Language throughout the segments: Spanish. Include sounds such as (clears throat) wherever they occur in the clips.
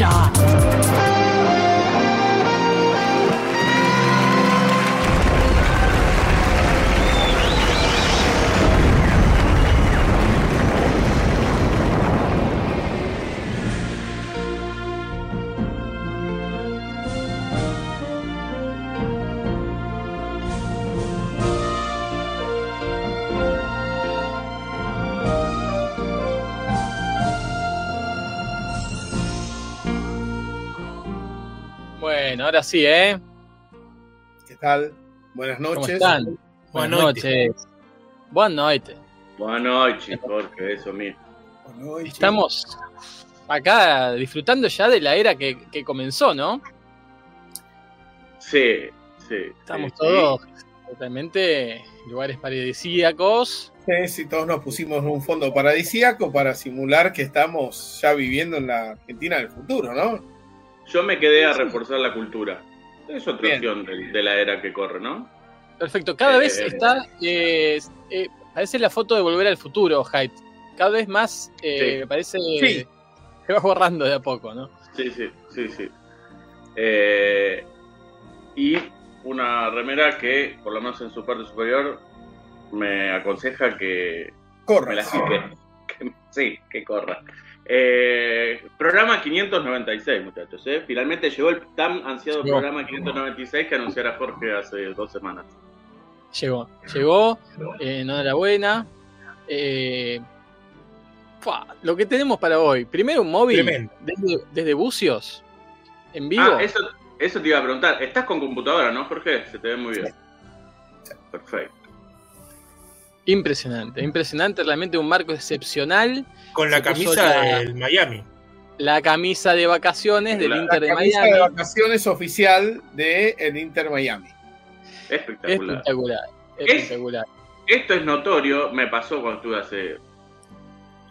ya. Ahora sí, ¿eh? ¿Qué tal? Buenas ¿Cómo noches. están? Buenas Buenas noches. Buenas noches. Buenas noches, Jorge, eso mismo. Buenas noches. Estamos acá disfrutando ya de la era que, que comenzó, ¿no? Sí, sí. Estamos sí, todos totalmente en lugares paradisíacos. Sí, sí, todos nos pusimos un fondo paradisíaco para simular que estamos ya viviendo en la Argentina del futuro, ¿no? Yo me quedé a reforzar la cultura. Es otra Bien. opción de, de la era que corre, ¿no? Perfecto. Cada Eh, vez está. eh, eh, parece la foto de volver al futuro, Hype. Cada vez más eh, Sí. me parece Sí. que va borrando de a poco, ¿no? Sí, sí, sí, sí. Eh, y una remera que, por lo menos en su parte superior, me aconseja que me Corre. la (laughs) que- sí, que corra. Eh, programa 596, muchachos. ¿eh? Finalmente llegó el tan ansiado Llegó. programa 596 que anunciara Jorge hace dos semanas. Llegó. Llegó. Eh, enhorabuena. Eh, lo que tenemos para hoy. Primero un móvil desde, desde Bucios. En vivo. Ah, eso, eso te iba a preguntar. Estás con computadora, ¿no, Jorge? Se te ve muy bien. Perfecto. Impresionante. Impresionante. Realmente un marco excepcional. Con la Se camisa la- del Miami. La camisa de vacaciones del La- Inter La de camisa Miami. de vacaciones oficial del el Inter Miami. Espectacular. Espectacular. Es- Espectacular. Esto es notorio, me pasó cuando estuve hace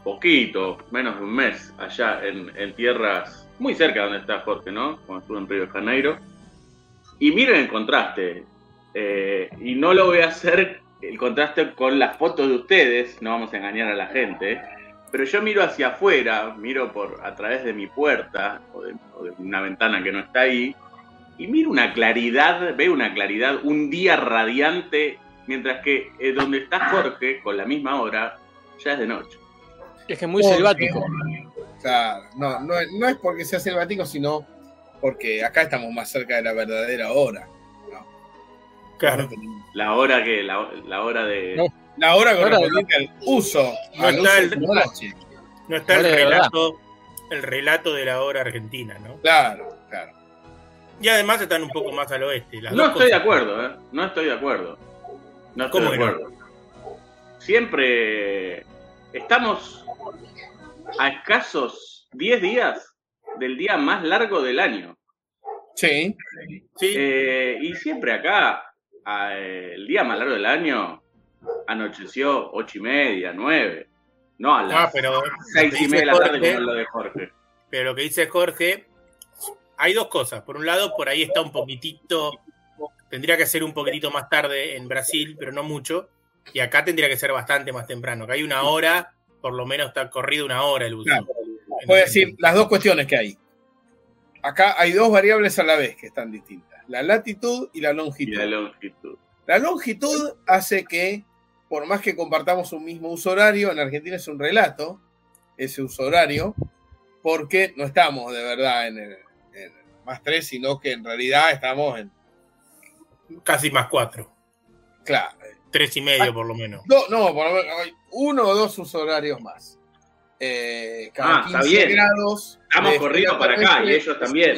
poquito, menos de un mes, allá en, en tierras muy cerca de donde está Jorge, ¿no? Cuando estuve en Río de Janeiro. Y miren el contraste. eh, y no lo voy a hacer el contraste con las fotos de ustedes, no vamos a engañar a la gente. Pero yo miro hacia afuera, miro por a través de mi puerta o de, o de una ventana que no está ahí, y miro una claridad, veo una claridad, un día radiante Mientras que eh, donde está Jorge, con la misma hora, ya es de noche. Es que es muy Porque- selvático. Claro, no, no, es- no es porque sea selvático, sino porque acá estamos más cerca de la verdadera hora. Claro. La hora que, la, la hora de. No. La hora correspondiente al uso, No al está uso el-. No está el relato, el relato de la hora argentina, ¿no? Claro, claro. Y además están un poco más al oeste. las No estoy de acuerdo, ¿eh? No estoy de acuerdo. No estoy ¿Cómo de no? acuerdo. Siempre estamos a escasos 10 días del día más largo del año. Sí, Sí, Eh, y siempre acá, a, el día más largo del año, anocheció ocho y media, 9. No a ah, las pero, seis y media de la tarde Jorge- como lo de Jorge. pero lo que dice Jorge, hay dos cosas. Por un lado, por ahí está un poquitito, tendría que ser un poquitito más tarde en Brasil, pero no mucho. Y acá tendría que ser bastante más temprano. Acá hay una hora, por lo menos está corrido una hora el bus. Claro. voy a decir las dos cuestiones que hay. Acá hay dos variables a la vez que están distintas, la latitud y la Y longitud. la longitud. La longitud hace que, por más que compartamos un mismo uso horario, en Argentina es un relato, ese uso horario, porque no estamos de verdad en el, en el más 3, sino que en realidad estamos en. Casi más cuatro. Claro. Tres y Ah. medio, por lo menos. do- no, por lo menos hay uno o dos usos horarios más. Eh, cada Ah, está 15 bien. grados. Estamos de corriendo para acá, y ellos también.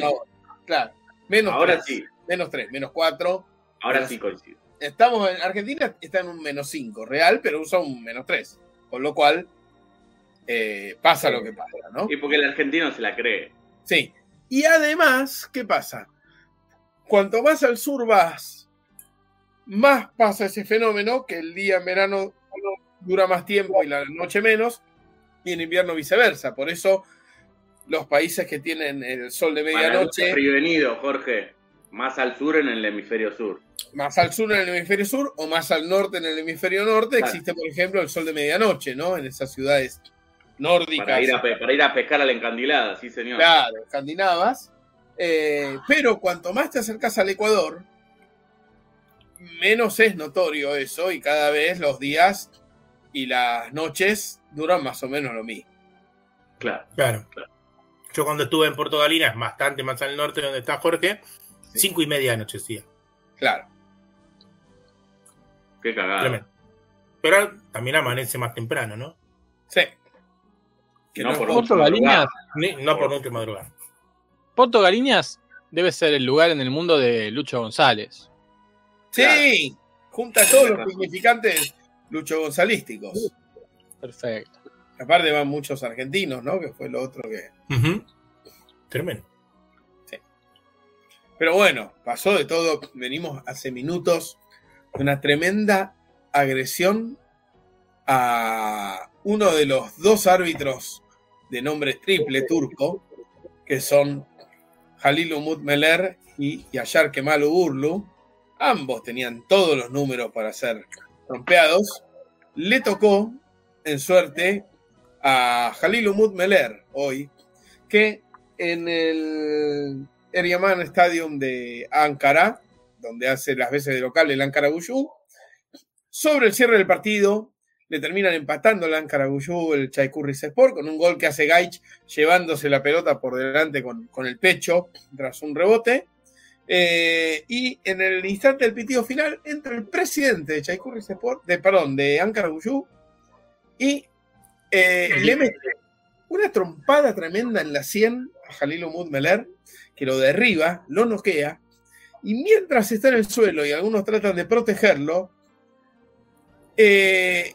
Claro. Menos Ahora 3, sí, Menos 3, menos 4. ahora sí coincido. estamos en Argentina está en un menos 5 real, pero usa un menos 3. Con lo cual eh, pasa lo que pasa, ¿no? Y porque el argentino se la cree. Sí. Y además, ¿qué pasa? Cuanto más al sur vas, más pasa ese fenómeno que el día en verano dura más tiempo y la noche menos, y en invierno viceversa. Por eso los países que tienen el sol de medianoche. Prevenido, Jorge. Más al sur en el hemisferio sur. Más al sur en el hemisferio sur o más al norte en el hemisferio norte existe, por ejemplo, el sol de medianoche, ¿no? En esas ciudades nórdicas. Para ir a, para ir a pescar a la encandilada, sí, señor. Claro, escandinavas. Eh, pero cuanto más te acercas al Ecuador, menos es notorio eso y cada vez los días y las noches duran más o menos lo mismo. Claro. Claro. Yo cuando estuve en Portugalina, es bastante más al norte donde está Jorge, cinco y media de anochecía. Claro. Qué cagada. Pero también amanece más temprano, ¿no? Sí. no, por Porto Galiñas. no por mucho madrugar. Porto Galiñas debe ser el lugar en el mundo de Lucho González. Sí, junta todos los significantes Lucho Gonzalísticos. Perfecto. Aparte van muchos argentinos, ¿no? Que fue lo otro que. Tremendo. Pero bueno, pasó de todo. Venimos hace minutos de una tremenda agresión a uno de los dos árbitros de nombre triple turco, que son Halil Umut Meler y Yashar Kemal Urlu. Ambos tenían todos los números para ser trompeados. Le tocó, en suerte, a Jalil Umut Meler hoy, que en el Eryaman Stadium de Ankara, donde hace las veces de local el Ankara Guyú, sobre el cierre del partido, le terminan empatando el Ankara Guyú, el Chaykurris Sport, con un gol que hace Gaich llevándose la pelota por delante con, el pecho tras un rebote. Eh, y en el instante del pitido final entra el presidente de Chaykurris Sport, de, perdón, de Ankara Guyú, y eh, le mete una trompada tremenda en la 100 a Jalil Umud Meler, que lo derriba, lo noquea, y mientras está en el suelo y algunos tratan de protegerlo, eh,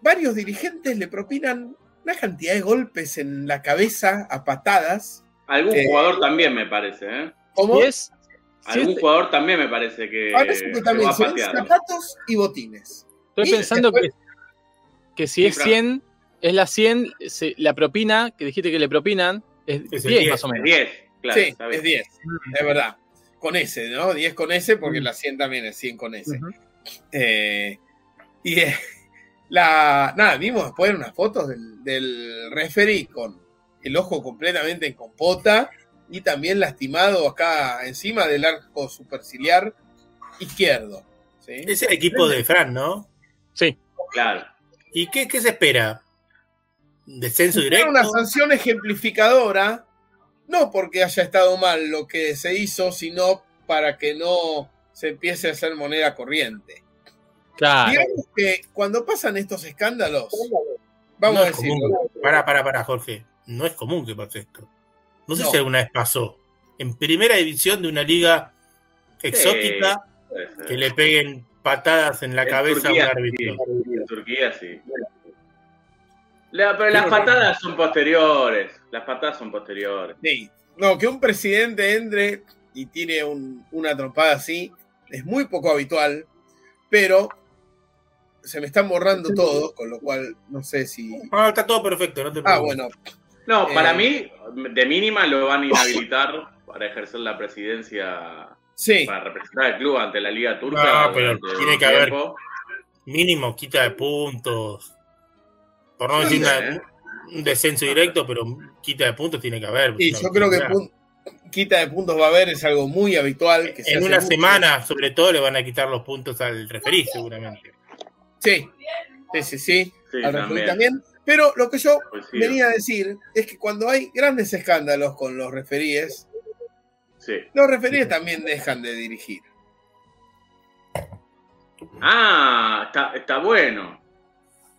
varios dirigentes le propinan una cantidad de golpes en la cabeza a patadas. Algún eh, jugador también me parece, ¿eh? ¿Cómo? es? Algún jugador también me parece que. Parece que también son zapatos y botines. Estoy pensando que, que si es 100, es la 100, la propina, que dijiste que le propinan, es, 10, más o menos. 10, claro. Sí, es 10, es verdad. Con S, ¿no? 10 con S, porque la 100 también es 100 con S. eh, y eh, la, nada, vimos después unas fotos del, del referee con el ojo completamente en compota y también lastimado acá encima del arco superciliar izquierdo. ¿sí? Es el equipo de Fran, ¿no? Sí. Claro. ¿Y qué, qué se espera? Descenso directo. Una sanción ejemplificadora, no porque haya estado mal lo que se hizo, sino para que no se empiece a hacer moneda corriente. Claro. Digamos que cuando pasan estos escándalos, vamos a decir. Para, para, para, Jorge. No es común que pase esto. No sé si alguna vez pasó. En primera división de una liga exótica, que le peguen patadas en la cabeza a un árbitro. En Turquía, sí pero las patadas son posteriores. Las patadas son posteriores. Sí. No, que un presidente entre y tiene una trompada así es muy poco habitual, pero se me están borrando todo, con lo cual no sé si. Ah, está todo perfecto, no te Ah, bueno. No, para eh, mí, de mínima lo van a (laughs) inhabilitar para ejercer la presidencia. Sí. Para representar al club ante la Liga Turca. No, ah, pero tiene que haber mínimo quita de puntos por no decir un descenso directo, pero quita de puntos tiene que haber. Sí, yo creo que quita de puntos va a haber, es algo muy habitual. Que en una semana, sobre todo, le van a quitar los puntos al referí, seguramente. Sí, sí, sí, al referí también. Pero lo que yo venía a decir es que cuando hay grandes escándalos con los referíes, los referíes también dejan de dirigir. Ah, está, está bueno.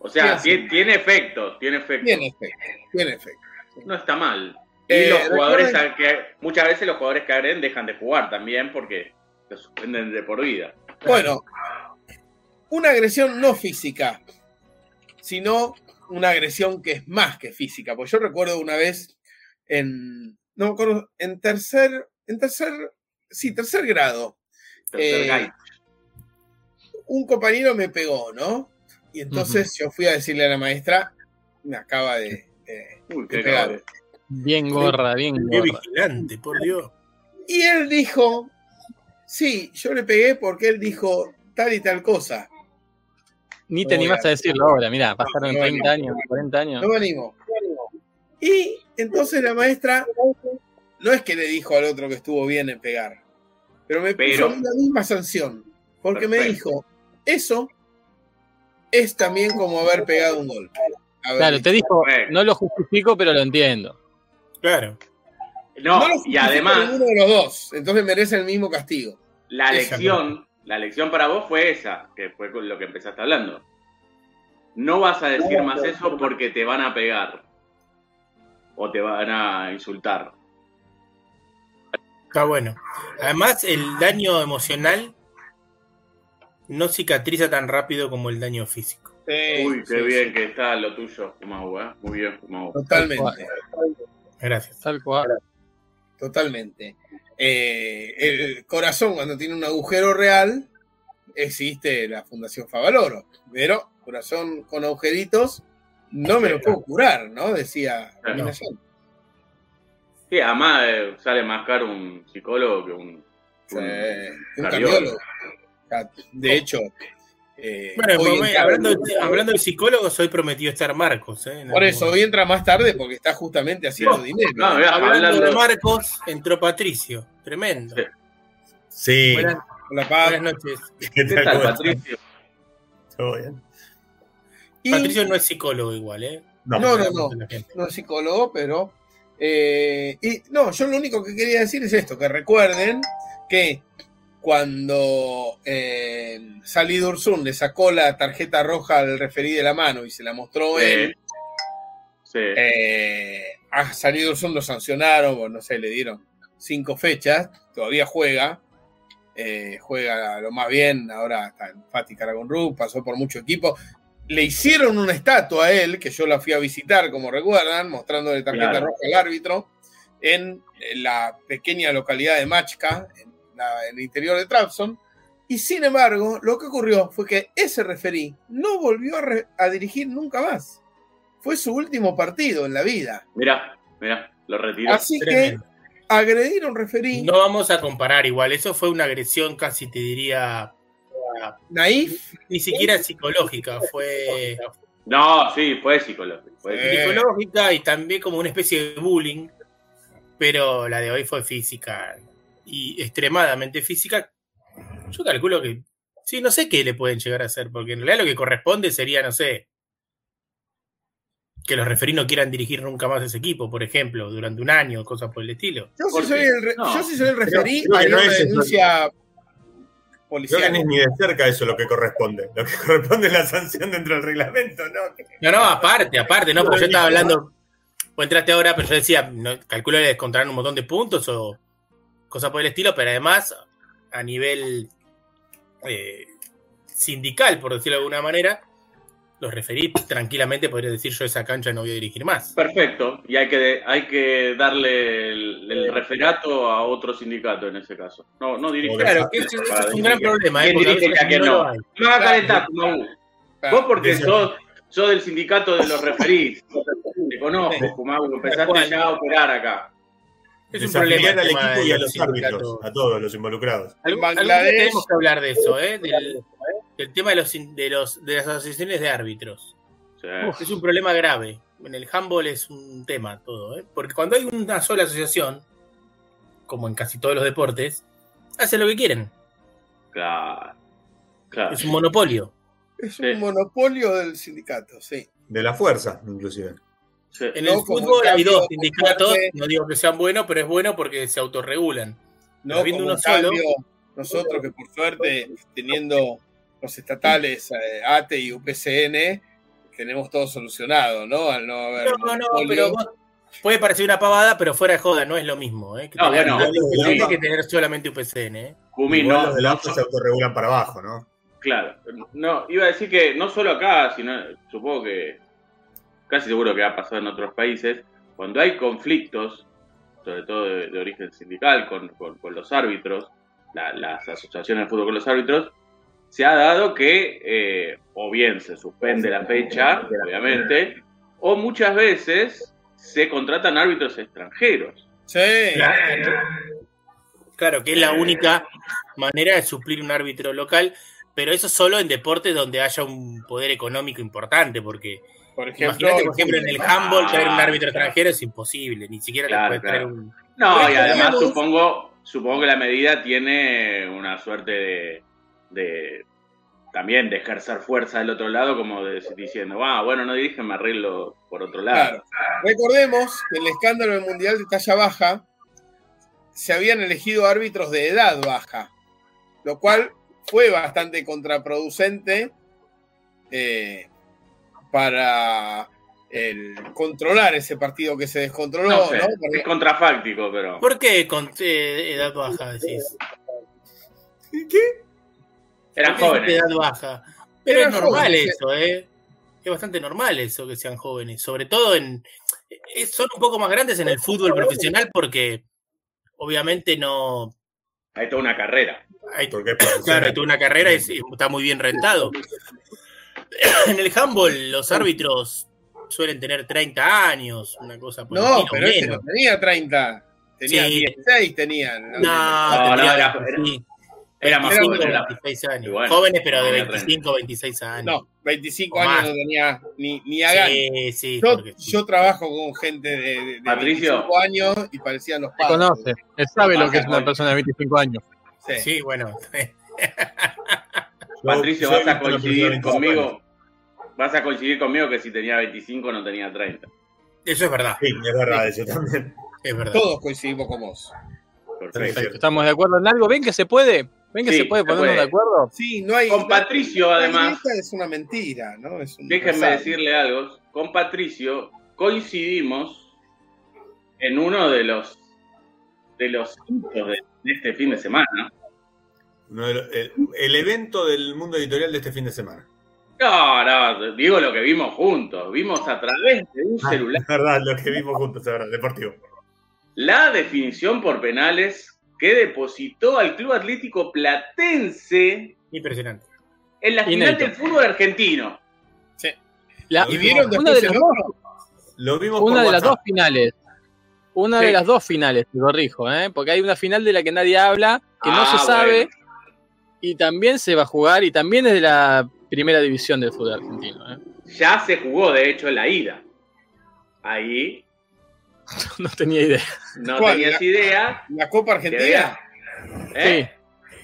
O sea, tiene, efecto, tiene efecto. Tiene efecto, tiene efecto. No está mal. Y eh, los jugadores que muchas veces los jugadores que agreden dejan de jugar también porque se suspenden de por vida. Bueno, una agresión no física, sino una agresión que es más que física. Pues yo recuerdo una vez en no me acuerdo, en tercer, en tercer, sí, tercer grado. Tercer Eh. Un compañero me pegó, ¿no? Y entonces yo fui a decirle a la maestra, me acaba de, de- Uy, qué. Bien gorra, bien Qué gorra. vigilante, por Dios. Y él dijo, sí, yo le pegué porque él dijo tal y tal cosa. Ni te animás a decirlo ahora, mirá, pasaron No, 30 no. años, 40 años. No me animo. Y entonces la maestra no es que le dijo al otro que estuvo bien en pegar, pero me Pero- puso la misma sanción, porque me dijo, eso es también como haber pegado un golpe. Haber Claro, dicho, te dijo, Bueno. no lo justifico, pero lo entiendo. Claro. No, "No lo y además, ninguno de los dos, entonces merece el mismo castigo. la lección, la lección para vos fue esa, que fue con lo que empezaste hablando. No vas a decir más eso porque te van a pegar. O te van a insultar. Está bueno. Además, el daño emocional no cicatriza tan rápido como el daño físico. Sí, Uy, qué sí, bien sí, que está lo tuyo, Fumau, ¿eh? Muy bien, Fumau. Totalmente, Gracias. Tal cual. totalmente. Eh, el corazón, cuando tiene un agujero real, existe la Fundación Favaloro, pero corazón con agujeritos no me lo puedo curar, ¿no? Decía Claro. Sí, además eh, sale más caro un psicólogo que un, Sí, un un cardiólogo. cardiólogo. Sea, De hecho, eh, Bueno, hoy pues, hablando, de, hablando de psicólogos, hoy prometió estar Marcos. ¿eh? Por eso, momento. hoy entra más tarde porque está justamente haciendo No, dinero. no, Hablando, hablando- de Marcos, entró Patricio. Tremendo. Sí. Buenas, Hola, buenas noches. ¿Qué ¿Qué tal? Patricio? ¿Todo bien? Y- Patricio no es psicólogo igual, ¿eh? No, no, no. no es psicólogo, pero. eh, y no, yo lo único que quería decir es esto: que recuerden que cuando eh, Sally Dursun le sacó la tarjeta roja al referí de la mano y se la mostró Sí. él, Sí. eh, a Sally Dursun lo sancionaron, no sé, le dieron cinco fechas, todavía juega. eh, juega lo más bien, ahora está en Fatih Karagonru, pasó por mucho equipo. Le hicieron una estatua a él, que yo la fui a visitar, como recuerdan, mostrándole tarjeta Claro. roja al árbitro, en la pequeña localidad de Machka, en, la- en el interior de Trabzon. Y sin embargo, lo que ocurrió fue que ese referí no volvió a, re- a dirigir nunca más. Fue su último partido en la vida. Mirá, mirá, lo retiró. Así que agredir a un referí No vamos a comparar igual. Eso fue una agresión casi, te diría, naif, ni siquiera psicológica. Fue No, sí, fue Eh. psicológica y también como una especie de bullying. Pero la de hoy fue física y extremadamente física. Yo calculo que. Sí, no sé qué le pueden llegar a hacer, porque en realidad lo que corresponde sería, no sé, que los referís no quieran dirigir nunca más ese equipo, por ejemplo, durante un año, cosas por el estilo. Yo ¿Por si soy el, re- No. yo si soy el referí, haría no una es denuncia Creo que policial. no es ni de cerca eso lo que corresponde. Lo que (laughs) corresponde es la sanción dentro del reglamento, ¿no? No, no, aparte, aparte, no, porque yo estaba hablando. Vos entraste ahora, pero yo decía, no, calculo que les contarán un montón de puntos o cosas por el estilo, pero además, a nivel eh, sindical, por decirlo de alguna manera, los referí tranquilamente podría decir yo esa cancha no voy a dirigir más. Perfecto, y hay que, hay que darle el, el referato a otro sindicato en ese caso. No, no dirige. Claro, que eso, eso es un gran problema, ¿eh? ¿Quién porque a dirige veces ya que no no? No me hagas calentar. Claro. Vos porque sos, sos del sindicato de los referís. Te conozco, Kumabu. Empezaste ya a operar acá. Es un problema. al equipo y a los sindicatos. árbitros, a todos los involucrados. Bangladesh- tenemos que hablar de eso, ¿eh? Del, del tema de, los, de, los, de las asociaciones de árbitros. Sí. Es un problema grave. En el handball es un tema todo, ¿eh? Porque cuando hay una sola asociación, como en casi todos los deportes, hacen lo que quieren. Claro. Claro. Es un monopolio. Es Sí. un monopolio del sindicato, sí. De la fuerza, inclusive. Sí. En No, el fútbol hay dos sindicatos, fuerte- no digo que sean buenos, pero es bueno porque se autorregulan. No como uno cambio, solo. nosotros que por suerte, teniendo los estatales eh, ATE y UPCN, tenemos todo solucionado, ¿no? Al no haber No, no, monopolio. pero vos- puede parecer una pavada, pero fuera de joda no es lo mismo. ¿eh? Que No, bueno, no es que tener solamente UPCN. ¿eh? Igual no, los del no AFA se autorregulan para abajo, ¿no? Claro, no, iba a decir que no solo acá, sino supongo que casi seguro que ha pasado en otros países, cuando hay conflictos sobre todo de, origen sindical, con, con- con los árbitros, la- las asociaciones de fútbol con los árbitros, se ha dado que eh, o bien se suspende la fecha, obviamente, o muchas veces se contratan árbitros extranjeros. Sí. Claro, que es la única manera de suplir un árbitro local, pero eso solo en deportes donde haya un poder económico importante, porque Por ejemplo, imagínate, por ejemplo, en el handball traer un árbitro extranjero es imposible, ni siquiera Claro, le puedes traer un... No, y además digamos- supongo, supongo que la medida tiene una suerte de, de- también de ejercer fuerza del otro lado, como de- diciendo, ah, bueno, no dirigen, me arreglo por otro lado. Claro. Recordemos que en el escándalo del Mundial de talla baja se habían elegido árbitros de edad baja, lo cual fue bastante contraproducente eh, para el controlar ese partido que se descontroló. No sé, ¿no? Porque- es contrafáctico, pero... ¿Por qué con eh, edad baja decís? Eran ¿Por qué jóvenes. Edad baja. Pero Eran es normal jóvenes, eso, ¿eh? Es bastante normal eso que sean jóvenes. Sobre todo en. eh, Son un poco más grandes en el fútbol profesional porque obviamente no. Hay toda una carrera. Hay, (coughs) claro, hay toda una carrera y está muy bien rentado. (coughs) En el handball, los árbitros suelen tener 30 años, una cosa por el no, estilo, pero ese menos. no tenía 30, tenía Sí. 16, tenían. No, No, tendría no, era- 25, Era más 25, joven. era- 26 años. Bueno, Jóvenes, pero de tenía 25, 26 años. No, 25 O años más. no tenía ni, ni hagan. Sí, sí. Yo, yo trabajo con gente de, de, de Patricio. 25 años y parecían los padres. conoce. Él sabe lo que es una persona de 25 años. Sí. Sí, bueno. (laughs) Patricio, vas a coincidir conmigo. Vas a coincidir conmigo que si tenía 25 no tenía 30. Eso es verdad, Sí, es verdad, eso también. es verdad. Todos coincidimos con vos. Perfecto. ¿Estamos de acuerdo en algo? ¿Ven que se puede? ¿Ven que Sí, se puede ponernos puede. de acuerdo? Sí, no hay. Con Patricio, la además, grieta es una mentira, ¿no? Es un déjenme pasado. decirle algo. Con Patricio coincidimos en uno de los de los hitos de, de este fin de semana. El, el evento del mundo editorial de este fin de semana. No, no, digo lo que vimos juntos. Vimos a través de un celular Es verdad, lo que vimos juntos, es verdad, deportivo. la definición por penales que depositó al Club Atlético Platense Impresionante. en la final del fútbol argentino. La- ¿Y vieron una de las dos? Lo vimos una de las dos finales. Una Sí. de las dos finales, te corrijo, ¿eh? porque hay una final de la que nadie habla, que no Ah, se sabe, bueno. y también se va a jugar, y también es de la primera división del fútbol argentino. ¿eh? Ya se jugó, de hecho, la ida. Ahí (laughs) No tenía idea. no ¿Cuál? tenías idea. La Copa Argentina. había- ¿eh?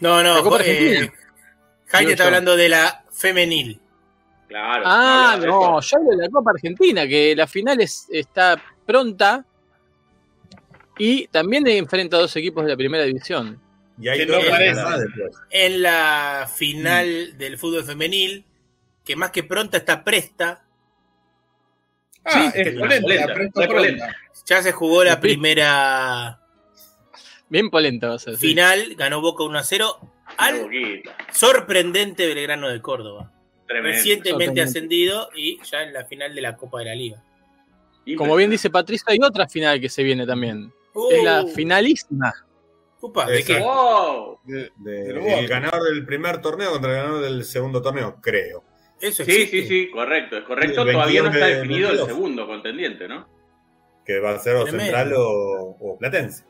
No, La no, Copa eh, Argentina. Jaime está hablando de la femenil. Claro. Ah, no, yo hablo de la Copa Argentina, que la final es- está pronta y también enfrenta a dos equipos de la primera división. Y hay no. En la final del fútbol femenil, que más que pronta está presta, Ah, Sí, es polenta, ya se jugó la primera Bien polenta va a ser. sí. final, ganó Boca 1 a 0 Una al sorprendente Belgrano de Córdoba. Tremendo. Recientemente ascendido y ya en la final de la Copa de la Liga. Como bien dice Patricio, hay otra final que se viene también. Uh, Es la finalísima. Upa, ¿de qué? ¡Wow! De- el ganador del primer torneo contra el ganador del segundo torneo, creo. Eso Sí, existe. sí, sí, correcto, es correcto. Todavía no 22 está de- definido el 22. segundo contendiente, ¿no? Que va a ser o Tremendo. central o, o platense.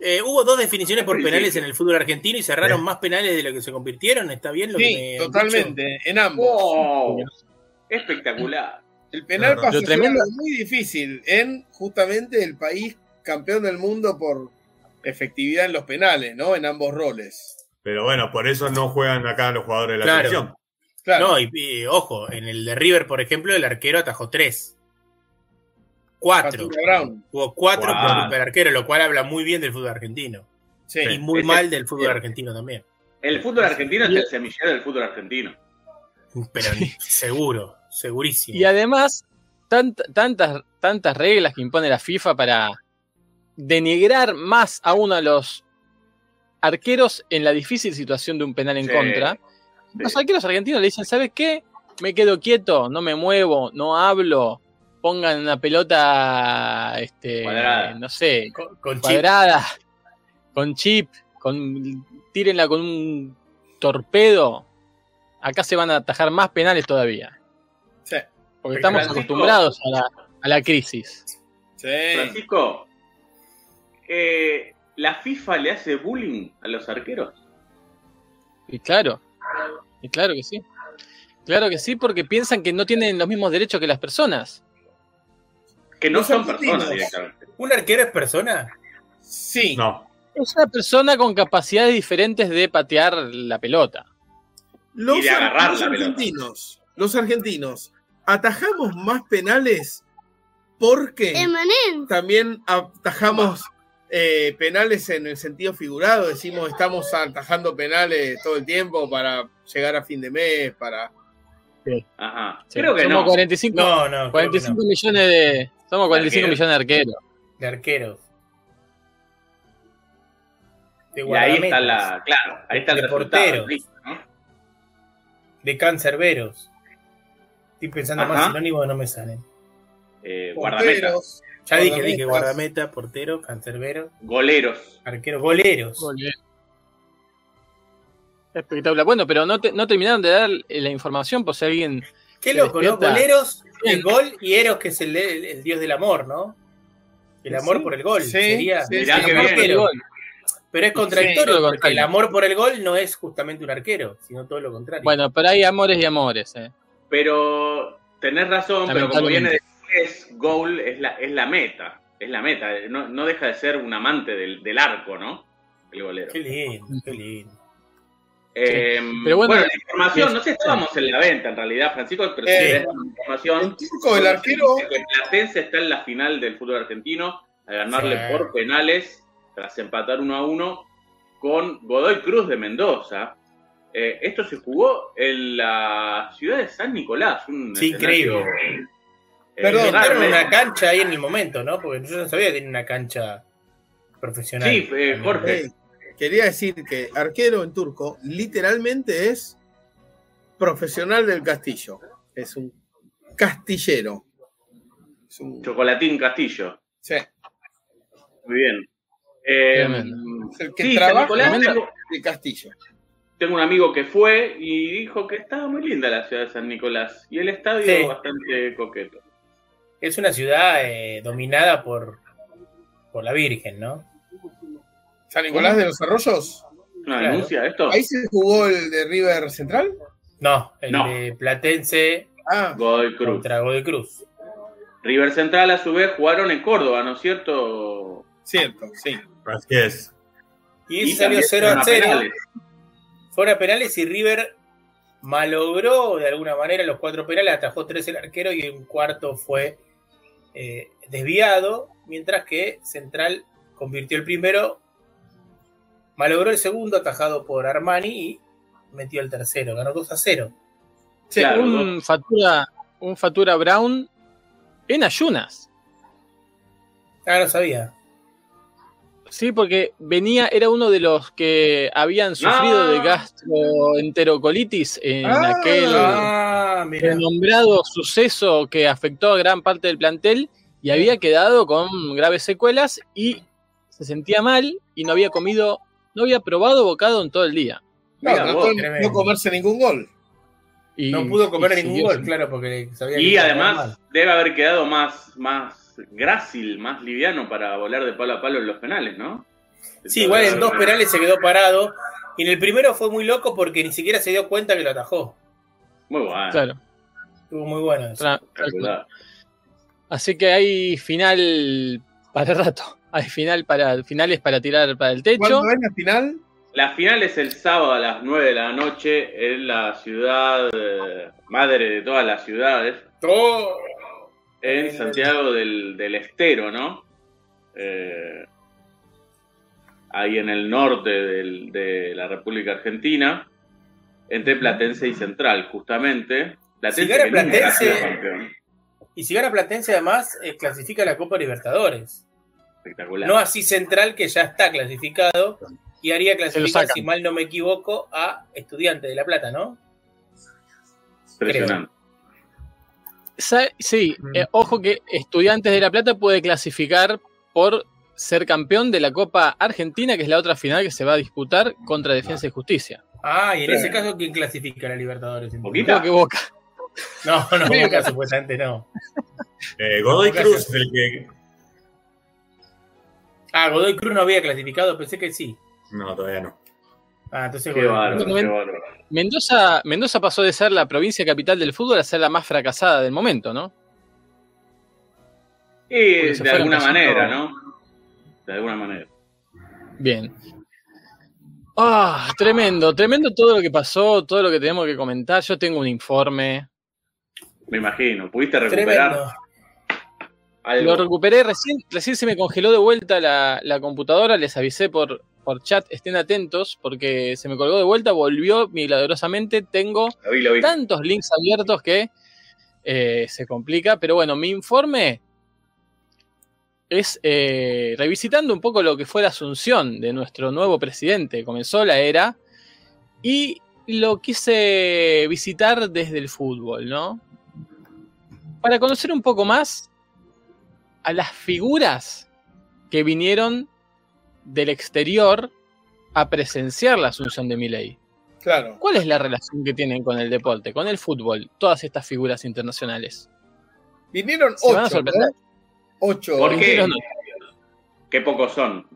Eh, hubo dos definiciones por penales en el fútbol argentino y cerraron Sí. más penales de lo que se convirtieron. ¿Está bien lo que Sí, me han totalmente, en ambos. ¡Wow! Espectacular. El penal No, no. pasó muy difícil en justamente el país campeón del mundo por efectividad en los penales, ¿no? En ambos roles. Pero bueno, por eso no juegan acá los jugadores de la Claro. selección. Claro. No, y, y, ojo, en el de River, por ejemplo, el arquero atajó tres. Cuatro. Hubo cuatro por Cuatro. culpa del arquero, lo cual habla muy bien del fútbol argentino. Sí. Y muy mal del fútbol argentino también. El fútbol argentino es el semillero del fútbol argentino. Pero (laughs) seguro, segurísimo. Y además, tant- tantas, tantas reglas que impone la FIFA para denigrar más aún a los arqueros en la difícil situación de un penal en Sí, contra. sí. Los arqueros argentinos le dicen, ¿sabes qué? Me quedo quieto, no me muevo, no hablo, pongan una pelota, este, Cuadrada. no sé, Con, con chip. cuadrada, con chip, con tírenla con un torpedo, acá se van a atajar más penales todavía. Sí. Porque estamos Francisco. acostumbrados a la, a la crisis. Sí. Francisco, eh, ¿la FIFA le hace bullying a los arqueros? Y claro, y claro que sí. Claro que sí, porque piensan que no tienen los mismos derechos que las personas. Que no son personas directamente. ¿Un arquero es persona? Sí. No. Es una persona con capacidades diferentes de patear la pelota. Los, Y de agarrar los la pelota. argentinos, los argentinos, atajamos más penales porque también atajamos eh, penales en el sentido figurado. Decimos, estamos atajando penales todo el tiempo para llegar a fin de mes, para... Ajá. Sí, Creo que somos no. 45, No, no. creo 45 que no. millones de. Somos 45 Arqueros. millones de arqueros. De arqueros. De Y ahí está guardametas, la. Claro, ahí está el De porteros. De cancerberos. Estoy pensando más sinónimos no me salen. Eh, guardameta, porteros, Ya dije, dije guardameta, portero, cancerbero, goleros. arquero, goleros. Espectacular. Bueno, pero no, te- no terminaron de dar la información por si alguien. Qué loco, ¿no? Goleros, el gol y Eros, que es el, el- el dios del amor, ¿no? El amor Sí, por el gol. sí, sería. sí, Mirá sí. qué Amor por el gol. Pero es contradictorio porque el amor por el gol no es justamente un arquero, sino todo lo contrario. Bueno, pero hay amores y amores. eh. Pero tenés razón, pero como viene después, goal es la, es la meta. Es la meta. No, no deja de ser un amante del, del arco, ¿no? El golero. Qué lindo, qué lindo. Eh, Pero bueno, bueno, la información, no sé, estábamos en la venta en realidad, Francisco, pero Eh, si la información. En turco, el arquero... Que Platense está en la final del fútbol argentino a ganarle Sí. por penales tras empatar uno a uno con Godoy Cruz de Mendoza. Eh, esto se jugó en la ciudad de San Nicolás. Un Sí, increíble. Eh, Perdón, raro, una cancha ahí en el momento, ¿no? Porque yo no sabía que tenía una cancha profesional. Sí, eh, Jorge. Eh, quería decir que arquero en turco literalmente es profesional del castillo. Es un castillero. Es un- Chocolatín Castillo. sí, Muy bien. Eh, es el que sí, San trabaja Nicolás, Tremendo. tengo, del castillo. tengo un amigo que fue y dijo que estaba muy linda la ciudad de San Nicolás y el estadio Sí. bastante coqueto. Es una ciudad eh, dominada por, por la Virgen, ¿no? San Nicolás de los Arroyos. ¿Una Claro. denuncia esto? Ahí se jugó el de River Central. No, el No. de Platense Ah, Godoy Cruz. contra Godoy Cruz. River Central a su vez jugaron en Córdoba, ¿no es cierto? cierto, sí. Así es. Y, Y salió también 0 a fueron 0. penales. Fuera penales y River malogró de alguna manera los cuatro penales, atajó tres el arquero y un cuarto fue eh, desviado, mientras que Central convirtió el primero, malogró el segundo atajado por Armani y metió el tercero, ganó 2 a 0. Sí, Claro. un, Fatura, un Fatura Brown en ayunas. Ah, no sabía. Sí, porque venía, era uno de los que habían sufrido Ah. de gastroenterocolitis en Ah. aquel Ah, renombrado suceso que afectó a gran parte del plantel y había quedado con graves secuelas y se sentía mal y no había comido, no había probado bocado en todo el día. No, Mira vos, no comerse ningún gol. Y, No pudo comer ningún gol, claro, porque sabía que Y además debe haber quedado más, más grácil, más liviano para volar de palo a palo en los penales, ¿no? Sí, igual en dos penales se quedó parado. Y en el primero fue muy loco porque ni siquiera se dio cuenta que lo atajó. Muy bueno. Claro. Estuvo muy bueno eso. tra- espectacular. Así que hay final para rato. (laughs) Hay final para finales para tirar para el techo. ¿Cuándo es la final? La final es el sábado a las 9 de la noche en la ciudad eh, madre de todas las ciudades, Oh, en Santiago del, del Estero, ¿no? Eh, ahí en el norte del- de la República Argentina, entre Platense y Central, justamente. Si gana Platense- sido campeón. Y si gana Platense, además, eh, clasifica la Copa Libertadores. Espectacular. No así Central, que ya está clasificado. Y haría clasificar, si mal no me equivoco, a Estudiante de La Plata, ¿no? Impresionante. Sí, eh, ojo que Estudiantes de La Plata puede clasificar por ser campeón de la Copa Argentina, que es la otra final que se va a disputar contra Defensa y Justicia. Ah, y en ese caso, ¿quién clasifica a la Libertadores? Creo que Boca. No, no, Boca supuestamente no. Eh, Godoy Boca Cruz se- es el que. Ah, Godoy Cruz no había clasificado, pensé que sí. No, todavía no. Ah, entonces Qué bárbaro, qué bárbaro. Mendoza, Mendoza pasó de ser la provincia capital del fútbol a ser la más fracasada del momento, ¿no? Y de alguna manera, ¿no? De alguna manera. Bien. Ah, tremendo, tremendo todo lo que pasó, todo lo que tenemos que comentar. Yo tengo un informe. Me imagino. ¿Pudiste recuperar algo? Lo recuperé recién, recién se me congeló de vuelta la, la computadora, les avisé por, por chat, estén atentos, porque se me colgó de vuelta, volvió milagrosamente, tengo Lo vi, lo vi. tantos links abiertos que eh, se complica, pero bueno, mi informe es eh, revisitando un poco lo que fue la asunción de nuestro nuevo presidente, comenzó la era, y lo quise visitar desde el fútbol, ¿no? Para conocer un poco más a las figuras que vinieron del exterior a presenciar la asunción de Milei. Claro. ¿Cuál es la relación que tienen con el deporte, con el fútbol, todas estas figuras internacionales? Vinieron Se van a ocho. Ocho. ¿Por qué? Qué pocos son.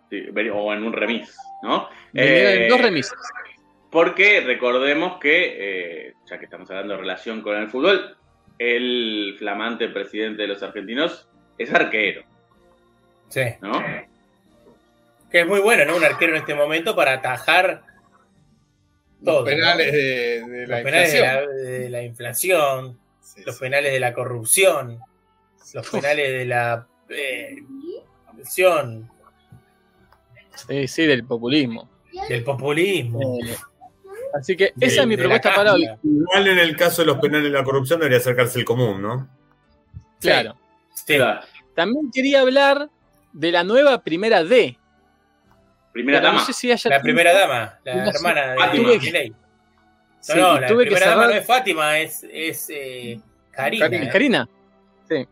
O en un remis, ¿no? vinieron Eh, dos remises. Porque recordemos que, eh, ya que estamos hablando de relación con el fútbol, el flamante presidente de los argentinos es arquero, Sí. ¿no? Que es muy bueno, ¿no? Un arquero en este momento para atajar Los todo. penales ¿no? de, de la los penales de inflación. la, de la inflación, Sí, los sí. penales de la corrupción, los penales de la eh, corrupción, Sí, sí, del populismo. del populismo. Eh, así que de- esa es mi propuesta para hoy. Igual en el caso de los penales de la corrupción debería ser cárcel común, ¿no? Claro. Sí. También quería hablar de la nueva primera D. primera dama. No sé si haya La primera dama, la hermana de Fátima. No, Sí, no, la tuve que primera dama no es Fátima, es, es eh, Karina. Karina. ¿eh? Karina. Sí.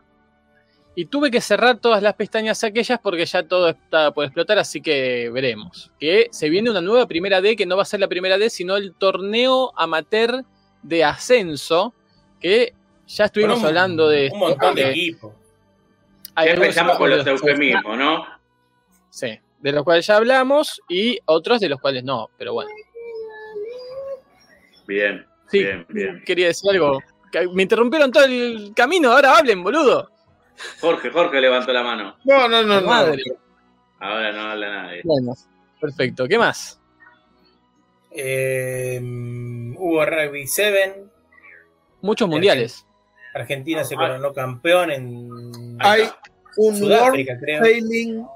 Y tuve que cerrar todas las pestañas aquellas porque ya todo está por explotar, así que veremos. Que se viene una nueva primera D que no va a ser la primera D, sino el torneo amateur de ascenso, que ya estuvimos un- hablando de Un montón de equipos. algunos empezamos con los eufemismos, ¿no? Sí, de los cuales ya hablamos y otros de los cuales no, pero bueno. Bien, Sí, bien, bien. quería decir algo. Me interrumpieron todo el camino, ahora hablen, boludo. Jorge, Jorge levantó la mano. No, no, no, no. Madre. Ahora no habla nadie. Bueno, perfecto. ¿Qué más? Eh, hubo Rugby 7. Muchos mundiales. Argentina se coronó campeón en Hay un World Sudáfrica, creo. Sailing,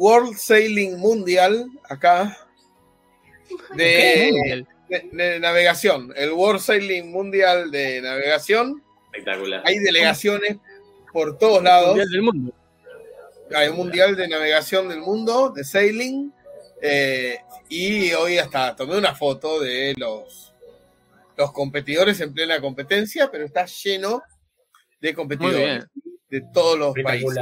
World Sailing Mundial acá de, Mundial. de- de navegación. El World Sailing Mundial de navegación. Espectacular. Hay delegaciones por todos lados. Mundial del mundo. Hay un Mundial de Navegación del Mundo, de Sailing. eh, y hoy hasta tomé una foto de los, los competidores en plena competencia, pero está lleno de competidores de todos los países.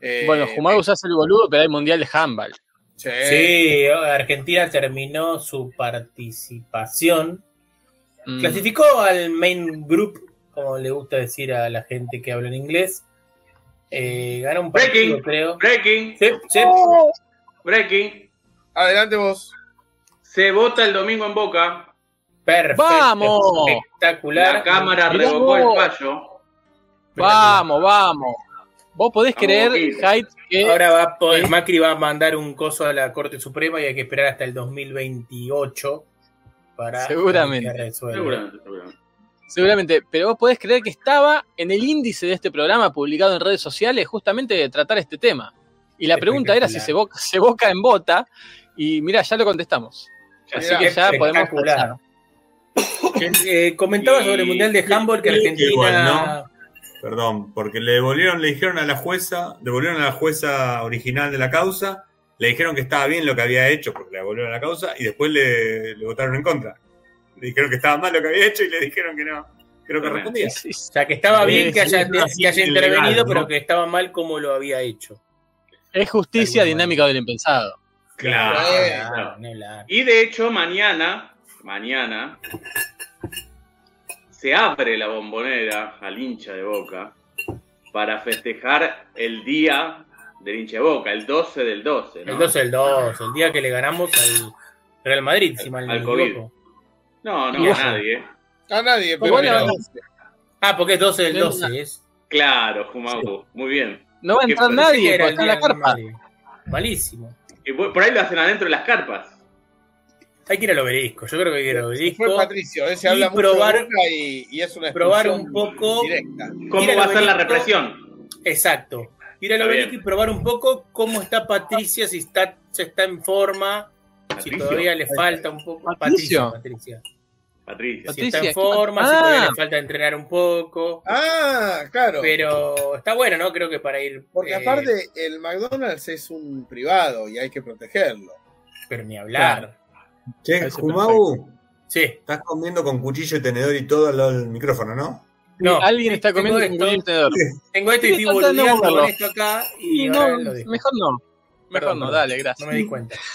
Espectacular. Eh, Bueno, Jumagus hace el boludo, pero hay mundial de handball. sí. Sí, Argentina terminó su participación. Mm. Clasificó al main group, como le gusta decir a la gente que habla en inglés. Eh, ganó un partido, Breaking. creo. Breaking, Sí, sí. breaking. Adelante vos. Se vota el domingo en Boca. Perfecto. ¡Vamos! Espectacular. La Cámara Mirá revocó vos. el fallo. Vamos, vamos. Vos podés Vamos, creer. Hyde, que Ahora va a poder- ¿Eh? Macri va a mandar un coso a la Corte Suprema y hay que esperar hasta el 2028 para Seguramente. que resuelva. Seguramente, seguramente. seguramente, pero vos podés creer que estaba en el índice de este programa publicado en redes sociales justamente de tratar este tema. Y la pregunta era si se boca, se boca en bota, y mira, ya lo contestamos. Así que ya podemos pensar. Eh, comentaba Y- sobre el Mundial de Handball que Creo que Argentina... igual, ¿no? Perdón, porque le devolvieron, le dijeron a la jueza, devolvieron a la jueza original de la causa, le dijeron que estaba bien lo que había hecho, porque le devolvieron a la causa, y después le, le votaron en contra. Le dijeron que estaba mal lo que había hecho y le dijeron que no. Creo que respondía. Sí, sí. O sea, que estaba Sí, bien que haya, no, que haya intervenido, ¿no? pero que estaba mal como lo había hecho. Es justicia dinámica del impensado. Claro. Claro. Y de hecho, mañana, mañana, se abre la bombonera al hincha de Boca para festejar el día del hincha de Boca, el 12 del 12. ¿no? El 12 del 2, el día que le ganamos al Real Madrid, si mal no Al me COVID. No, no, a nadie. A nadie, pero Bueno. Ah, porque es 12 del No, 12, es. Claro, Jumau, muy bien. No va a entrar nadie, porque está en la del carpa. Madrid. Malísimo. Y por ahí lo hacen adentro de las carpas. Hay que ir al obelisco, yo creo que hay que ir al fue obelisco. Patricio, ese Y habla mucho probar- de Boca y, y es una probar un poco- directa. ¿Cómo va a ser la represión? Exacto. Ir al obelisco y probar un poco cómo está Patricia, si está, si está en forma, si todavía le falta un poco. Patricio. Patricia, Patricia. Patricia. Si está en forma, si todavía le falta entrenar un poco. Ah, claro. Pero está bueno, ¿no? Creo que para ir. Porque eh, aparte el McDonald's es un privado y hay que protegerlo. Pero ni hablar. Che, Jumau, Sí. estás comiendo con cuchillo y tenedor y todo al lado del micrófono, ¿no? No, Alguien está comiendo esto, con un tenedor. Tengo esto y estoy no boludeando con esto acá y no, lo mejor no. Mejor Perdón, no, dale, No gracias. me di cuenta. (laughs)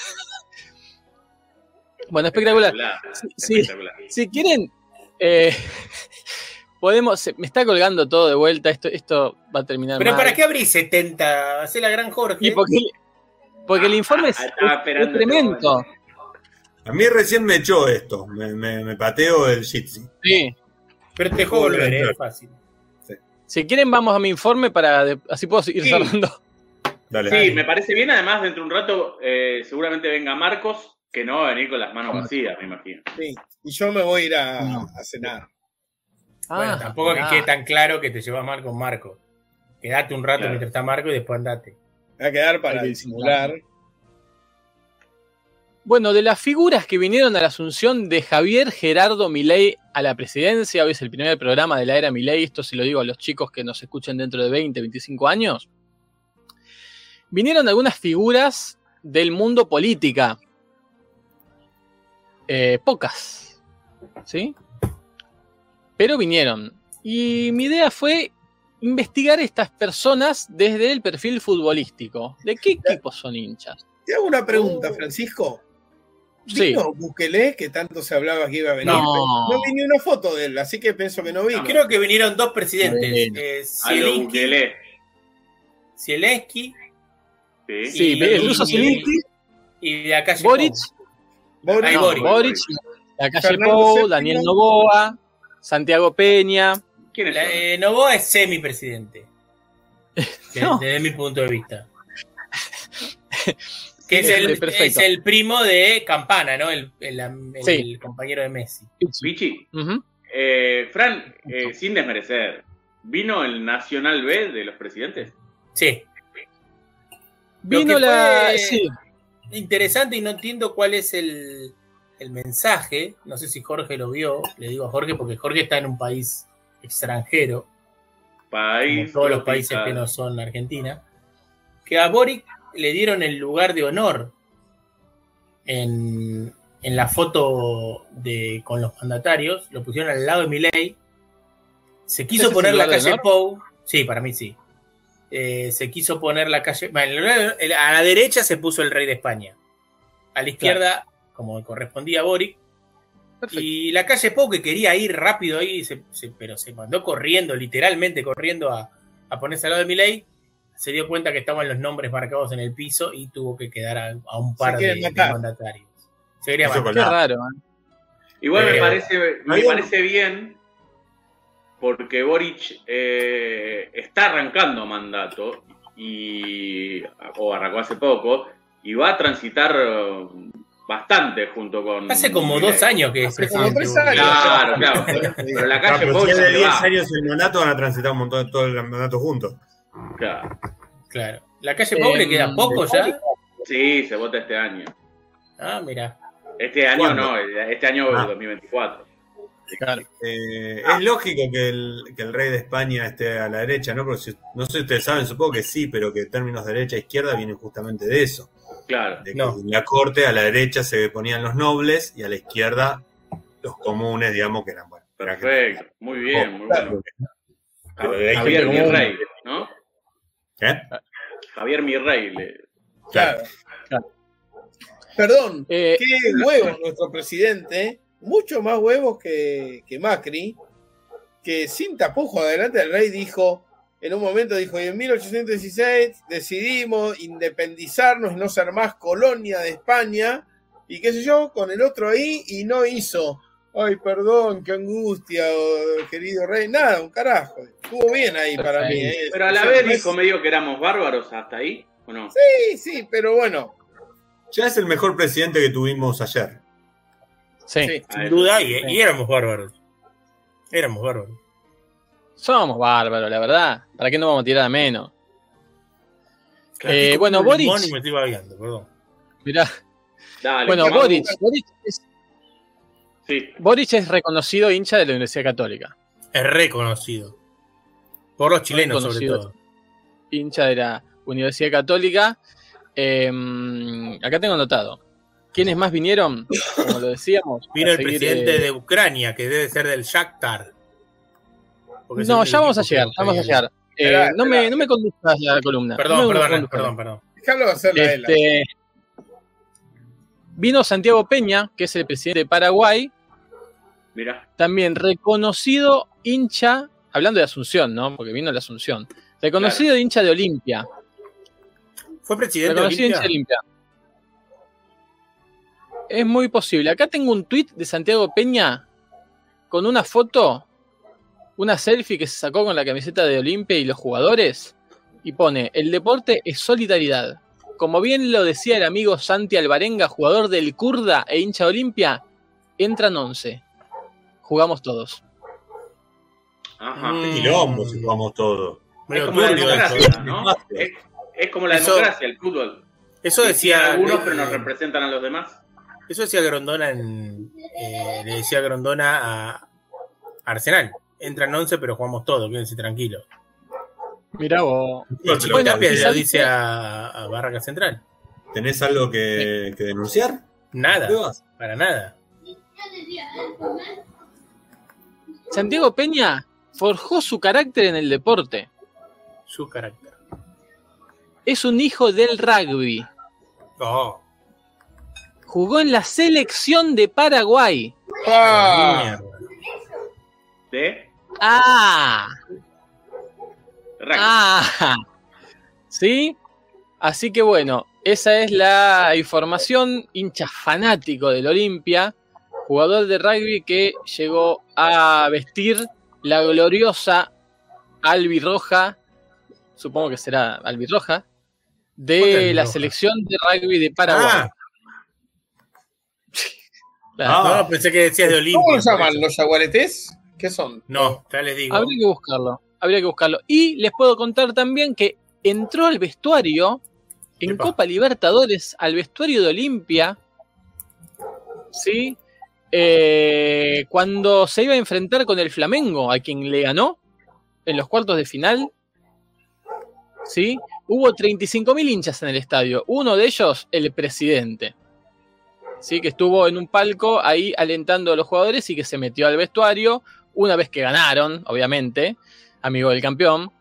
Bueno, espectacular. Sí. espectacular. Si quieren, eh, (laughs) podemos. se- me está colgando todo de vuelta. Esto, esto va a terminar Pero mal. ¿para qué abrís 70? Hacé la gran Jorge. Y porque, porque el informe es, Ah, estaba es- esperando es tremendo. A mí recién me echó esto, me, me, me pateo el Jitsi. Sí. Pero te dejó volver, ¿eh? es fácil. Si quieren, vamos a mi informe para. de- así puedo ir Sí. cerrando. Dale. Sí, me parece bien. Además, dentro de un rato eh, seguramente venga Marcos, que no va a venir con las manos vacías, me imagino. Sí. Y yo me voy a ir a, No. a cenar. bueno, Ah, tampoco que quede tan claro que te llevas mal con Marco. Quedate un rato Claro. mientras está Marco y después andate. Me va a quedar para disimular. Bueno, de las figuras que vinieron a la asunción de Javier Gerardo Milei a la presidencia, hoy es el primer programa de la era Milei, esto se lo digo a los chicos que nos escuchen dentro de 20, 25 años, vinieron algunas figuras del mundo política. Eh, pocas, ¿sí? Pero vinieron. Y mi idea fue investigar estas personas desde el perfil futbolístico. ¿De qué equipos son hinchas? Te hago una pregunta, Oh. Sí. ¿Vino Bukele, que tanto se hablaba que iba a venir? No. No vi ni una foto de él, así que pienso que no vino. Creo que vinieron dos presidentes. Eh. Zelensky Sí. Sí, Y- el ruso y- Zelensky, y de acá Boric, Boric, no, Boric. Boric, la calle Fernando Pou, Séptimo. Daniel Novoa, Santiago Peña. ¿Quiénes La- son? eh, Novoa es semipresidente. (laughs) de- No. Desde mi punto de vista. (laughs) Que es Este, el, es el primo de Campana, ¿no? El, el- el Sí. compañero de Messi. Pichi. Ujú. Eh, Fran, eh, sin desmerecer, ¿vino el Nacional B de los presidentes? Sí. Vino la. Sí, Interesante y no entiendo cuál es el, el mensaje. No sé si Jorge lo vio. Le digo a Jorge porque Jorge está en un país extranjero. como País. todos los países que no son Argentina, que a Boric le dieron el lugar de honor en, en la foto de, con los mandatarios, lo pusieron al lado de Milei, se ¿Ese quiso poner la calle? Pou, sí, para mí sí, Eh, se quiso poner la calle, bueno, a la derecha se puso el rey de España, a la izquierda, como correspondía a Boric, perfecto. y la calle Pou que quería ir rápido ahí, se- se- pero se mandó corriendo, literalmente corriendo a, a ponerse al lado de Milei. Se dio cuenta que estaban los nombres marcados en el piso y tuvo que quedar a, a un par de, mandatarios. Se quería raro. ¿eh? Igual me Eh, parece, me parece bien porque Boric eh, está arrancando mandato y o arrancó hace poco y va a transitar bastante junto con Hace como dos años que es Hace como presidente. tres años. Claro, claro. (laughs) Pero la calle pero Pou si de le 10 va. años el mandato, van a transitar un montón de todo el mandato juntos. Claro. Claro. ¿La calle Pou le Em, queda poco ya? Sí, se vota este año. Ah, mira. Este año ¿Cuándo? no, este año Ah. 2024. Claro. Eh, es lógico que el, que el rey de España esté a la derecha, ¿no? Porque si- no sé si ustedes saben, supongo que sí, pero que términos derecha e izquierda vienen justamente de eso. Claro. De que No. en la corte a la derecha se ponían los nobles y a la izquierda los comunes, digamos, que eran, bueno. Perfecto, muy bien, muy bueno. Pero de ahí Javier gente como- Mirrey, ¿no? ¿Eh? Javier Mirrey. le- Claro. Claro. Perdón, Eh, qué huevos nuestro presidente, mucho más huevos que, que Macri, que sin tapujo adelante del rey dijo, en un momento dijo, y en 1816 decidimos independizarnos y no ser más colonia de España, y qué sé yo, con el otro ahí, y no hizo, ay, perdón, qué angustia, oh, querido rey, nada, un carajo, estuvo bien ahí para mí. ¿eh? Pero a la O sea, vez dijo medio que éramos bárbaros hasta ahí, ¿o no? Sí, sí, pero bueno, Ya es el mejor presidente que tuvimos ayer. sí, sí. Sin duda, y, y éramos bárbaros. Éramos bárbaros. somos bárbaros, la verdad. ¿Para qué no vamos a tirar a menos? Eh, bueno, y me estoy perdón. Mirá, Dale, bueno. Boric, Boric es, Sí, Boric es reconocido hincha de la Universidad Católica. Es reconocido. Por los chilenos, sobre todo. hincha de la Universidad Católica. Eh, acá tengo anotado. ¿Quiénes más vinieron? Como lo decíamos. Vino el seguir, presidente eh, de Ucrania, que debe ser del Shakhtar. No, ya vamos a llegar, ya vamos a llegar. Eh, Esperá, no, me, no me conduzcas la columna. Perdón, No perdón, perdón, perdón. déjalo él. Este, vino Santiago Peña, que es el presidente de Paraguay, mira. también reconocido hincha, hablando de Asunción, ¿no? Porque vino la Asunción. Reconocido hincha de Olimpia. ¿Fue presidente de Reconocido hincha Olimpia? de Olimpia. Es muy posible. Acá tengo un tuit de Santiago Peña con una foto, una selfie que se sacó con la camiseta de Olimpia y los jugadores. Y pone, el deporte es solidaridad. Como bien lo decía el amigo Santi Alvarenga, jugador del Kurda e hincha de Olimpia, entran 11. Jugamos todos. Ajá. Mm. Quilombo si jugamos todo. Es como la democracia. ¿no? Es, es como la Eso- democracia, el fútbol. Eso decía. algunos, eh, pero nos representan a los demás. Eso decía Grondona en. eh, le decía Grondona a Arsenal. Entran 11, pero jugamos todo, quédense tranquilos. Mirá vos. Chico y le Santi- dice a, a Barraca Central. ¿Tenés algo que, que denunciar? Nada, para nada. Santiago Peña forjó su carácter en el deporte. Su carácter. Es un hijo del rugby. Oh, Jugó en la selección de Paraguay. Ah. De Ah, rugby. ah. ¿Sí? Así que bueno, esa es la información. Hincha fanático del Olimpia, jugador de rugby que llegó a vestir la gloriosa albirroja, supongo que será albirroja, ¿Cuál de albirroja? la selección de rugby de Paraguay. Ah. (laughs) Ah. no, pensé que decías de Olimpia. ¿Cómo lo llaman? ¿Los yaguaretés? ¿Qué son? No, ya les digo. Habría que buscarlo, habría que buscarlo. Y les puedo contar también que entró al vestuario en Epa. Copa Libertadores, al vestuario de Olimpia, ¿sí? Eh, cuando se iba a enfrentar con el Flamengo, a quien le ganó en los cuartos de final, ¿sí? Hubo 35.000 hinchas en el estadio, uno de ellos el presidente, ¿sí? Que estuvo en un palco ahí alentando a los jugadores y que se metió al vestuario una vez que ganaron, obviamente, amigo del campeón,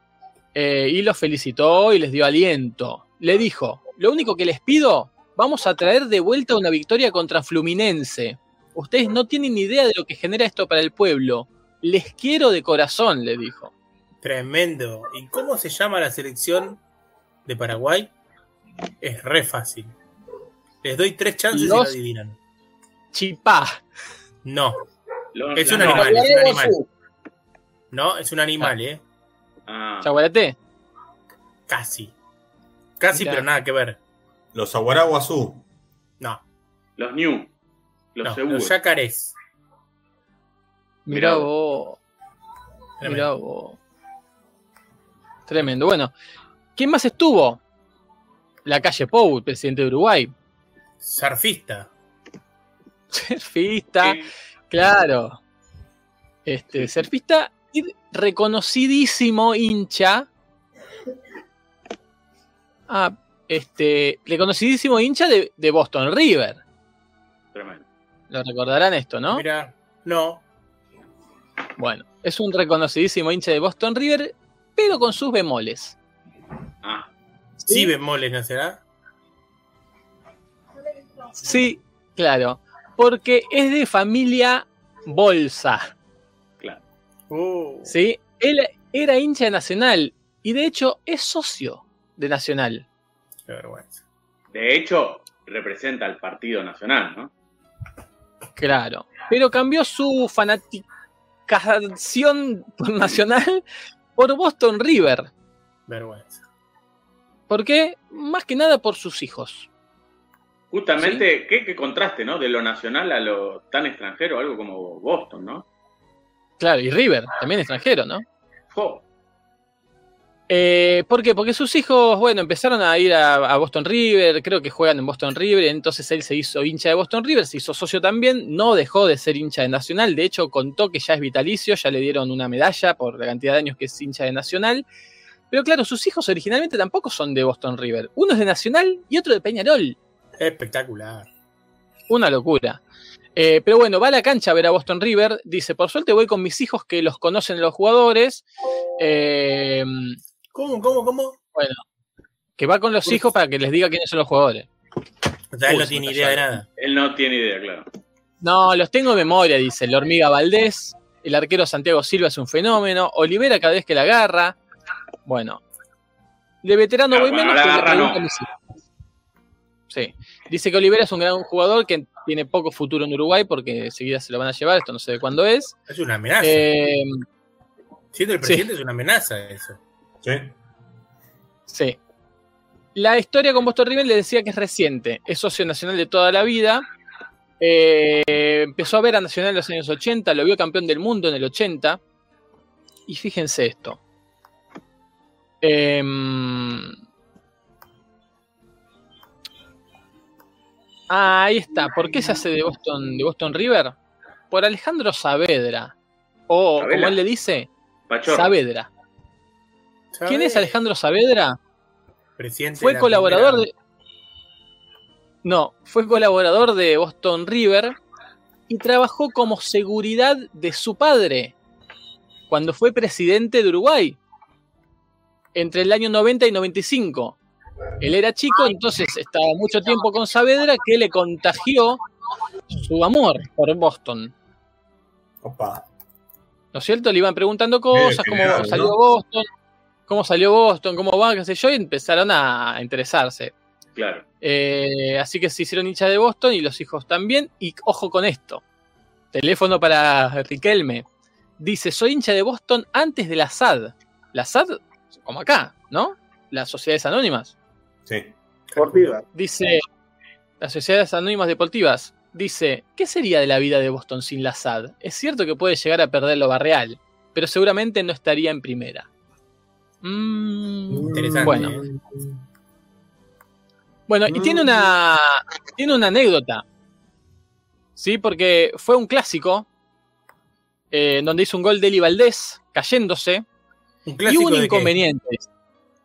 eh, y los felicitó y les dio aliento. Le dijo, lo único que les pido, vamos a traer de vuelta una victoria contra Fluminense. Ustedes no tienen ni idea de lo que genera esto para el pueblo. Les quiero de corazón, le dijo. Tremendo. ¿Y cómo se llama la selección de Paraguay? Es re fácil. Les doy tres chances y Los- lo adivinan. Chipá. No, Los- es un animal, es un animal. No, es un animal, ¿eh? Ah, Chaguarete. Casi. Casi, Mirá. pero nada que ver. Los Aguaraguazú. No, los New. Los no, los yacarés. Mirá vos. Mirá Tremendo. vos. Tremendo. Bueno, ¿quién más estuvo? La calle Pou, presidente de Uruguay. Surfista. (laughs) Surfista, claro. Este, surfista y reconocidísimo hincha. Ah, este, reconocidísimo hincha de, de Boston River. Tremendo. Lo recordarán esto, ¿no? Mira, no. Bueno, es un reconocidísimo hincha de Boston River, pero con sus bemoles. Ah, Sí, bemoles, ¿no será? Sí, claro, porque es de familia Bolsa, claro. Uh, ¿sí? Él era hincha de Nacional y de hecho es socio de Nacional. qué vergüenza. De hecho, representa al Partido Nacional, ¿no? Claro, pero cambió su fanaticación por Nacional por Boston River. Vergüenza. ¿Por qué? Más que nada por sus hijos. Justamente, ¿qué, qué contraste, ¿no? De lo nacional a lo tan extranjero, algo como Boston, ¿no? Claro, y River, también extranjero, ¿no? Jo, Eh, ¿Por qué? Porque sus hijos, bueno, empezaron a ir a, a Boston River, creo que juegan en Boston River, entonces él se hizo hincha de Boston River, se hizo socio también, no dejó de ser hincha de Nacional, de hecho contó que ya es vitalicio, ya le dieron una medalla por la cantidad de años que es hincha de Nacional, pero claro, sus hijos originalmente tampoco son de Boston River, uno es de Nacional y otro de Peñarol, Espectacular. una locura. Eh, pero bueno, va a la cancha a ver a Boston River, dice, por suerte voy con mis hijos que los conocen los jugadores, eh, ¿Cómo, cómo, cómo? Bueno, que va con los hijos para que les diga quiénes son los jugadores. O sea, él Uy, no tiene idea de nada. él no tiene idea, claro. No, los tengo en memoria, dice. La hormiga Valdés, el arquero Santiago Silva es un fenómeno, Olivera cada vez que la agarra. Bueno, de veterano Claro, voy menos. la le agarra, no. Sí, dice que Olivera es un gran jugador que tiene poco futuro en Uruguay porque enseguida se lo van a llevar, esto no sé de cuándo es. Es una amenaza. Eh, Siendo el presidente es una amenaza eso. ¿Sí? Sí. La historia con Boston River le decía que es reciente. Es socio nacional de toda la vida. Eh, empezó a ver a Nacional en los años 80, lo vio campeón del mundo en el 80. Y fíjense esto. Em, ah, ahí está. ¿Por qué se hace de Boston, de Boston River? Por Alejandro Saavedra. O, como él le dice, Pachorra. Saavedra. ¿Quién es Alejandro Saavedra? Presidente Fue de la colaborador primera- de. No, fue colaborador de Boston River y trabajó como seguridad de su padre cuando fue presidente de Uruguay entre el año 90 y 95. Él era chico, entonces estaba mucho tiempo con Saavedra que le contagió su amor por Boston. Opa. ¿No es cierto? Le iban preguntando cosas, cómo salió ¿no? Boston, cómo salió Boston, cómo va, qué sé yo, y empezaron a interesarse. Claro. Eh, así que se hicieron hinchas de Boston y los hijos también. Y ojo con esto. Teléfono para Riquelme. Dice, soy hincha de Boston antes de la SAD. La SAD, como acá, ¿no? Las sociedades anónimas. Sí. Deportiva. Dice, las sociedades anónimas deportivas. Dice, ¿qué sería de la vida de Boston sin la SAD? Es cierto que puede llegar a perder lo barreal, pero seguramente no estaría en primera. Mm, Interesante. Bueno. Bueno, y tiene una, tiene una anécdota. Sí, porque fue un clásico eh, donde hizo un gol de Eli Valdés cayéndose Un y hubo un de qué? inconveniente.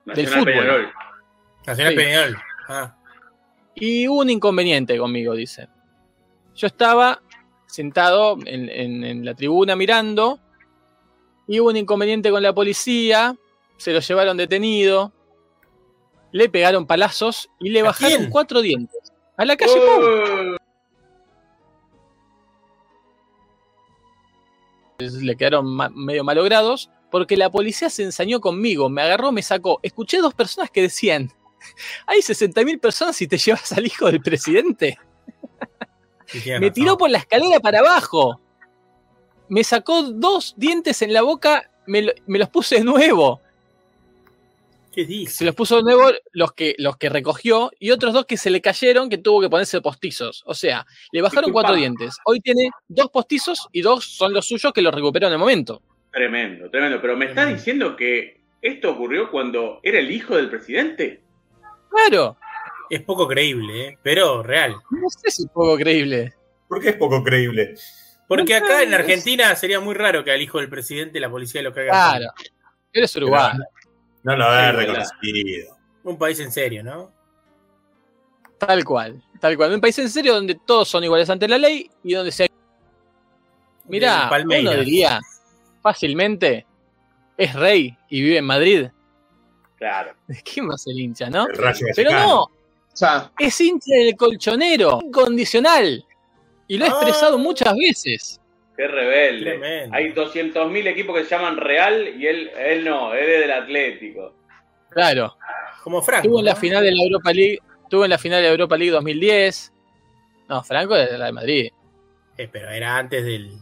Nacional fútbol. Peñarol. Nacional Sí. Peñarol. Ah, Y hubo un inconveniente conmigo, dice. Yo estaba sentado en, en- en la tribuna mirando y hubo un inconveniente con la policía, se lo llevaron detenido, le pegaron palazos y le ¿A bajaron quién? cuatro dientes. A la calle. Oh, le quedaron ma- medio malogrados porque la policía se ensañó conmigo, me agarró, me sacó. Escuché dos personas que decían, (laughs) hay 60.000 personas y te (laughs) llevas al hijo del presidente. (laughs) Me tiró por la escalera para abajo. Me sacó dos dientes en la boca, me, lo- me los puse de nuevo. ¿Qué Se dice? los puso de nuevo los que, los que recogió y otros dos que se le cayeron que tuvo que ponerse postizos. O sea, le bajaron Disculpa. cuatro dientes. Hoy tiene dos postizos y dos son los suyos que los recuperó en el momento. Tremendo, tremendo. Pero me estás Tremendo. diciendo que esto ocurrió cuando era el hijo del presidente. Claro. Es poco creíble, ¿eh? pero real. No sé si es poco creíble. ¿Por qué es poco creíble? Porque acá en Argentina sería muy raro que al hijo del presidente la policía lo caiga. Claro. Eres uruguayo. No lo había Sí, reconocido. Un país en serio, ¿no? Tal cual. Tal cual. Un país en serio donde todos son iguales ante la ley y donde se. Mirá, uno diría. fácilmente es rey y vive en Madrid, Claro. ¿de quién va a ser hincha, no? El Rayo Pero no, O sea, es hincha del colchonero, incondicional. Y lo he Ah. expresado muchas veces. Qué rebelde. Tremendo. Hay 200.000 equipos que se llaman Real y él, él no, él es del Atlético. Claro. Como Franco. Estuvo en la final de la Europa League, estuvo en la final de la Europa League 2010. No, Franco es de la de Madrid. Eh, pero era antes del,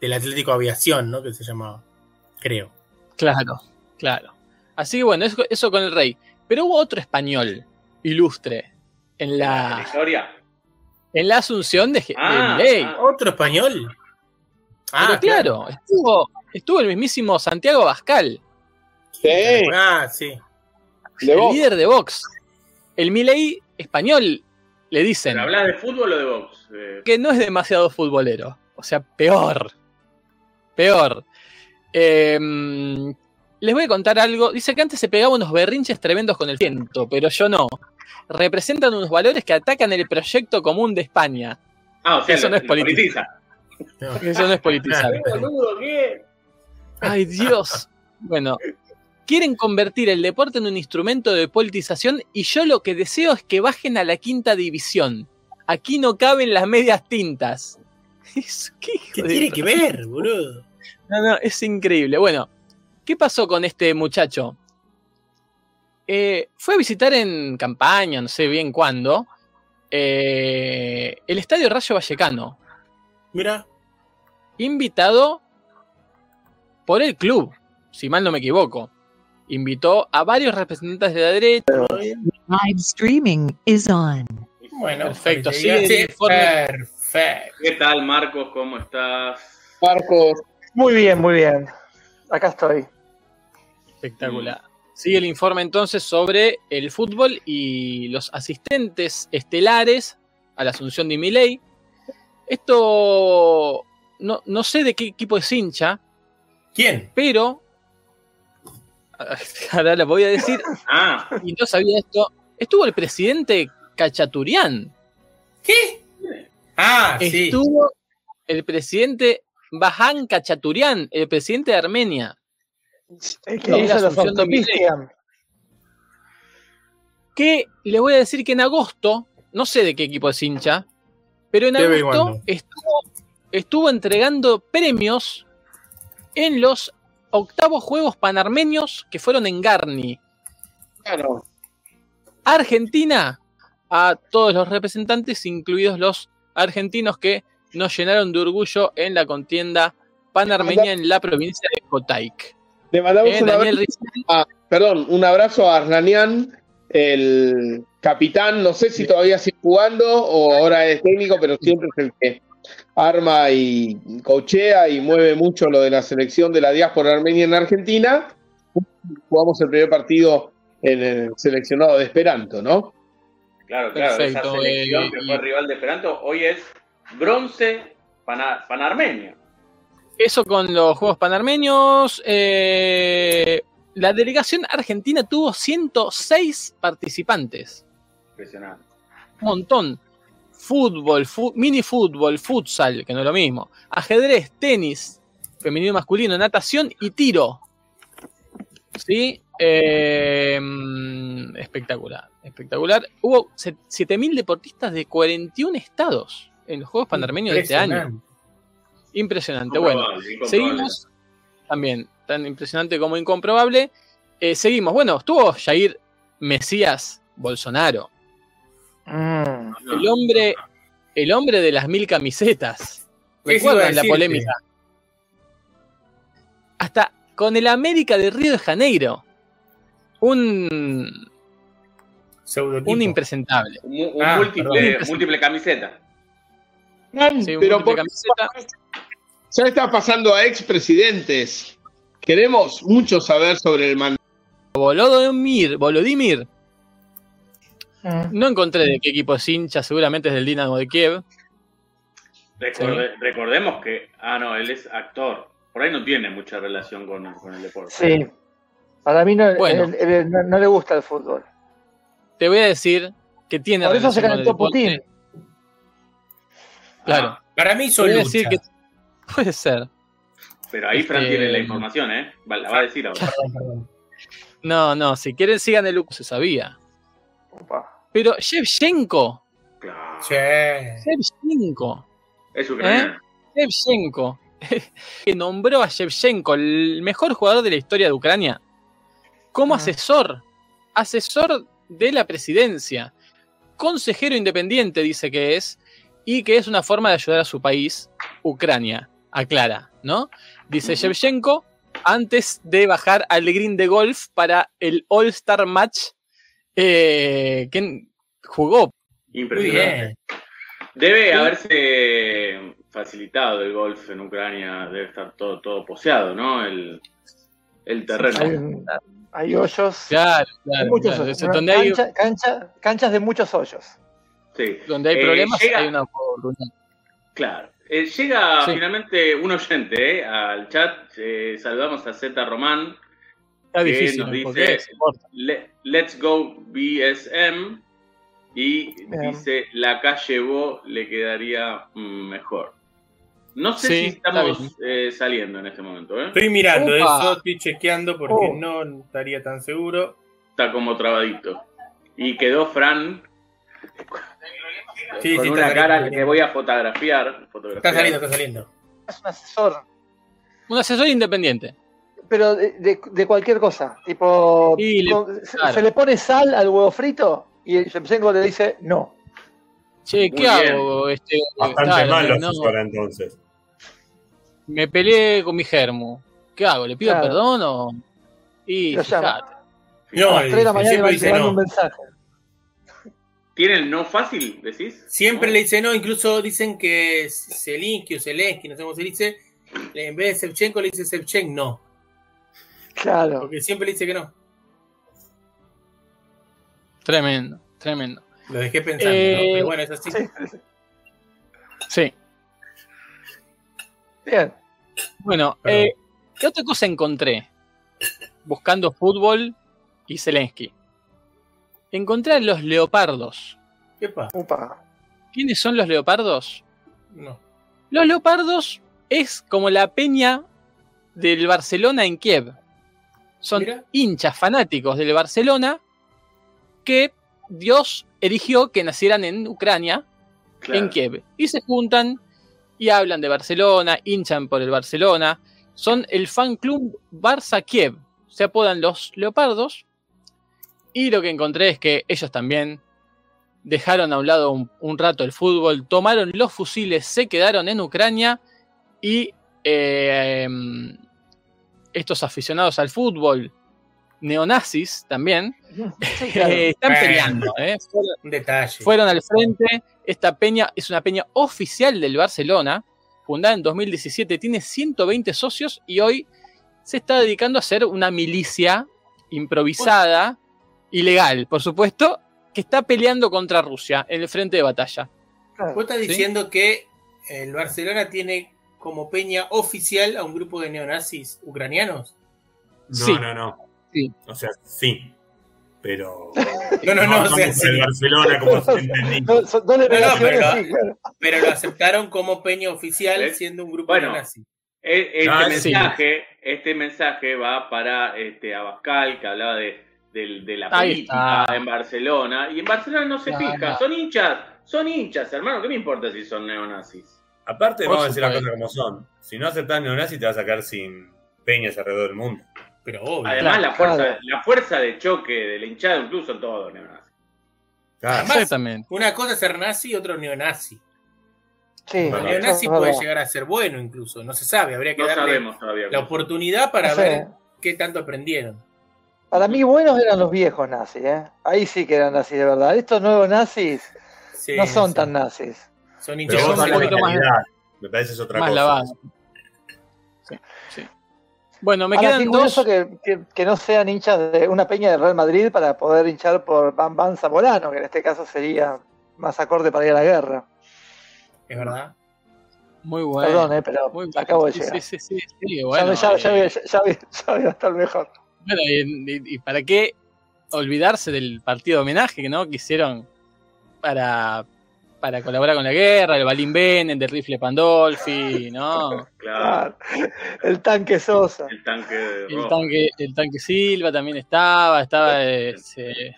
del Atlético Aviación, ¿no? Que se llamaba. Creo. Claro, claro. Así que bueno, eso, eso con el rey. Pero hubo otro español ilustre en ¿La la, historia? En la asunción de, Ah, Milei. ah. ¿Otro español? Pero claro, estuvo, estuvo el mismísimo Santiago Bascal, sí, Ah, sí. de el líder de Vox. El Milei español, le dicen ¿Pero hablas de fútbol o de box? Eh, que no es demasiado futbolero. O sea, peor. Peor. Eh, les voy a contar algo. Dice que antes se pegaba unos berrinches tremendos con el viento, pero yo no. Representan unos valores que atacan el proyecto común de España. Ah, o sea, Eso no es. No. (laughs) Eso no es politizar. (laughs) Ay, Dios. Bueno, quieren convertir el deporte en un instrumento de politización y yo lo que deseo es que bajen a la quinta división. Aquí no caben las medias tintas. (laughs) ¿Qué, hijo ¿Qué de tiene que ver, boludo? No, no, es increíble. Bueno, ¿qué pasó con este muchacho? Eh, fue a visitar en campaña, no sé bien cuándo, eh, el Estadio Rayo Vallecano, Mira, invitado por el club, si mal no me equivoco. Invitó a varios representantes de la derecha. Live streaming is on. bueno. Perfecto, informe. Perfecto. ¿Qué tal, Marcos? ¿Cómo estás? Marcos, Muy bien, muy bien. Acá estoy. Espectacular. Sigue el informe entonces sobre el fútbol y los asistentes estelares a la asunción de Milei. Esto no, no sé de qué equipo es hincha, ¿Quién? pero (laughs) ahora lo voy a decir (laughs) Ah, y no sabía esto. Estuvo el presidente Cachaturian, ¿Qué? Ah, sí. estuvo el presidente Bajan Cachaturian, el presidente de Armenia. El que No, la asunción de que les voy a decir que en agosto, no sé de qué equipo es hincha, pero en agosto estuvo, estuvo entregando premios en los octavos Juegos Panarmenios que fueron en Garni. claro. Argentina a todos los representantes, incluidos los argentinos que nos llenaron de orgullo en la contienda panarmeña en la provincia de Kotayk. Le mandamos Eh, un Daniel abrazo, Rizal, perdón, un abrazo a Arnanian, el capitán, no sé si todavía sigue jugando o ahora es técnico, pero siempre es el que arma y cochea y mueve mucho lo de la selección de la diáspora armenia en Argentina. Jugamos el primer partido en el seleccionado de Esperanto, ¿no? claro, claro. Perfecto, esa selección eh, que y- fue rival de Esperanto hoy es bronce pana- panarmenio. Eso con los Juegos Panarmenios. eh, la delegación argentina tuvo 106 participantes. Impresionante. Un montón. Fútbol, fu- mini fútbol, futsal, que no es lo mismo. Ajedrez, tenis, femenino y masculino, natación y tiro. ¿Sí? Eh, espectacular, espectacular. Hubo se- 7.000 deportistas de 41 estados en los Juegos Panarmenios de este año. Impresionante. Bueno. Seguimos, también, tan impresionante como incomprobable. Eh, seguimos, bueno, estuvo Jair Mesías Bolsonaro, Mm. El hombre, el hombre de las mil camisetas. ¿Qué se iba a ¿Recuerdan la polémica? Hasta con el América de Río de Janeiro. Un, un impresentable. Un, un Ah, múltiple, camiseta. Sí, un pero múltiple camiseta. Ya está pasando a expresidentes. Queremos mucho saber sobre el mandato. Volodymyr, Volodymyr. Mm. No encontré de qué equipo es hincha, seguramente es del Dinamo de Kiev. Recorde- Recordemos que, ah, no, él es actor. Por ahí no tiene mucha relación con, con el deporte. Sí. Para mí no, Bueno. él- él no, no le gusta el fútbol. Te voy a decir que tiene Por eso se relación calentó. Putin. Claro. Ah, Para mí Te son voy a luchas. decir que puede ser. Pero ahí Fran Este- tiene la información, ¿eh? La va a decir ahora. Perdón, perdón. No, no, si quieren sigan el Luco, se sabía. Opa. Pero Shevchenko, Claro. Che. Shevchenko, Es ucraniano. Shevchenko, (laughs) que nombró a Shevchenko el mejor jugador de la historia de Ucrania como Ajá. asesor, asesor de la presidencia, consejero independiente dice que es, y que es una forma de ayudar a su país, Ucrania, aclara, ¿no? Dice. Shevchenko antes de bajar al green de golf para el All-Star Match eh, que jugó. Impresionante. bien. Debe Sí. haberse facilitado el golf en Ucrania, debe estar todo, todo poseado, ¿no? El, terreno. hay hoyos. Claro, hay claro, muchos claro. hoyos. Hay, Cancha- cancha- canchas de muchos hoyos. Sí, donde hay Eh, problemas llega- hay una oportunidad. Claro. Eh, llega Sí. finalmente un oyente eh, al chat. eh, saludamos a Z Román. Está que difícil, nos ¿no? dice- let's go BSM. Y Bien. dice: La calle Bo le quedaría mm, mejor. No sé Sí, si estamos eh, saliendo en este momento, ¿eh? Estoy mirando Opa. eso, estoy chequeando porque Oh. no estaría tan seguro. Está como trabadito. Y quedó Fran Sí, con sí, una cara saliendo. que voy a fotografiar. fotografiar. Está saliendo, está saliendo. Es un asesor. Un asesor independiente. Pero de, de- de cualquier cosa. Tipo, Y le- con- se, claro. se le pone sal al huevo frito y el Shevchenko le dice no. Che, ¿qué Muy bien. hago? Este, Bastante claro, malo no, entonces. me peleé con mi germo. ¿Qué hago? ¿Le pido Claro. perdón o.? Y Lo llama. fíjate. No, a las 3 de la mañana le un no. mensaje. ¿Tiene el no fácil, decís? Siempre ¿No? le dice no, incluso dicen que Zelinsky o Zelensky, no sé cómo se dice, en vez de Sevchenko le dice Sevchen no, Claro. porque siempre le dice que no. Tremendo, tremendo. Lo dejé pensando, Eh, ¿no? Pero bueno, es así. Sí, sí. Bien. Bueno, eh, ¿qué otra cosa encontré? Buscando fútbol y Zelensky. Encontré a los leopardos. ¿Qué pasa? Upa. ¿Quiénes son los leopardos? No. Los leopardos es como la peña del Barcelona en Kiev. Son Mira. hinchas fanáticos del Barcelona que Dios eligió que nacieran en Ucrania, Claro. en Kiev. Y se juntan y hablan de Barcelona, hinchan por el Barcelona. Son el fan club Barça Kiev. Se apodan los leopardos. Y lo que encontré es que ellos también dejaron a un lado un, un rato el fútbol, tomaron los fusiles, se quedaron en Ucrania y eh, em, estos aficionados al fútbol, neonazis también, Sí, (laughs) claro. eh, están peleando. eh. Fueron- Un detalle. fueron al frente. Esta peña es una peña oficial del Barcelona, fundada en 2017, tiene 120 socios y hoy se está dedicando a hacer una milicia improvisada, ilegal, por supuesto, que está peleando contra Rusia en el frente de batalla. claro. Vos estás ¿Sí? diciendo que el Barcelona tiene como peña oficial a un grupo de neonazis ucranianos. No, Sí. no, no. Sí. O sea, sí. Pero. (laughs) No, no, no, o somos sea, sí. el Barcelona como se entendí. No, son dos no, delegaciones, pero- sí, claro. pero lo aceptaron como peña oficial siendo un grupo Bueno. neonazi. E- Este, Ah, sí. mensaje, este mensaje va para este, Abascal, que hablaba de, del- de la política en Barcelona. Y en Barcelona no se Claro. fija, son hinchas, son hinchas, hermano. ¿Qué me importa si son neonazis? Aparte, vamos a decir las cosas como son. Si no aceptas neonazi, te vas a sacar sin peñas alrededor del mundo. Pero obvio. Además, Claro, la, fuerza, claro. la fuerza de choque de la hinchada incluso son todos neonazis. Claro. Además, Exactamente. Una cosa es ser nazi y otro neonazi. Sí, El Bueno, neonazi puede verdad. llegar a ser bueno incluso, no se sabe, habría que No darle sabemos todavía. la oportunidad para No sé. ver qué tanto aprendieron. Para mí buenos eran los viejos nazis, ¿eh? Ahí sí que eran nazis de verdad. Estos nuevos nazis Sí, no son sí. tan nazis. Son hinchas un poquito más-. Me parece es otra Más cosa. lavado. Sí, sí. Bueno, me Ahora, quedan curioso dos. que, que- que no sean hinchas de una peña de Real Madrid para poder hinchar por Bam Bam Zamorano, que en este caso sería más acorde para ir a la guerra. Es verdad. Muy bueno. Perdón, eh, pero Muy acabo de llegar. Sí, sí, sí, sí, Ya bueno, ya, ya, ya, ya, ya voy a estar mejor. Bueno, y, y- y para qué olvidarse del partido de homenaje ¿no? que hicieron para para colaborar con la guerra, el Balín Bennett, del rifle Pandolfi, ¿no? (laughs) Claro, el tanque Sosa. el tanque El tanque, el tanque Silva también estaba, estaba eh, se-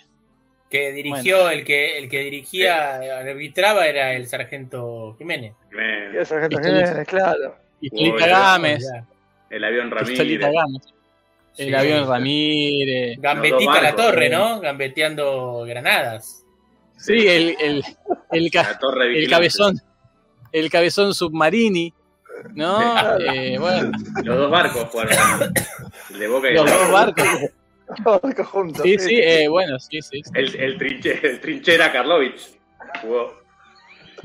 Que dirigió, el que el que dirigía, arbitraba era el sargento Jiménez. Jiménez, El sargento Pistolita. Jiménez, claro. Pistolita Uy, Gámez, El avión Pistolita Ramírez. Gámez, el Sí. avión Ramírez. Los Gambetita la barcos, torre, eh. ¿no? Gambeteando granadas. Sí, el, el, el, ca- La torre el cabezón, el cabezón submarini, ¿no? Eh, bueno, Los dos barcos (coughs) de Boca y los dos barcos. Todos juntos. Sí, sí, eh, bueno, sí, sí. sí. el, el trinche- el trinchera Karlovich. Jugó.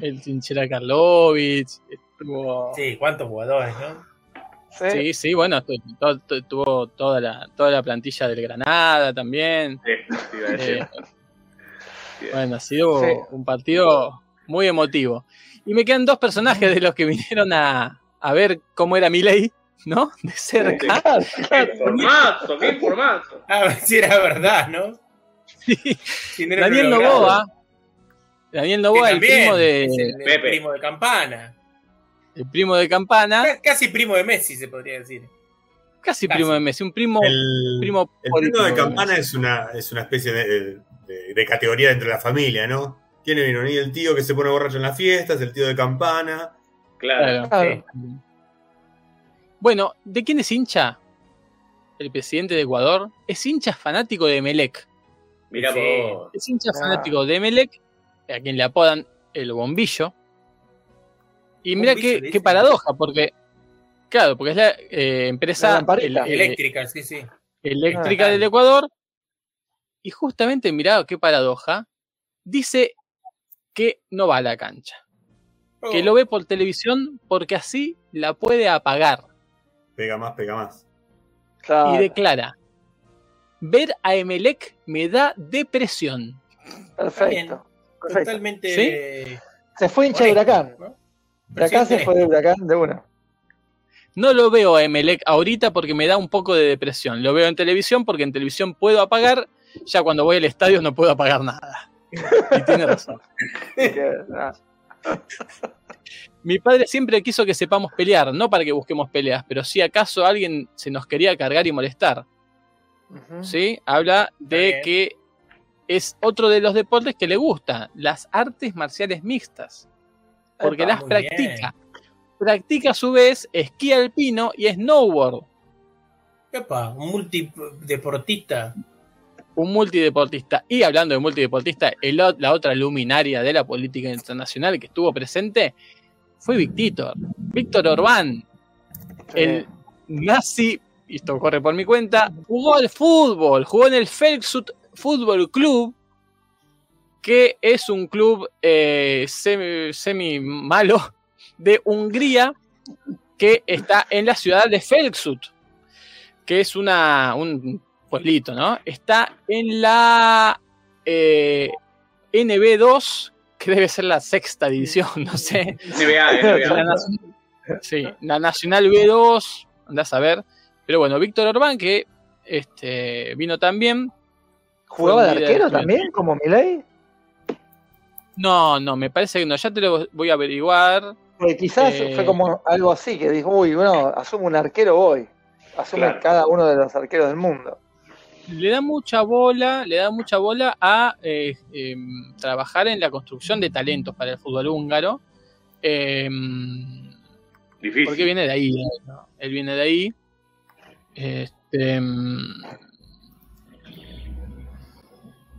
El Trinchera Karlovich, estuvo- Sí, cuántos jugadores, ¿no? Sí. Sí, sí, bueno, tu- tu- tu- tuvo toda la, toda la plantilla del Granada también. Sí, iba a decir. Eh, Sí. bueno, ha sido Sí. un partido muy emotivo. Y me quedan dos personajes de los que vinieron a, a ver cómo era Milei, ¿no? De cerca. (laughs) ¡Qué formato! ¡Qué formato! A ver si era verdad, ¿no? Un Daniel. Novoa. Daniel Novoa, el primo de, el, el Pepe. primo de Campana. El primo de Campana, Ca- Casi primo de Messi, se podría decir. casi casi. primo de Messi, un primo, El, primo el primo de de campana es una, es una especie de, de- de categoría dentro de la familia, ¿no? Tiene vino ni el tío que se pone borracho en las fiestas, el tío de campana. Claro. Claro. Claro. Bueno, ¿de quién es hincha? El presidente de Ecuador es hincha fanático de Melec. Mira Sí. vos. Es hincha Ah. fanático de Melec, a quien le apodan el bombillo. Y mira qué, qué paradoja, porque, claro, porque es la eh, empresa lamparita. el- el- Eléctrica, sí, sí. eléctrica Ah, del Ecuador. Y justamente, mirá qué paradoja, dice que no va a la cancha, que Oh, lo ve por televisión porque así la puede apagar. Pega más, pega más. Claro. y declara: Ver a Emelec me da depresión. Perfecto. Perfecto. Totalmente. Se fue hincha de huracán. ¿no? De acá se fue de huracán de una. No lo veo a Emelec ahorita porque me da un poco de depresión. Lo veo en televisión porque en televisión puedo apagar. Ya cuando voy al estadio no puedo apagar nada. (laughs) Y tiene razón. Mi padre siempre quiso que sepamos pelear, no para que busquemos peleas, pero si acaso alguien se nos quería cargar y molestar. ¿sí? Habla de que es otro de los deportes que le gusta, las artes marciales mixtas, porque las practica. Practica a su vez esquí alpino y snowboard, Epa, un multideportista. un multideportista. Y hablando de multideportista, el la otra luminaria de la política internacional que estuvo presente fue Víctor, Víctor Orbán, el nazi, y esto corre por mi cuenta, jugó al fútbol, jugó en el Felksut Fútbol Club, que es un club eh, semi, semi malo de Hungría que está en la ciudad de Felksut, que es una, un pueblito, ¿no? Está en la eh, NB2, que debe ser la sexta división, no sé. NBA, La NBA. nacional- sí, la Nacional B2, andás a ver. Pero bueno, Víctor Orbán, que este, vino también. ¿Jugaba de arquero también, como Milei? No, no, me parece que no, ya te lo voy a averiguar. Quizás Eh. fue como algo así, que dijo, uy, bueno, asumo un arquero voy. Asume Claro. cada uno de los arqueros del mundo. Le da mucha bola, le da mucha bola a eh, em, trabajar en la construcción de talentos para el fútbol húngaro. Em, Difícil. porque viene de ahí, ¿no? Él viene de ahí. Este, mm,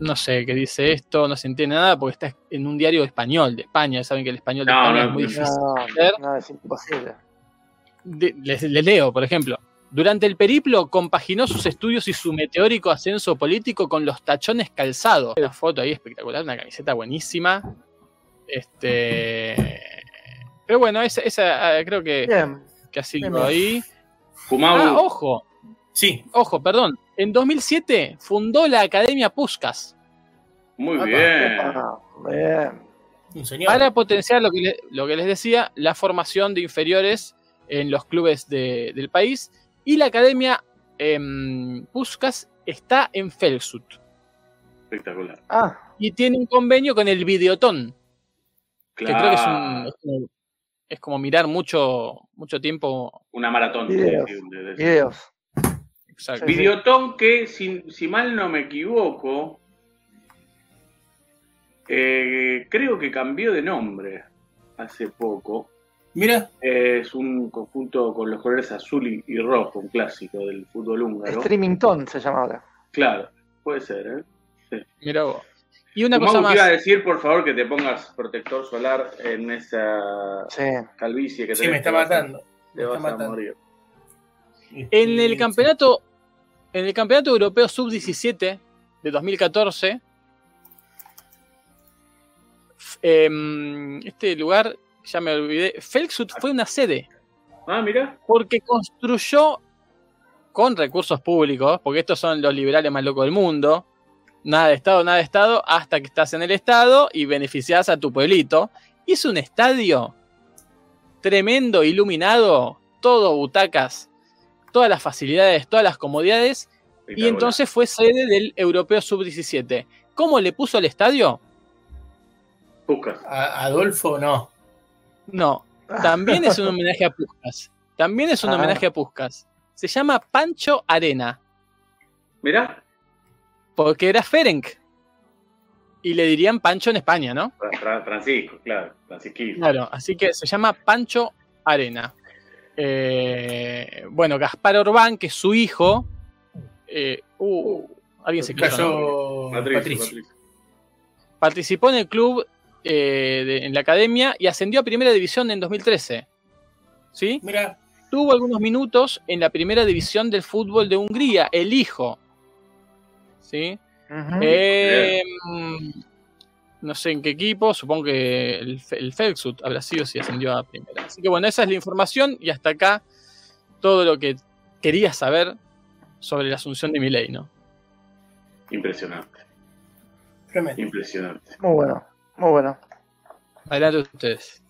no sé qué dice esto, no se entiende nada porque está en un diario español de España. Saben que el español de No, España no, es muy difícil. No, no, es imposible. De- les, les leo, por ejemplo. Durante el periplo compaginó sus estudios y su meteórico ascenso político con los tachones calzados. Una foto ahí espectacular, una camiseta buenísima. Este. Pero bueno, esa, esa, ah, creo que, Bien. que ha sido Bien. ahí. Fumau. Ah, ojo, Sí. ojo, perdón. En 2007 fundó la Academia Puskas Muy bien. Bien. Un señor. para potenciar lo que, le- lo que les decía, la formación de inferiores en los clubes de- del país. Y la Academia em, Puskas está en Felsut Espectacular. Ah, y tiene un convenio con el Videotón. que creo que es, un- es como, es como mirar mucho, mucho tiempo. Una maratón. Videos. de- de- Videos. Exacto. Sí, sí. Videotón que, si, si mal no me equivoco, eh, creo que cambió de nombre hace poco. Mira, Es un conjunto con los colores azul y, y rojo, un clásico del fútbol húngaro. Streamington se llama ahora. Claro, puede ser, ¿eh? Mira vos. Y una cosa más. te iba a decir, por favor, que te pongas protector solar en esa Sí. calvicie que sí, tenés, me está te matando. Te Me vas está a matando. morir. En el Sí. campeonato, en el campeonato europeo sub-17 de 2014, f- em, este lugar, ya me olvidé, Felxut fue una sede Ah, mira. porque construyó con recursos públicos, porque estos son los liberales más locos del mundo, nada de Estado, nada de Estado, hasta que estás en el Estado y beneficias a tu pueblito. Hizo un estadio tremendo, iluminado, todo butacas, todas las facilidades, todas las comodidades, y entonces fue sede del Europeo Sub-17. ¿Cómo le puso el estadio? Buscas. A- Adolfo, no. No, también es un homenaje a Puskas. También es un Ah. homenaje a Puskas. Se llama Pancho Arena. Mirá. Porque era Ferenc. Y le dirían Pancho en España, ¿no? Fra- Fra- Francisco, claro. Francisquito. Claro, así que se llama Pancho Arena. Eh, bueno, Gaspar Orbán, que es su hijo. eh, uh, alguien se cayó. Patricio, Patricio. Patricio. Participó en el club, eh, de- en la academia, y ascendió a primera división en 2013. ¿Sí? Mira, Tuvo algunos minutos en la primera división del fútbol de Hungría, el hijo. ¿Sí? No sé en qué equipo, supongo que el, el Felxut habrá sido si ascendió a primera. Así que bueno, esa es la información y hasta acá todo lo que quería saber sobre la asunción de Milei, ¿no? Impresionante. tremendo. Impresionante. Muy bueno, muy bueno. Adelante ustedes.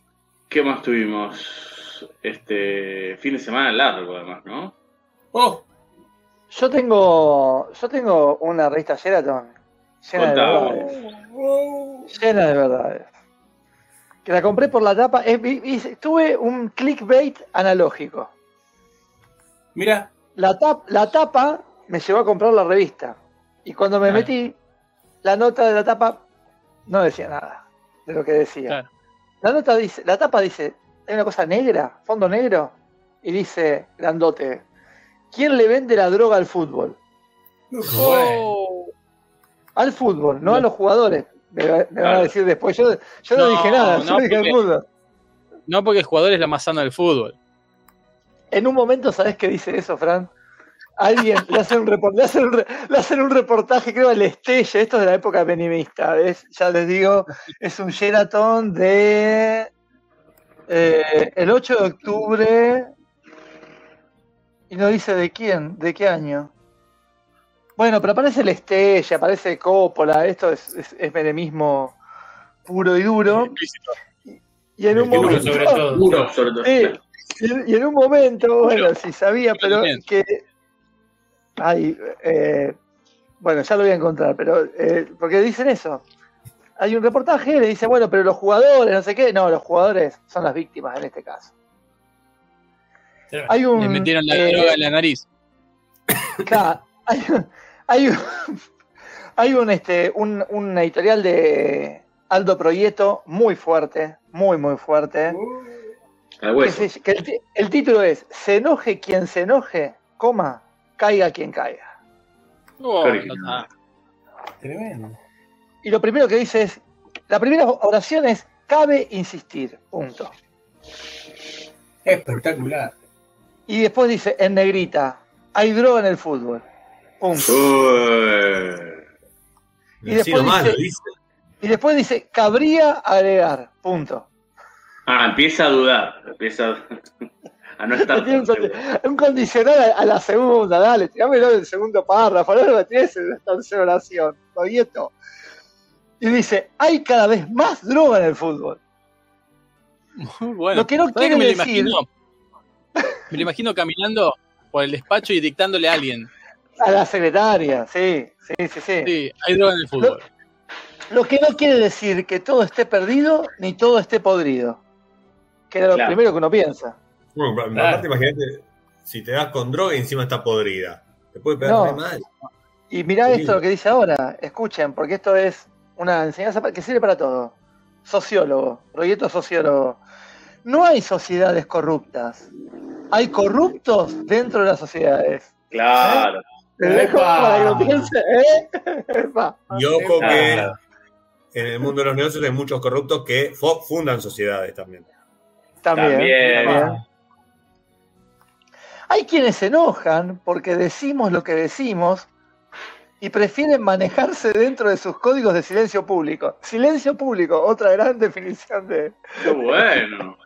¿Qué más tuvimos? Este fin de semana largo, además, ¿no? Oh, Yo tengo, yo tengo una revista Sheraton llena de verdades. Llena de verdades. Que la compré por la tapa. vi- vi- tuve un clickbait analógico. mira, La, tap- la tapa me llevó a comprar la revista. Y cuando me Claro. metí, la nota de la tapa no decía nada de lo que decía. Claro. La nota dice, la tapa dice, hay una cosa negra, fondo negro, y dice, grandote, ¿quién le vende la droga al fútbol? Oh, Al fútbol, no a los jugadores. Me, me van a decir después, yo, yo no, No, dije nada, no, yo dije al porque- fútbol. no porque el jugador es la más sana del fútbol. En un momento, ¿sabes qué dice eso, Fran? Alguien le hace un, le hace un, le hacen un reportaje, creo, al Estelle, esto es de la época benimista, es, ya les digo, es un Sheraton de eh, el 8 de octubre y no dice de quién, de qué año. Bueno, pero aparece el Estelle, aparece Coppola, esto es, es, es menemismo puro y duro. Y en un momento, sobre todo. Duro, sobre todo. Sí, y, en- y en un momento, bueno, si sabía, pero que. Ay, eh, bueno, ya lo voy a encontrar, pero. eh, porque dicen eso. Hay un reportaje y le dice, bueno, pero los jugadores, no sé qué. No, los jugadores son las víctimas en este caso. Hay un. Le metieron la eh, droga en la nariz. Claro, hay, hay un, (laughs) hay un, este, un, un editorial de Aldo Proyecto muy fuerte, muy, muy fuerte. Al que, hueso. se- que el, título es Se enoje quien se enoje, coma, caiga quien caiga. Oh. Tremendo. Y lo primero que dice es, la primera oración es, cabe insistir, punto. Espectacular. Y después dice, en negrita, hay droga en el fútbol, Y después dice- lo dice. Y después dice, cabría agregar, punto. Ah, empieza a dudar. Empieza a, a no estar. (laughs) Tiene un, seguro. condicional a, a la segunda, dale, tirámelo del segundo párrafo, no lo tienes en la tercera oración, Proyecto. Y dice, hay cada vez más droga en el fútbol. Muy bueno. Lo que no ¿Sabés quiere me lo decir- imagino? Me lo imagino caminando por el despacho y dictándole a alguien. A la secretaria, sí, sí, sí, sí. Sí, hay droga en el fútbol. Lo que no quiere decir que todo esté perdido ni todo esté podrido. Que era lo Claro. primero que uno piensa. Bueno, Claro. aparte, imagínate, si te das con droga y encima está podrida. Te puede pegar No. mal. Y mirá Sí. esto lo que dice ahora. Escuchen, porque esto es una enseñanza que sirve para todo. Sociólogo, proyecto sociólogo. No hay sociedades corruptas. Hay corruptos dentro de las sociedades. Claro. ¿eh? Y ojo que Claro. en el mundo de los negocios hay muchos corruptos que fundan sociedades también. También. También. también. Hay quienes se enojan porque decimos lo que decimos y prefieren manejarse dentro de sus códigos de silencio público. Silencio público, otra gran definición de... Qué bueno.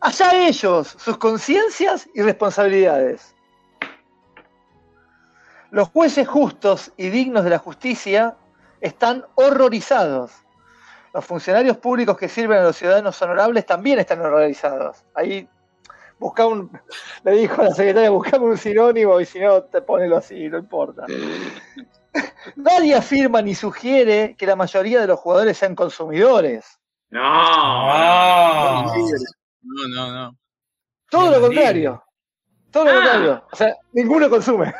Allá ellos, sus conciencias y responsabilidades. Los jueces justos y dignos de la justicia están horrorizados. Los funcionarios públicos que sirven a los ciudadanos honorables también están horrorizados. Ahí busca un, le dijo a la secretaria, buscame un sinónimo y si no, te ponelo así, no importa. (laughs) Nadie afirma ni sugiere que la mayoría de los jugadores sean consumidores. No. Ah. No, no, no. Todo lo contrario. Todo lo Ah. contrario. O sea, ninguno consume.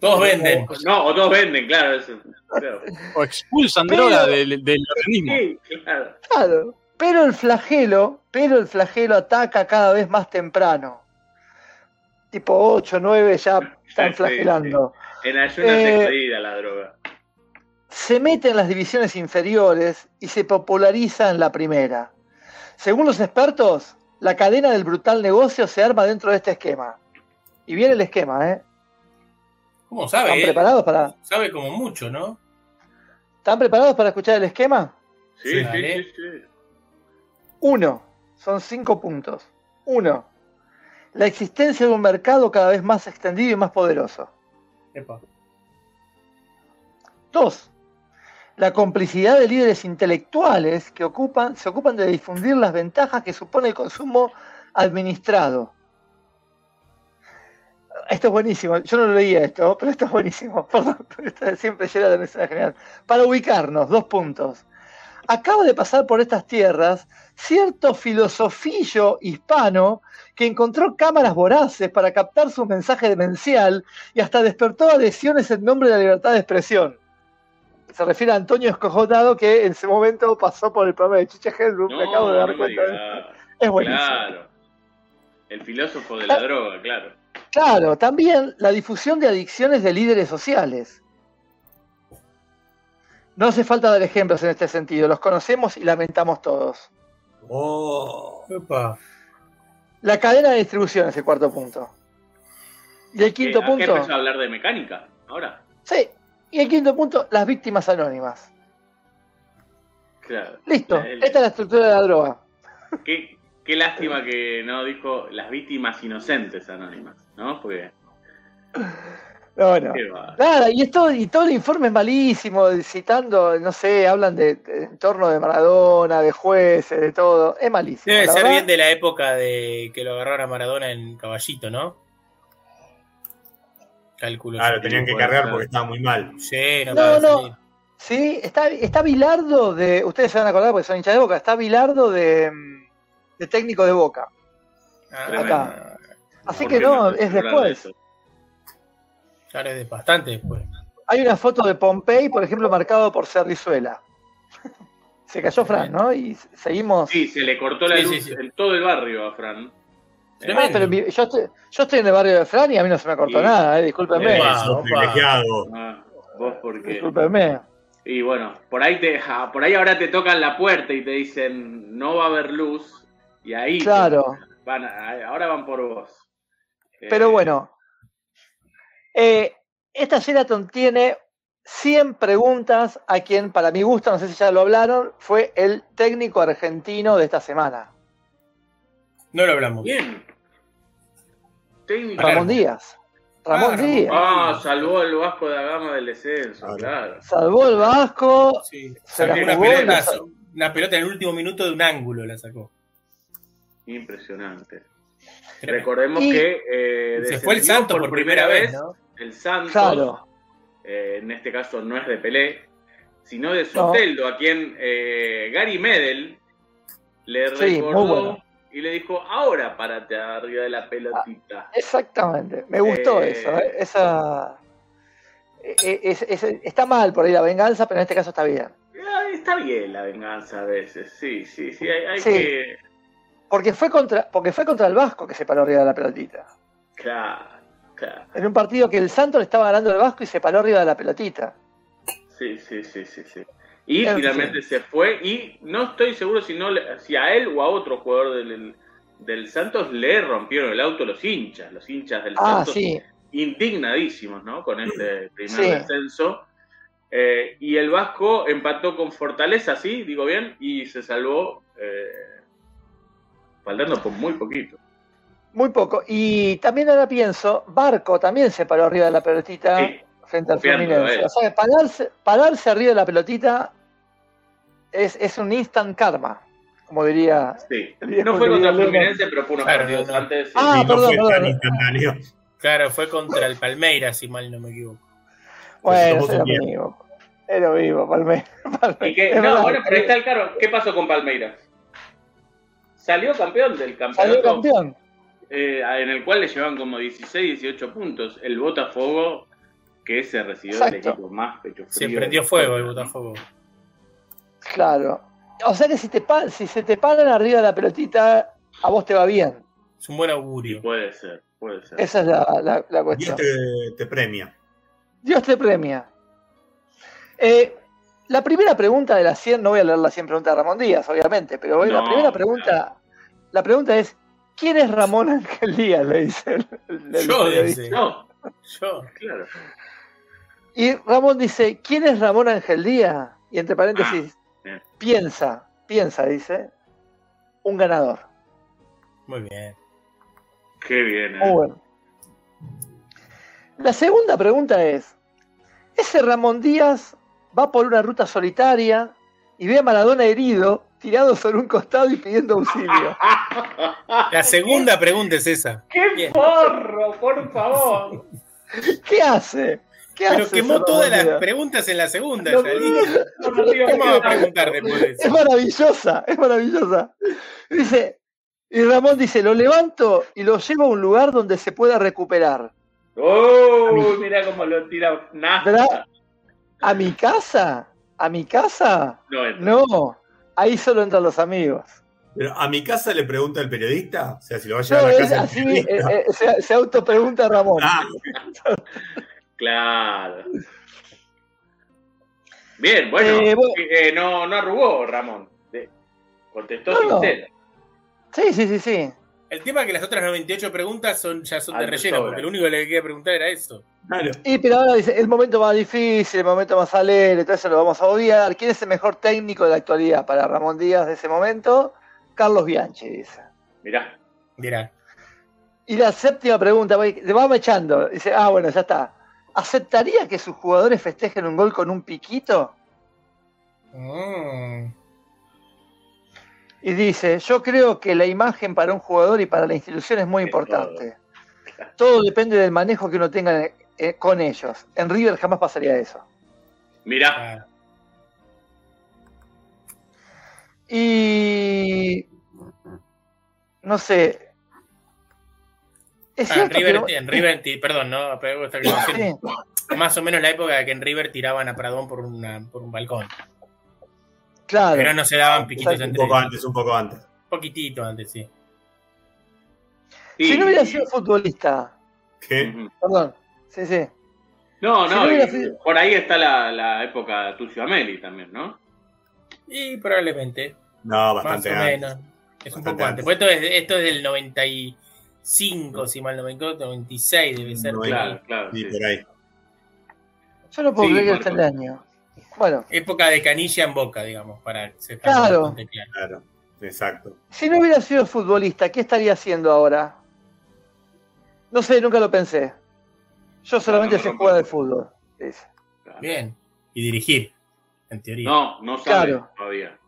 Todos venden. No, o todos venden, claro. Eso. Claro. O expulsan Pero- droga del, del organismo. Sí, claro. Claro. Pero el flagelo, pero el flagelo ataca cada vez más temprano. Tipo 8, 9 ya están Sí, flagelando. En ayunas Eh, expedida la droga. Se mete en las divisiones inferiores y se populariza en la primera. Según los expertos, la cadena del brutal negocio se arma dentro de este esquema. Y viene el esquema, ¿eh? ¿Cómo ¿Están sabe? eh? preparados para, Sabe como mucho, ¿no? ¿Están preparados para escuchar el esquema? Sí, Sí, sí, sí. Uno, son cinco puntos. Uno, la existencia de un mercado cada vez más extendido y más poderoso. Epa. Dos, la complicidad de líderes intelectuales que ocupan, se ocupan de difundir las ventajas que supone el consumo administrado. Esto es buenísimo. Yo no lo leía esto, pero esto es buenísimo. (laughs) Perdón, pero esto siempre llega de mensaje general. Para ubicarnos, dos puntos. Acaba de pasar por estas tierras cierto filosofillo hispano que encontró cámaras voraces para captar su mensaje demencial y hasta despertó adhesiones en nombre de la libertad de expresión. Se refiere a Antonio Escojotado que en ese momento pasó por el programa de Chiche Helbrum, me acabo de dar no cuenta. de. Es buenísimo. Claro. El filósofo de la droga, claro. Claro, también la difusión de adicciones de líderes sociales. No hace falta dar ejemplos en este sentido, los conocemos y lamentamos todos. Oh, Epa. La cadena de distribución es el cuarto punto. Y el quinto Eh, ¿a qué punto. empezó a hablar de mecánica? Ahora. Sí. Y el quinto punto, las víctimas anónimas. Claro. Listo. El- Esta es la estructura de la droga. Qué, qué lástima que no dijo las víctimas inocentes anónimas, ¿no? Porque. No, no. Nada, y, esto, y todo el informe es malísimo, citando, no sé, hablan de, de entorno de Maradona, de jueces, de todo. Es malísimo. Debe ser verdad. bien de la época de que lo agarraron a Maradona en caballito, ¿no? Cálculo. claro, yo. tenían que cargar porque estaba muy mal. Sí, no, No. Sí, está, está Bilardo de. Ustedes se van a acordar porque son hinchas de boca. Está Bilardo de, mm, de técnico de boca. Ah, Acá. Así ¿Por que no, es de después. eso? Claro, es de bastante después. Hay una foto de Pompey, por ejemplo, marcado por Cerrizuela. (laughs) Se cayó Fran, ¿no? Y seguimos. Sí, se le cortó la Sí, luz sí, sí. en todo el barrio a Fran. Ah, pero mi- yo, estoy, yo estoy en el barrio de Fran y a mí no se me cortó Sí. nada, eh, discúlpenme. Privilegiado. Ah, vos porque. Discúlpenme. Y bueno, por ahí te, por ahí ahora te tocan la puerta y te dicen no va a haber luz. Y ahí Claro. van a- ahora van por vos. Eh, Pero bueno, eh, esta Sheraton tiene 100 preguntas a quien, para mi gusto, no sé si ya lo hablaron, fue el técnico argentino de esta semana, No lo hablamos. Bien. Técnico. Ramón Díaz. Ramón Ah. Díaz. Ah, salvó el Vasco da Gama del descenso, Claro. claro. Salvó el Vasco. Sí. Se la una pelota, la una pelota en el último minuto de un ángulo la sacó. Impresionante. Recordemos Y- que eh, Se fue el Santos por primera vez, ¿no? El Santos, Claro. eh, en este caso no es de Pelé, sino de Soteldo, a quien eh, Gary Medel le Sí, recordó bueno. y le dijo, ahora párate arriba de la pelotita. Exactamente, me gustó Eh. eso. ¿eh? Esa, es- es- está mal por ahí la venganza, pero en este caso está bien. Ah, Está bien la venganza a veces, sí, sí, sí, hay, hay Sí. que... Porque fue contra, porque fue contra el Vasco que se paró arriba de la pelotita. Claro, claro. En un partido que el Santos le estaba ganando al Vasco y se paró arriba de la pelotita. Sí, sí, sí, sí, sí. Y En finalmente se fue y no estoy seguro si, no, si a él o a otro jugador del, del Santos le rompieron el auto los hinchas, los hinchas del Ah, Santos sí. indignadísimos, ¿no? Con este primer Sí. descenso. Eh, y el Vasco empató con Fortaleza, sí, digo bien, y se salvó eh, faltando por muy poquito. Muy poco. Y también ahora pienso, Barco también se paró arriba de la pelotita Sí, frente al Fluminense. eh. O sea, pararse, pararse arriba de la pelotita es, es un instant karma, como diría. sí. No fue contra el. Fluminense, pero fue unos Claro, partidos no, no. antes. sí. Ah, y no perdón, fue perdón. tan instantáneo. Claro, fue contra el Palmeiras, si mal no me equivoco. Bueno, es lo mismo. Es lo mismo, Palme. Y que, Es no, bueno, pero ahí está el caro. ¿Qué pasó con Palmeiras? Salió campeón del campeonato. Salió campeón. eh, en el cual le llevaban como 16, 18 puntos. El Botafogo, que se recibió del equipo más pecho frío. Se prendió fuego el Botafogo. Claro. O sea que si, te si se te paran arriba de la pelotita, a vos te va bien. Es un buen Sí, augurio. puede ser, puede ser. Esa es la, la- la Dios cuestión. te, te premia. Dios te premia. Eh, la primera pregunta de las 100, no voy a leer las 100 preguntas de Ramón Díaz, obviamente, pero la primera pregunta, la pregunta es, ¿quién es Ramón Ángel Díaz? Le dice el- el- el Yo, periodista. dice. No, Yo. claro. Y Ramón dice, ¿quién es Ramón Ángel Díaz? Y entre paréntesis, Ah, piensa, piensa, dice, un ganador. Muy bien. Qué bien. Muy eh. bueno. La segunda pregunta es, ¿ese Ramón Díaz va por una ruta solitaria y ve a Maradona herido, tirado sobre un costado y pidiendo auxilio? La segunda pregunta es esa. ¡Qué Bien. porro, por favor! ¿Qué hace? ¿Qué Pero hace quemó ese todas las preguntas en la segunda. No, ya, no, listo. no, no, digo ¿Qué que vamos a preguntar después de Es maravillosa, es maravillosa. Dice, y Ramón dice, lo levanto y lo llevo a un lugar donde se pueda recuperar. ¡Oh! Mira cómo lo tira nada. ¿A mi casa? ¿A mi casa? No, entra. No, ahí solo entran los amigos. Pero a mi casa le pregunta el periodista, o sea, si lo va a llevar No, a la es casa así, eh, periodista. eh, se, se autopregunta Ramón. Ah, (laughs) Claro. Bien, bueno, Eh, bueno. eh, no, no arrugó Ramón. Eh, Contestó No, no. sincero. Sí, sí, sí, sí. El tema es que las otras 98 preguntas son, ya son de relleno, sobra. porque lo único que le quería preguntar era eso. claro. Y pero ahora dice, el momento más difícil, el momento más alegre, todo eso lo vamos a odiar. ¿Quién es el mejor técnico de la actualidad para Ramón Díaz de ese momento? Carlos Bianchi, dice. Mirá. Dirá. Y la séptima pregunta, voy- le vamos echando. Dice, ah, bueno, ya está. ¿Aceptaría que sus jugadores festejen un gol con un piquito? Mm. Y dice, yo creo que la imagen para un jugador y para la institución es muy Es importante. Todo depende del manejo que uno tenga eh, con ellos. En River jamás pasaría eso. Mirá. Y... No sé. Es ah, en River, que... en River, perdón, ¿no? Pero. (laughs) Sí, Más o menos la época de que en River tiraban a Pradón por, una, por un balcón. Claro. Pero no se daban piquitos Un entre poco ellos. antes, un poco antes. Un poquitito antes, sí. Sí. Si no hubiera sido futbolista, ¿Qué? Perdón, sí, sí. No, Si no, no hubiera y sido- por ahí está la, la época Tucio Ameli también, ¿no? Y probablemente, No, más bastante o antes. menos. Es un poco antes. Pues esto, es, esto es del 95, si mal no me equivoco, 96 debe ser. Claro, claro. Sí, sí. por ahí. Yo no puedo Sí, creer que Marco. esté el año. Bueno, Época de canilla en boca, digamos, para que se Claro. bastante claro. Claro, exacto. si no hubiera sido futbolista, ¿qué estaría haciendo ahora? No sé, nunca lo pensé. Yo solamente no, no, sé jugar al fútbol. Bien. Y dirigir, en teoría. No, no sabe Claro. todavía.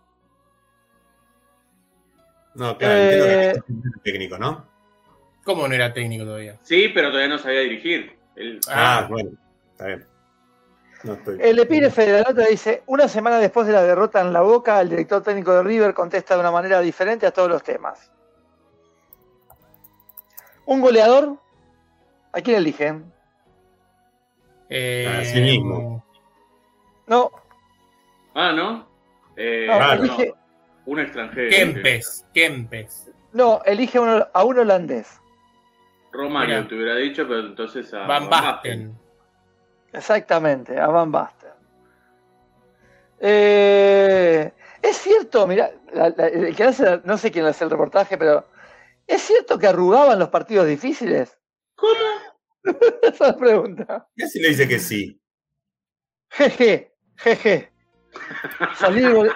No, claro, entiendo Eh, que es técnico, ¿no? ¿Cómo no era técnico todavía? Sí, pero todavía no sabía dirigir. Él- Ah, Ah, bueno, está bien. No estoy. El epígrafe de la nota dice, una semana después de la derrota en la Boca, el director técnico de River contesta de una manera diferente a todos los temas. Un goleador, ¿a quién eligen? Eh, A sí mismo. No, Ah, ¿no? Eh, no, elige, Un extranjero. Kempes, Kempes. no, elige a un holandés. Romario Mira. te hubiera dicho, pero entonces a Van Basten. Exactamente, a Van Basten. Eh, es cierto, mira, la- la- el que hace, no sé quién hace el reportaje, pero ¿es cierto que arrugaban los partidos difíciles? ¿Cómo? (laughs) Esa es la pregunta. ¿Qué si le dice que sí? Jeje, jeje. Salir,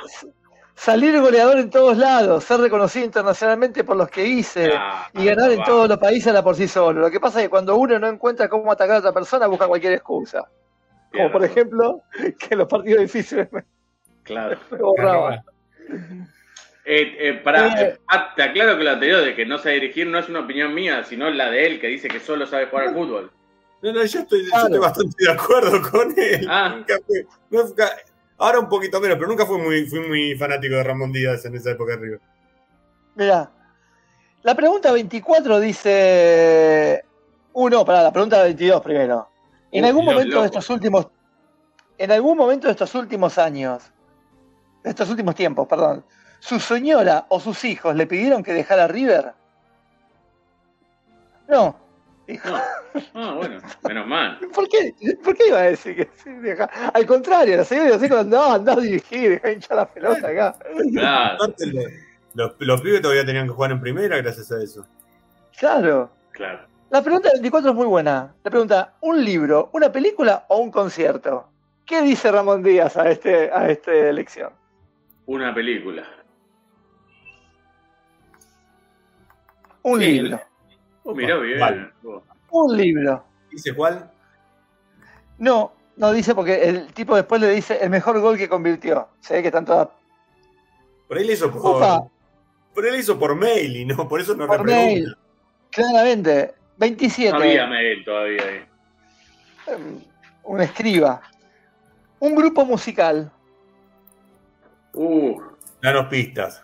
salir goleador en todos lados, ser reconocido internacionalmente por los que hice Ah, y ganar en va. todos los países a por sí solo. Lo que pasa es que cuando uno no encuentra cómo atacar a otra persona, busca cualquier excusa. Como por razón. ejemplo, (laughs) que los partidos difíciles me, Claro. (laughs) me borraban. Eh, eh, Eh. ah, te aclaro que lo anterior de que no sabe dirigir no es una opinión mía, sino la de él, que dice que solo sabe jugar al fútbol. No, no, yo estoy, yo estoy bastante de acuerdo con él. Ah. Nunca nunca- ahora un poquito menos, pero nunca fui muy, fui muy fanático de Ramón Díaz en esa época de River. Mira, la pregunta 24 dice. Uno, para la pregunta 22 primero. En Uy, algún momento loco. de estos últimos. En algún momento de estos últimos años. De estos últimos tiempos, perdón. ¿Su señora o sus hijos le pidieron que dejara River? No. No. Ah, bueno, menos mal. ¿Por qué? ¿Por qué iba a decir que sí, deja? Al contrario, la señora los hijos, no, andá a dirigir, deja hinchar la pelota acá. Claro, los, los pibes todavía tenían que jugar en primera gracias a eso. Claro. claro. La pregunta 24 es muy buena. La pregunta, ¿un libro, una película o un concierto? ¿Qué dice Ramón Díaz a, este, a esta elección? Una película. Un Sí. libro. Mirá bien. Vale. Un libro. ¿Dice cuál? No, no dice porque el tipo después le dice el mejor gol que convirtió. Se ve que están todas Por ahí le hizo por. Opa. Por ahí le hizo por mail y no, por eso no por mail. Claramente. 27. No había mail todavía ahí. em, Un escriba. Un grupo musical. Uh, Danos pistas.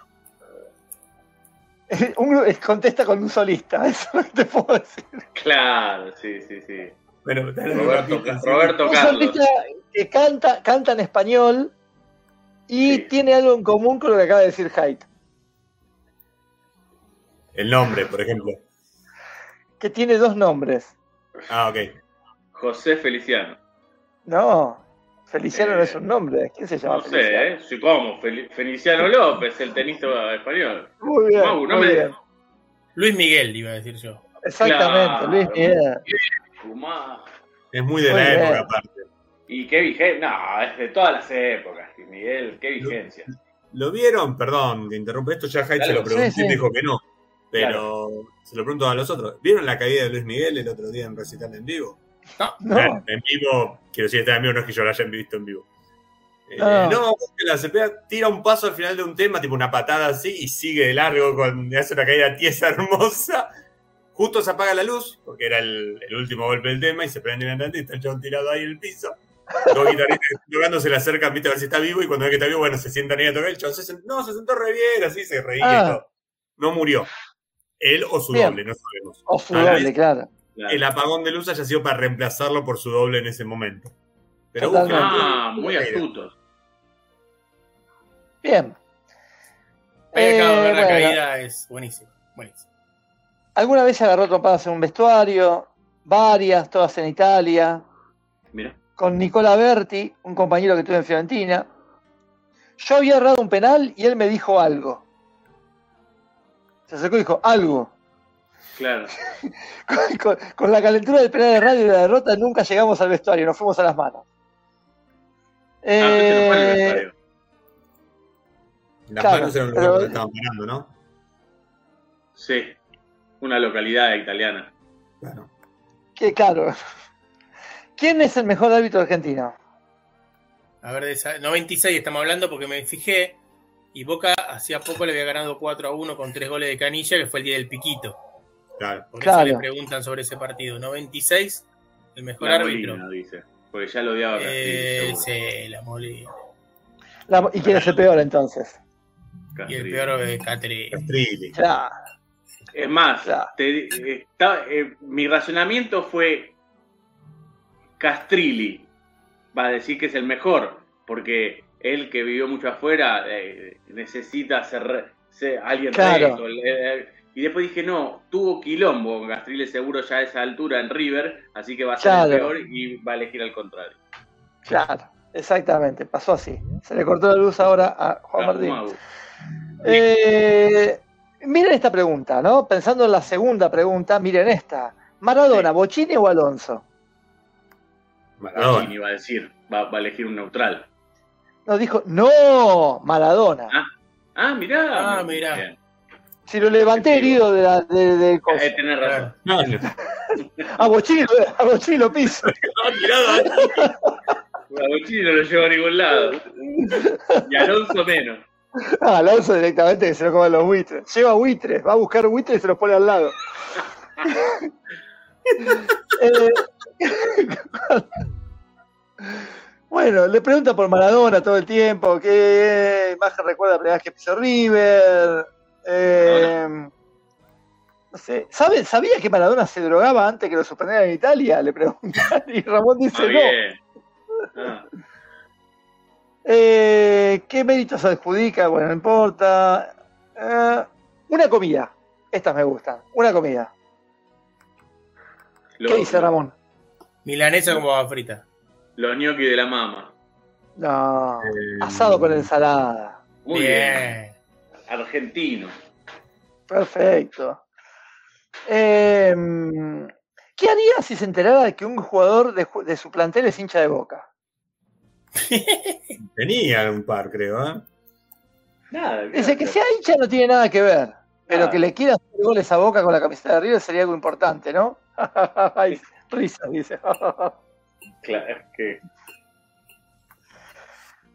(laughs) Un gru- contesta con un solista. (laughs) Eso que te puedo decir. claro, sí, sí, sí. Bueno, Roberto, sí. Roberto Un solista que canta, canta en español y Sí. tiene algo en común con lo que acaba de decir Haidt. El nombre, por ejemplo. Que tiene dos nombres. Ah, ok. José Feliciano. No, Feliciano Eh, no es un nombre. ¿Quién se llama No Feliciano? sé, ¿eh? ¿Cómo? Fel- Feliciano López, el tenista español. Muy bien, Mau, no muy me- bien. Luis Miguel, iba a decir yo. Exactamente, Claro. Luis Miguel. Es muy de Muy la bien. época, aparte. Y qué vigencia. No, es de todas las épocas, Luis Miguel, qué vigencia. ¿Lo vieron? Perdón, que interrumpe esto. Ya Hyde se Dale. lo pregunté Sí, sí. y dijo que no. Pero se lo pregunto a los otros. ¿Vieron la caída de Luis Miguel el otro día en recital en vivo? No, En, en vivo, quiero decir, está en vivo, no es que yo lo haya visto en vivo. Eh, Ah. no, se pega, tira un paso al final de un tema, tipo una patada así, y sigue de largo, con, hace una caída tiesa hermosa. Justo se apaga la luz, porque era el, el último golpe del tema, y se prende una y está el chabón tirado ahí en el piso. Dos guitarristas (laughs) tocando se le acercan, viste, a ver si está vivo, y cuando ve que está vivo, bueno, se sientan ahí a tocar. El chabón se sent- no, se sentó re bien, así se reía y Ah. todo. No murió. Él o su Bien. doble, no sabemos. o su doble, claro. Claro. El apagón de luz haya sido para reemplazarlo por su doble en ese momento. Pero busquen- Ah, muy astutos. Bien. Ahí acabo de ver Eh, la bueno, caída, es buenísimo. buenísimo. ¿Alguna vez se agarró trompadas en un vestuario? Varias, todas en Italia. Mira. Con Nicola Berti, un compañero que tuve en Fiorentina. Yo había errado un penal y él me dijo algo. Se acercó y dijo, algo. Claro. (laughs) Con, con- con la calentura del penal de radio y la derrota nunca llegamos al vestuario, nos fuimos a las manos. Ah, no fue en el Eh, vestuario. Las Claro, manos eran pero- lugares que estaban parando, ¿no? Sí. Una localidad italiana. Claro. que claro. ¿Quién es el mejor árbitro argentino? A ver, de esa, 96 estamos hablando porque me fijé y Boca hacía poco le había ganado 4 a 1 con 3 goles de canilla, que fue el día del piquito. Claro. Por Claro. eso le preguntan sobre ese partido. 96, el mejor La árbitro. Molina, dice. Porque ya lo odiaba a Castrilli, Eh, sí, la molí. La- ¿Y quién es el peor entonces? Y el Castrilli. peor es Catri. Castrilli. Ya, Es más, Ya. te- está- eh, mi razonamiento fue Castrilli. Va a decir que es el mejor, porque él que vivió mucho afuera eh, necesita ser, ser alguien Claro. recto, eh, y después dije, no, tuvo quilombo con Castrilli seguro ya a esa altura en River, así que va a ser el peor y va a elegir al contrario. claro, exactamente, pasó así. Se le cortó la luz ahora a Juan Ah, Martín. Eh, miren esta pregunta, ¿no? Pensando en la segunda pregunta, miren esta. ¿Maradona, Sí. Bochini o Alonso? Maradona. Bochini va a decir, va, va a elegir un neutral. No, dijo, no, Maradona. Ah, Ah, mirá. Ah, mirá. Bien. Si lo levanté herido de la, de, de. Eh, tenés razón. No, no. (laughs) A Bochini, lo- a Bochini lo piso. (laughs) No, tirado ahí. A Bochini no lo lleva a ningún lado. Y Alonso menos. Ah, Alonso directamente que se lo coman los buitres. Lleva buitres, va a buscar buitres y se los pone al lado. (laughs) Eh, bueno, le pregunta por Maradona todo el tiempo, qué imagen recuerda la primera vez que pisó River. Eh, no sé, ¿sabe, ¿Sabía que Maradona se drogaba antes que lo suspendieran en Italia? Le preguntan y Ramón dice no. Ah, Eh, ¿Qué méritos se adjudica? Bueno, no importa. Eh, una comida. Estas me gustan. Una comida. lo- ¿Qué dice Ramón? Milanesa como papa frita. Los gnocchi de la mama. No. Eh, Asado con ensalada. Muy bien. bien. Argentino. Perfecto. Eh, ¿Qué haría si se enterara de que un jugador de, su plantel es hincha de boca? (laughs) Tenía un par, creo, ¿eh? Nada. Dice que sea hincha no tiene nada que ver, pero Ah. que le quiera hacer goles a boca con la camiseta de River sería algo importante, ¿no? (laughs) Ay, risa, dice. Claro, es que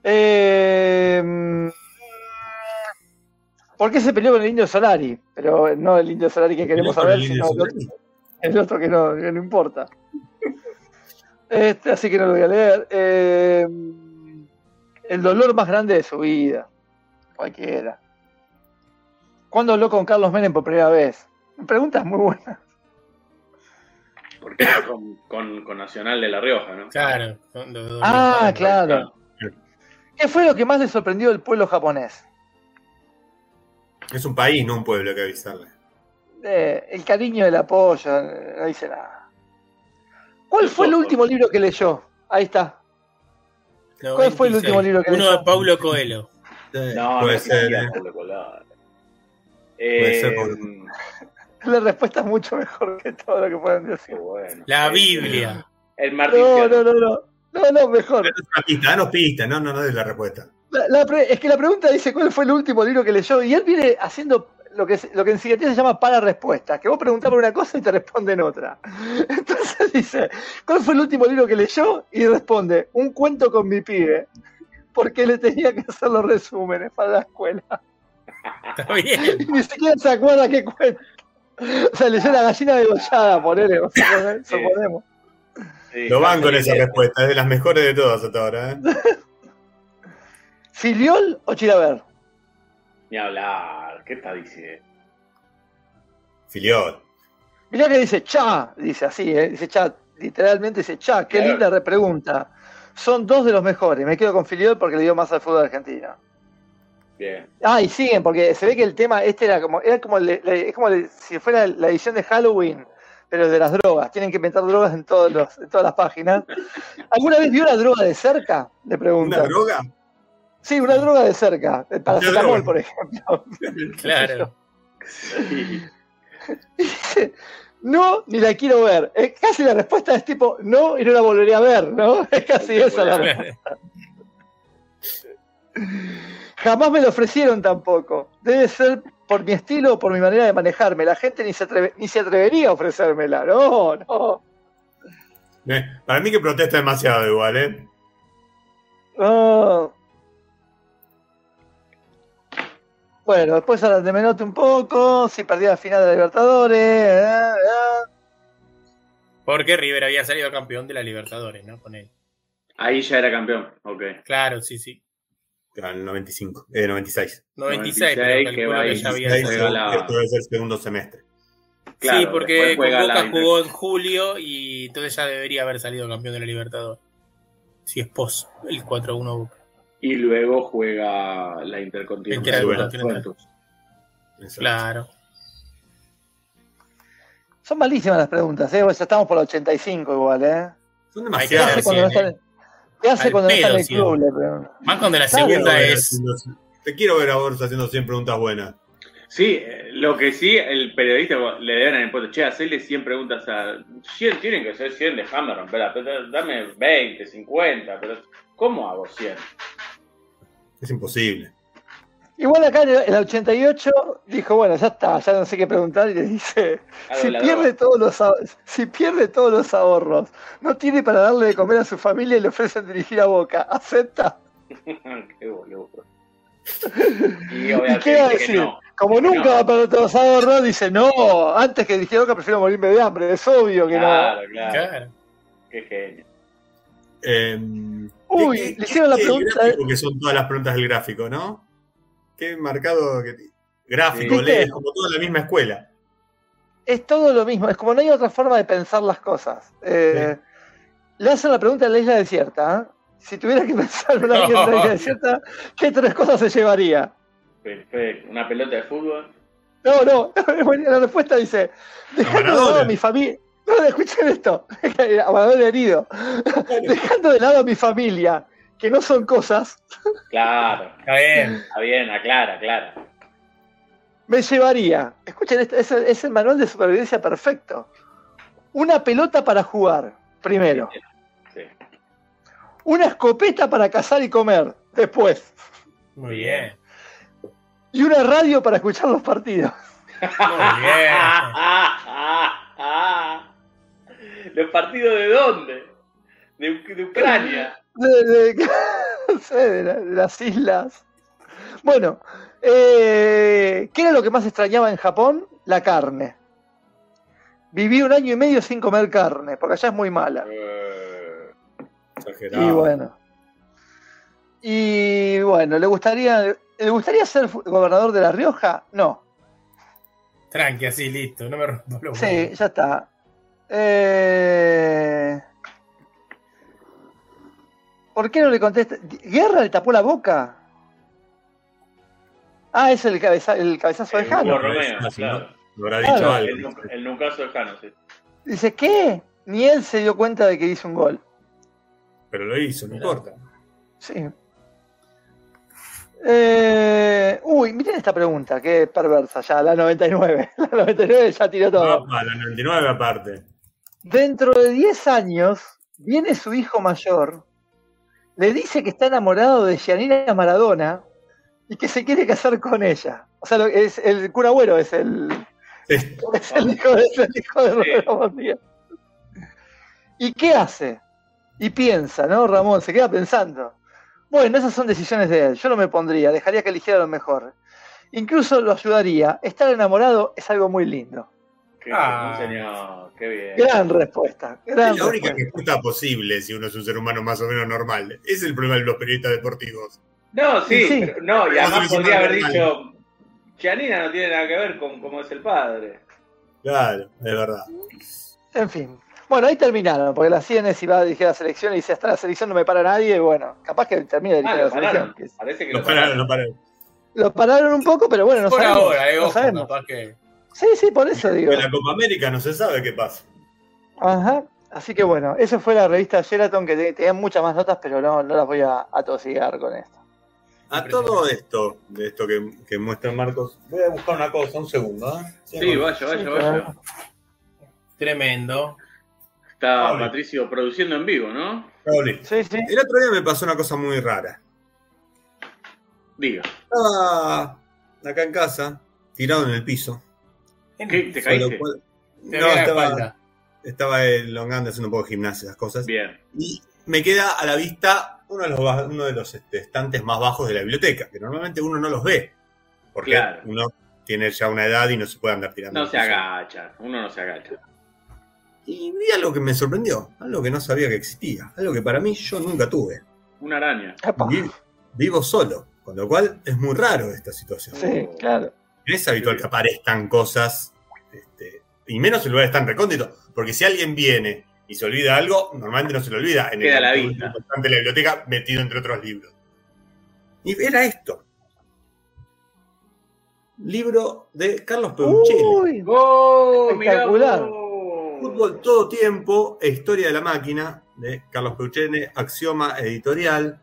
Eh, ¿Por qué se peleó con el Indio Solari? Pero no el Indio Solari que queremos saber, el sino el otro, Solari. el otro que no, que no importa. Este, así que no lo voy a leer. Eh, el dolor más grande de su vida. Cualquiera. ¿Cuándo habló con Carlos Menem por primera vez? Preguntas muy buenas. porque con, con, con Nacional de La Rioja, ¿no? Claro. son los dos Ah, claro. ¿Qué fue lo que más le sorprendió del pueblo japonés? Es un país, no un pueblo, que avisarle. Eh, el cariño, el apoyo, eh, no dice nada. ¿Cuál fue el último libro que leyó? Ahí está. No, ¿Cuál fue el 26. último libro que Uno leyó? de Paulo Coelho. No, puede no ser. ¿eh? Pablo Colado. Puede ser Eh, Pablo. (laughs) La respuesta es mucho mejor que todo lo que pueden qué decir. bueno. La Biblia. El Martín No, no, no, no. No, no, mejor. Pista, danos pista, no, no, no es la respuesta. La- la pre- es que la pregunta dice cuál fue el último libro que leyó y él viene haciendo lo que, se- lo que en psiquiatría se llama para respuestas, que vos preguntás por una cosa y te responden otra. (laughs) Entonces dice, ¿cuál fue el último libro que leyó? Y responde, un cuento con mi pibe, porque le tenía que hacer los resúmenes para la escuela. Está bien. (laughs) Ni siquiera se acuerda qué cuento. O sea, leyó la gallina degollada, ponele, vamos a poner, Sí. suponemos. Sí, Lo van con esa respuesta, es de las mejores de todas hasta ahora. ¿eh? (laughs) ¿Filiol o Chilaver? Ni hablar. ¿Qué está diciendo? Filiol. Mirá que dice cha, dice así, ¿eh? dice cha, literalmente dice cha, qué Claro. linda repregunta. Son dos de los mejores, me quedo con Filiol porque le dio más al fútbol argentino. Bien. Ah, y siguen, porque se ve que el tema este era como, era como, le- le- es como le- si fuera la edición de Halloween, pero de las drogas. Tienen que inventar drogas en, todos los, en todas las páginas. ¿Alguna vez vio la droga de cerca? Le ¿Una pregunta. droga? Sí, una droga de cerca. El paracetamol, por ejemplo. (laughs) Claro. Sí. Dice, no, ni la quiero ver. Es casi la respuesta es tipo, no, y no la volvería a ver, ¿no? (laughs) Es casi esa la respuesta. Jamás me lo ofrecieron tampoco. Debe ser por mi estilo o por mi manera de manejarme. La gente ni se, atreve- ni se atrevería a ofrecérmela. No, no, Eh, Para mí que protesta demasiado igual, ¿eh? no. Bueno, después ahora te me note un poco. Si perdí la final de la Libertadores. eh, eh. Porque River había salido campeón de la Libertadores, ¿no? Con él. Ahí ya era campeón, ok. Claro, sí, sí. En el 95, eh, 96. 96, 96, pero que va que ahí, ya había 96, juega la- Esto debe ser segundo semestre. Claro, sí, porque con la Boca jugó en julio y entonces ya debería haber salido campeón de la Libertadores. Si es pos, el 4-1 Boca. Y luego juega la Intercontinental. Intercontinental. Claro. Son malísimas las preguntas, ¿eh? Ya estamos por el 85 igual, ¿eh? Son Hay ¿Qué demasiadas. hace cuando no está, ¿qué hace cuando no está en el pedo, club? Le. Más cuando la segunda es. Te quiero ver a vos haciendo 100 preguntas buenas. Sí, eh, lo que sí, el periodista le deben haber puesto, che, hacerle 100 preguntas a... 100 tienen que ser 100, déjame romper la pelota, dame 20, 50, pero ¿cómo hago 100? Es imposible. Igual acá en el, en el 88 dijo, bueno, ya está, ya no sé qué preguntar y le dice, si pierde, todos los, si pierde todos los ahorros, no tiene para darle de comer a su familia y le ofrecen dirigir a Boca, ¿acepta? (laughs) Qué boludo. Y ¿Y qué va a decir? no. Como nunca No. va a perder todos los ahorros, dice, no, antes que dirigir a Boca prefiero morirme de hambre, es obvio que Claro, claro, Claro. Qué genio. Eh, Uy, ¿qué- qué- le hicieron la pregunta- gráfico que son todas las preguntas del gráfico, ¿no? Qué marcado que gráfico, lees como toda la misma escuela. no. Es todo lo mismo, es como no hay otra forma de pensar las cosas. Eh, Le hacen la pregunta en la isla desierta, ¿eh? Si tuviera que (laughs) pensar en una isla desierta, ¿qué tres cosas se llevaría? Perfecto. Una pelota de fútbol. No, no, (laughs) la respuesta dice, dejando de lado a mi familia. No, escuchen esto, (laughs) a Maradona herido. Dejando de lado a mi familia, que no son cosas, Claro, Está bien. está bien, aclara, aclara. me llevaría. Escuchen esto, es el, es el manual de supervivencia perfecto. Una pelota para jugar, primero. Sí. Una escopeta para cazar y comer, después. Muy bien. Y una radio para escuchar los partidos. Muy bien. (laughs) ¿Los partidos de dónde? De, de Ucrania. (laughs) De, de- (laughs) no sé, de la- de las islas. Bueno, eh, ¿qué era lo que más extrañaba en Japón? La carne. Viví un año y medio sin comer carne, porque allá es muy mala. Eh, Exagerado. Y bueno. Y bueno, ¿le gustaría, ¿le gustaría ser gobernador de La Rioja? No. Tranqui, así, listo. No me rompo los Sí, ya está. Eh, ¿Por qué no le contesta? ¿Guerra le tapó la boca? Ah, es el, cabeza- el cabezazo de el Jano. Romeo, Así, ¿no? claro. Lo habrá Claro. dicho El, algo. nu- el nucaso de Jano, sí. Dice, ¿qué? Ni él se dio cuenta de que hizo un gol. Pero lo hizo, no importa. Sí. Eh, uy, miren esta pregunta, qué perversa ya, la 99. (laughs) La 99 ya tiró todo. No, la 99 aparte. Dentro de 10 años, viene su hijo mayor, le dice que está enamorado de Gianina Maradona y que se quiere casar con ella. O sea, es el cura Agüero es el, Sí. es el hijo, es el hijo de. ¿Y qué hace? Y piensa, ¿no, Ramón? Se queda pensando. Bueno, esas son decisiones de él. Yo no me pondría, dejaría que eligiera lo mejor. Incluso lo ayudaría. Estar enamorado es algo muy lindo. Qué Ah. señor, qué bien. Gran respuesta. Gran Es la única respuesta. respuesta posible si uno es un ser humano más o menos normal. Es el problema de los periodistas deportivos. No, sí, Sí. pero- no, y además podría haber normal. dicho, Gianina no tiene nada que ver con cómo es el padre. Claro, es verdad. En fin. Bueno, ahí terminaron, porque la CNS iba a dirigir a la selección y dice, hasta la selección no me para nadie, y bueno, capaz que termine de Ah, dirigir a la selección. pararon. Parece que Lo lo pararon, pararon. lo pararon. Lo pararon un poco, pero bueno, no Por sabemos. ahora, eh, no ojo, sabemos. capaz que. Sí, sí, por eso digo. De la Copa América no se sabe qué pasa. Ajá. Así que bueno, eso fue la revista Sheraton, que te- tenía muchas más notas, pero no, no las voy a atosigar con esto. A todo esto, de esto que, que muestra Marcos, voy a buscar una cosa, un segundo. ¿eh? Sí, vaya, vaya, Sí, vaya. claro. Tremendo. Está Pablo. Patricio produciendo en vivo, ¿no? Sí, sí. El otro día me pasó una cosa muy rara. Diga. Estaba acá en casa, tirado en el piso. ¿Qué? ¿Te caíste? cual- Te no, estaba, elongando, haciendo un poco de gimnasia, esas cosas. Bien. Y me queda a la vista uno de los, ba- uno de los este, estantes más bajos de la biblioteca, que normalmente uno no los ve. Porque Claro. uno tiene ya una edad y no se puede andar tirando. No se agacha. Uno no se agacha. y vi algo que me sorprendió, algo que no sabía que existía, algo que para mí yo nunca tuve. Una araña. Vivo solo, con lo cual es muy raro esta situación. Sí, claro. No es habitual que aparezcan cosas, este, y menos en lugares tan recónditos, porque si alguien viene y se olvida algo, normalmente no se lo olvida en Queda a la vista. de la biblioteca metido entre otros libros. Y era esto. Libro de Carlos Peuchelli. Uy, ¡Oh! Espectacular. Fútbol todo tiempo e historia de la máquina de Carlos Peuchelli, Axioma Editorial.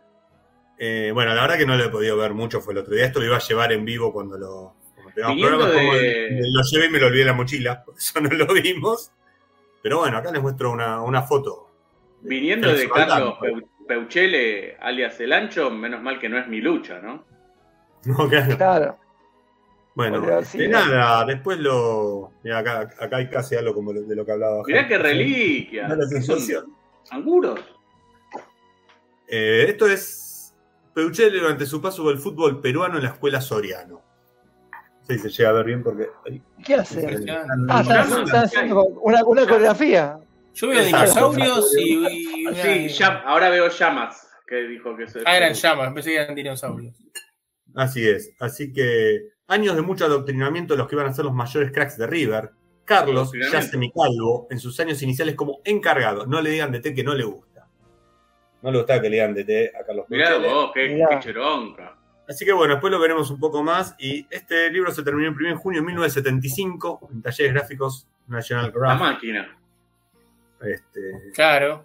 Eh, bueno, la verdad que no lo he podido ver mucho, fue el otro día. Esto lo iba a llevar en vivo cuando lo Viniendo de- el- lo llevé y me lo olvidé en la mochila, (laughs) por eso no lo vimos. Pero bueno, acá les muestro una, una foto. Viniendo de. Carlos Peu- Peuchele, alias El Ancho, menos mal que no es mi lucha, ¿no? (laughs) No, claro. claro. Bueno, Podría este, nada, después lo. Mira, acá, acá hay casi algo como de lo que hablaba. Mirá Jaime. qué reliquia. Da la sensación. ¿Anguros? Eh, esto es Peuchele durante su paso por el fútbol peruano en la escuela Soriano. Si se llega a ver bien porque. ¿Qué hace? Impresionante. Ah, están haciendo una, una coreografía. Yo veo dinosaurios y. y una- Sí, ahora veo llamas, que dijo que se... Ah, eran llamas, pensé que eran dinosaurios. Así es. Así que años de mucho adoctrinamiento de los que iban a ser los mayores cracks de River. Carlos, ya semicalvo, en sus años iniciales como encargado. No le digan de té que no le gusta. No le gustaba que le digan de té a Carlos Mirá Peuchele. vos, qué, Mirá. qué cheronca. Así que bueno, después lo veremos un poco más. Y este libro se terminó en en junio de 1975 en talleres gráficos National La Graph. máquina. Este, Claro.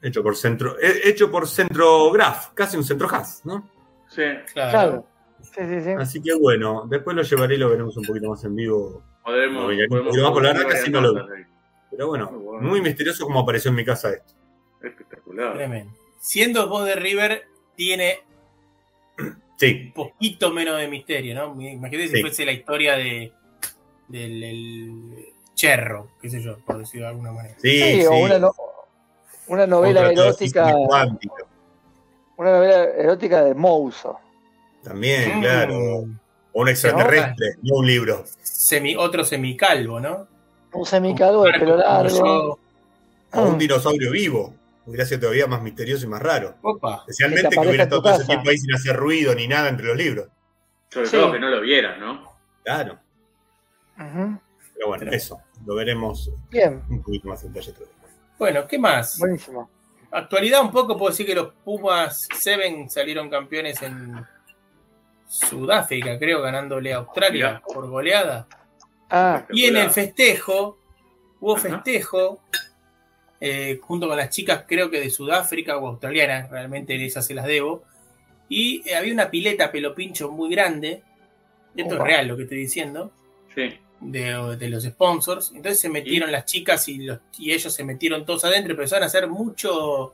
hecho por Centro, eh, hecho por Centro Graph, casi un Centro Has, ¿no? Sí. Claro. Claro. Sí, sí, sí. Así que bueno, después lo llevaré y lo veremos un poquito más en vivo. Podemos, No, podemos pero vamos, la verdad casi no lo vi. Pero bueno, Muy bueno. muy misterioso como apareció en mi casa esto. Espectacular. Tremendo. Siendo voz de River, tiene Sí, un poquito menos de misterio, ¿no? Imagínate si Sí. fuese la historia de del el Cherro, qué sé yo, por decirlo de alguna manera. sí, Sí, sí. o una, no- una novela Otra erótica. Una novela erótica de Mouso. También, Mm. claro. O un extraterrestre, no un libro. Semi, otro semicalvo, ¿no? Un semicalvo de pelo largo. O un Mm. dinosaurio vivo. Hubiera sido todavía más misterioso y más raro. Opa. Especialmente Que hubiera estado todo ese tiempo ahí sin hacer ruido ni nada entre los libros. Sobre Sí. todo que no lo vieran, ¿no? Claro. Pero bueno, eso. Lo veremos Bien, un poquito más en detalle. Bueno, ¿qué más? buenísimo. Actualidad un poco, puedo decir que los Pumas Seven salieron campeones en Sudáfrica, creo, ganándole a Australia Mirá. por goleada. Ah, Y en el festejo, hubo Ajá. Eh, junto con las chicas, creo que de Sudáfrica o australianas, realmente esas se las debo. Y eh, había una pileta pelo pincho muy grande. Esto Opa. es real lo que estoy diciendo. Sí. de, de los sponsors. Entonces se metieron las chicas y, los, y ellos se metieron todos adentro. Empezaron a hacer mucho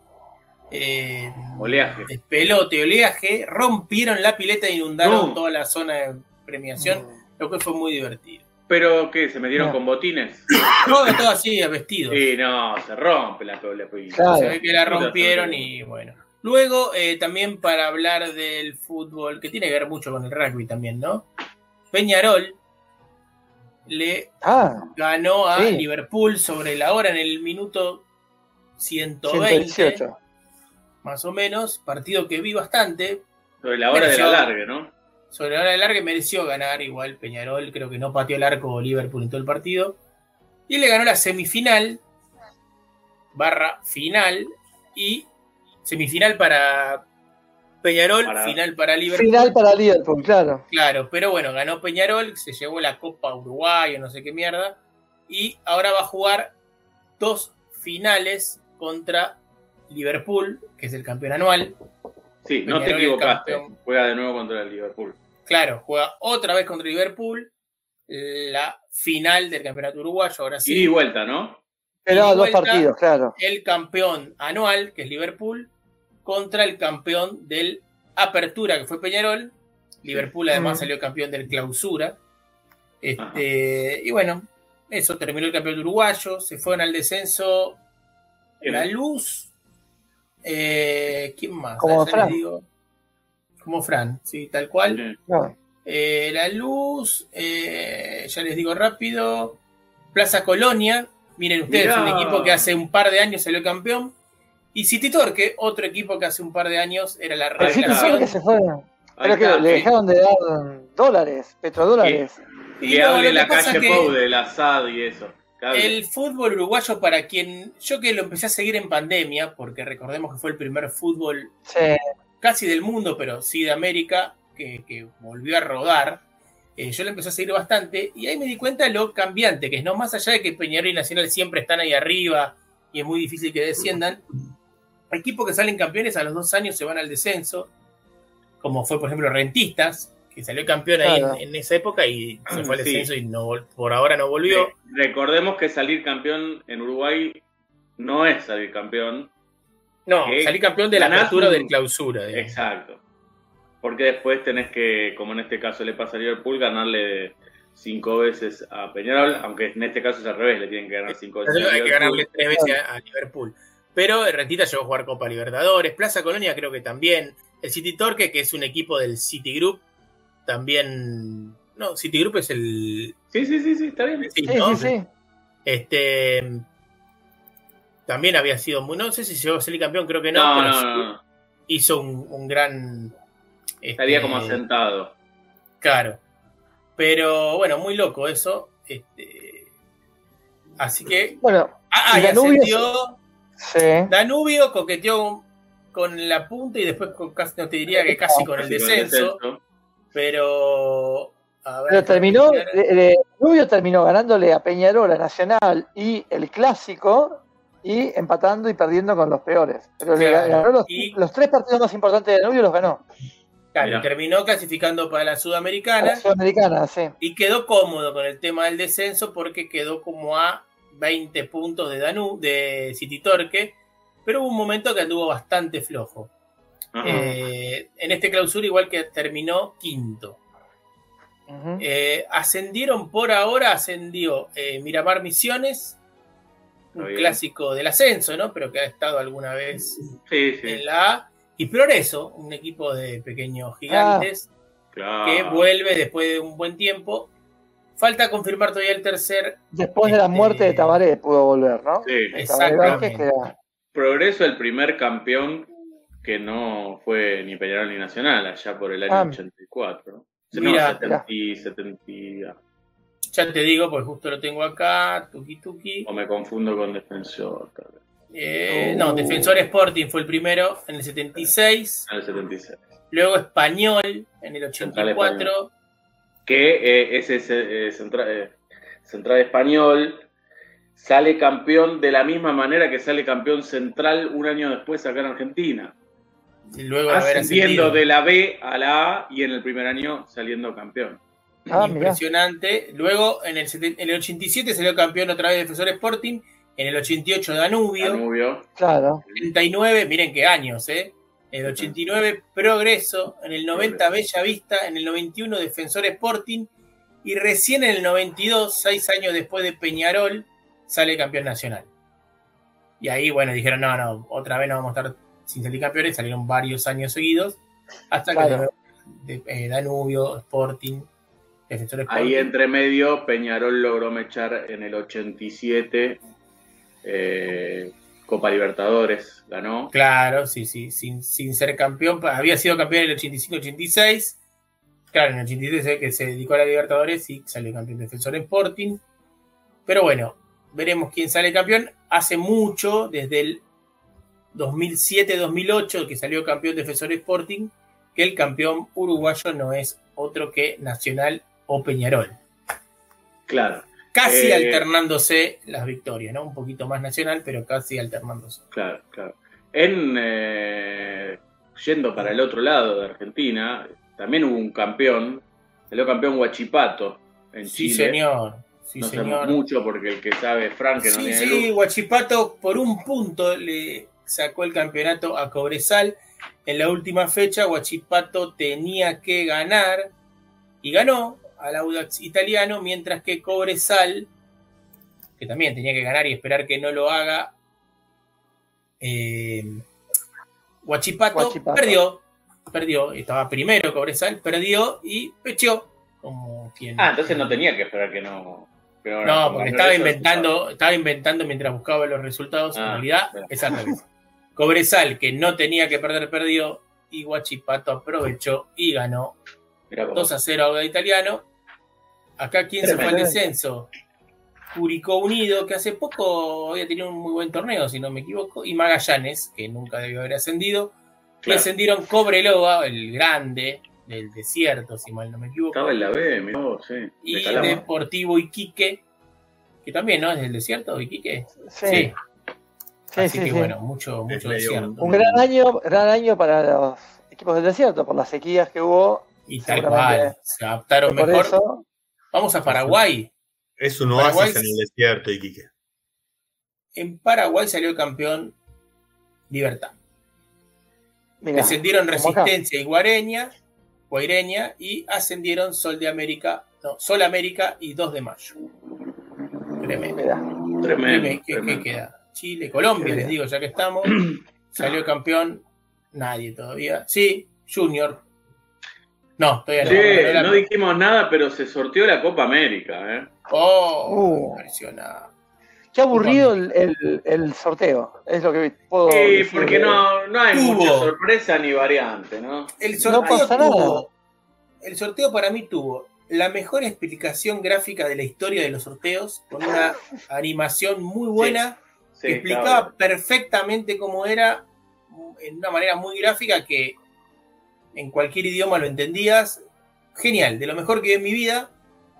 eh, Oleaje. despelote, oleaje. Rompieron la pileta e inundaron No. toda la zona de premiación. Lo que fue muy divertido. Pero que se metieron No. con botines. (coughs) Todo, todo así, vestidos. Sí, no, se rompe la la- Claro. Se ve que la rompieron y bueno. Luego, eh, también para hablar del fútbol, que tiene que ver mucho con el rugby también, ¿no? Peñarol le ah, ganó a Sí. Liverpool sobre la hora en el minuto 120, 118. más o menos. Partido que vi bastante. Sobre la hora de la Mereció- larga, ¿no? Sobre la hora de larga mereció ganar igual Peñarol. Creo que no pateó el arco Liverpool en todo el partido. Y le ganó la semifinal, barra final, y semifinal para Peñarol, Para- final para Liverpool. Final para Liverpool, claro. Claro, pero bueno, ganó Peñarol, se llevó la Copa Uruguay o no sé qué mierda. Y ahora va a jugar dos finales contra Liverpool, que es el campeón anual. Sí, no te equivocaste. campeón. Juega de nuevo contra el Liverpool. Claro, juega otra vez contra Liverpool. La final del campeonato uruguayo, ahora sí. Y vuelta, ¿no? Pero dos partidos, claro. el campeón anual, que es Liverpool, contra el campeón del Apertura, que fue Peñarol. Liverpool además Mm. salió campeón del Clausura. Este, y bueno, eso terminó el campeonato uruguayo. Se fueron al descenso La Luz. Eh, ¿Quién más? Como ya les Fran. digo. Como Fran, sí, tal cual. No. Eh, la Luz, eh, ya les digo rápido. Plaza Colonia, Miren ustedes, Mirá. un equipo que hace un par de años salió campeón. Y City Torque, otro equipo que hace un par de años era la El City. Torque se fue. Ahí Pero que le dejaron de dar dólares, petrodólares. Y Que no, hable la calle es que Pou del Assad y eso. El fútbol uruguayo, para quien yo que lo empecé a seguir en pandemia, porque recordemos que fue el primer fútbol Sí, casi del mundo, pero sí de América, que, que volvió a rodar. eh, yo lo empecé a seguir bastante y ahí me di cuenta de lo cambiante que es, ¿no? Más allá de que Peñarol y Nacional siempre están ahí arriba y es muy difícil que desciendan, equipos que salen campeones a los dos años se van al descenso, como fue, por ejemplo, Rentistas, que salió campeón ahí Claro. en, en esa época y se fue al Sí. descenso y no, por ahora no volvió. Re- Recordemos que salir campeón en Uruguay no es salir campeón. No, salí campeón de la apertura o un- del clausura. digamos. Exacto. Porque después tenés que, como en este caso le pasa a Liverpool, ganarle cinco veces a Peñarol, aunque en este caso es al revés, le tienen que ganar cinco veces a Hay que ganarle tres veces a, a Liverpool. Pero Rentita llegó a jugar Copa Libertadores. Plaza Colonia creo que también. El City Torque, que es un equipo del City Group, también. No, City Group es el. Sí, sí, sí, sí, está bien. sí, sí, ¿no? sí, sí. Este. También había sido muy. No sé si llegó a ser campeón, creo que no. No, pero no, no, no. hizo un, un gran. Estaría este, como asentado. Claro. Pero bueno, muy loco eso. Este, así que. Bueno, Ah, Y y Danubio ascendió. sí. Danubio coqueteó con la punta y después con casi, no te diría que casi con el el descenso. Pero. a ver, Pero terminó, Rubio terminó ganándole a Peñarol, a Nacional y el clásico y empatando y perdiendo con los peores. Pero le Claro. ganó los, Y- los tres partidos más importantes de Danubio los ganó. Claro, terminó clasificando para la Sudamericana la Sudamericana, sí. y quedó cómodo con el tema del descenso porque quedó como a 20 puntos de Danú, de City Torque, pero hubo un momento que anduvo bastante flojo. Eh, en este clausura igual que terminó quinto. Eh, ascendieron por ahora, ascendió eh, Miramar Misiones, un bien. clásico del ascenso, ¿no? Pero que ha estado alguna vez sí, sí. en la A. Y Progreso, un equipo de pequeños gigantes Claro. que vuelve después de un buen tiempo. Falta confirmar todavía el tercer. Después de la Este- muerte de Tabaré pudo volver, ¿no? Sí. Exactamente. Progreso, el primer campeón que no fue ni Peñarol ni Nacional, allá por el año Ah. 84. ¿no? Mira, no, 70, y 70, Ya te digo, pues justo lo tengo acá. Tuki Tuki. o me confundo con Defensor, tal vez, Eh. No, Defensor Sporting fue el primero en el 76. en el 76. Luego Español en el Central 84. Que eh, ese eh, centra- eh, Central Español sale campeón de la misma manera que sale campeón Central un año después acá en Argentina. Y luego Ascendiendo de la B a la A y en el primer año saliendo campeón. Ah, mirá. Impresionante. Luego en el, en el 87 salió campeón otra vez Defensor Sporting. En el 88 Danubio. Danubio. Claro. 89, miren qué años, ¿eh? En el 89 Progreso. En el 90 Bella Vista. En el 91 Defensor Sporting. Y recién en el 92, seis años después de Peñarol, sale campeón nacional. Y ahí, bueno, dijeron, no, no, otra vez no vamos a estar sin salir campeones. Salieron varios años seguidos. Hasta Claro. que eh, Danubio, Sporting, Defensor Sporting. Ahí entre medio, Peñarol logró mechar en el 87 eh, Copa Libertadores, ganó. Claro, sí, sí, sin, sin ser campeón. Había sido campeón en el 85-86. Claro, en el 86 se- que se dedicó a la Libertadores y salió campeón defensor Sporting. Pero bueno, veremos quién sale campeón. Hace mucho, desde el 2007-2008, que salió campeón defensor Sporting, que el campeón uruguayo no es otro que Nacional o Peñarol. Claro, Casi Eh, alternándose las victorias, ¿no? Un poquito más nacional, pero casi alternándose. claro, claro. En, eh, yendo para el otro lado de Argentina, también hubo un campeón, salió campeón Huachipato en Sí, Chile. señor. Sí, no señor. mucho porque el que sabe es Frank, que no Sí, tiene sí, luz. Guachipato por un punto le sacó el campeonato a Cobresal. En la última fecha, Guachipato tenía que ganar y ganó al Audax italiano, mientras que Cobresal, que también tenía que ganar y esperar que no lo haga, eh, Guachipato, Huachipato. perdió. Perdió, estaba primero Cobresal, perdió y pecheó. Como quien, Ah, entonces no tenía que esperar que no. No, porque estaba inventando, estaba inventando mientras buscaba los resultados. en Ah, realidad bien. Cobresal, que no tenía que perder, perdió. Y Guachipato aprovechó y ganó Mirá vos. 2 a 0 a Auda Italiano. Acá, ¿quién se fue al descenso? Curicó Unido, que hace poco había tenido un muy buen torneo, si no me equivoco. Y Magallanes, que nunca debió haber ascendido. Y Claro. ascendieron Cobreloa, el grande del desierto, si mal no me equivoco. Estaba en la B, mirá vos, sí. y Calama. Deportivo Iquique, que también, ¿no? Es del desierto, Iquique. Sí, Sí. Sí, Así sí, que sí. bueno, mucho, mucho desierto. Un gran año, gran año para los equipos del desierto, por las sequías que hubo. Y tal cual, se adaptaron mejor. eso, Vamos a Paraguay. Es un Paraguay- oasis en el desierto, Iquique. En Paraguay salió el campeón Libertad. mira, Descendieron acá. Resistencia y Guareña, Guaireña y ascendieron Sol de América, no, Sol América y 2 de mayo. Tremendo. Mira, Tremendo. ¿qué, queda? Chile, Colombia, les digo, ya que estamos. (clears throat) Salió campeón, nadie todavía. Sí, Junior. No, todavía no. Sí, la- no dijimos nada, pero se sorteó la Copa América, ¿eh? Oh, Uh. impresionante. qué aburrido el, el- el sorteo. Es lo que puedo Sí, decir. porque no, no hay Tuvo. mucha sorpresa ni variante, ¿no? El No sorteo pasa tuvo. El sorteo para mí tuvo la mejor explicación gráfica de la historia de los sorteos, con una (laughs) animación muy buena Sí, que explicaba claro. perfectamente cómo era, en una manera muy gráfica que en cualquier idioma lo entendías. Genial, de lo mejor que vi en mi vida.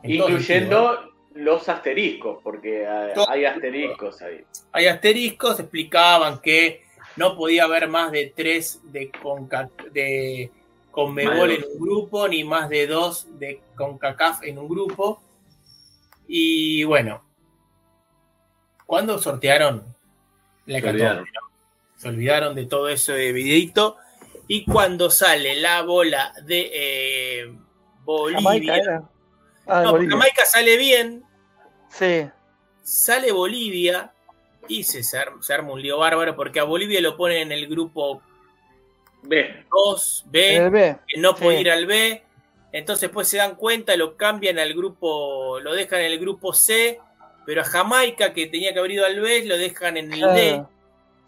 Incluyendo los asteriscos, porque hay, asteriscos ahí. hay asteriscos, explicaban que no podía haber más de tres de, Conca- de Conmebol en un grupo, ni más de dos de CONCACAF en un grupo. Y bueno, cuando sortearon la Se olvidaron. Se olvidaron de todo ese videito. Y cuando sale la bola de eh, Jamaica Bolivia, era. Ah, no, Bolivia. Jamaica sale bien, Sí, sale Bolivia y se, se arma, se arma un lío bárbaro porque a Bolivia lo ponen en el grupo Ve, 2, en B, el B. que no puede sí. ir al B. Entonces pues se dan cuenta, lo cambian al grupo, lo dejan en el grupo C, pero a Jamaica, que tenía que haber ido al B, lo dejan en el D.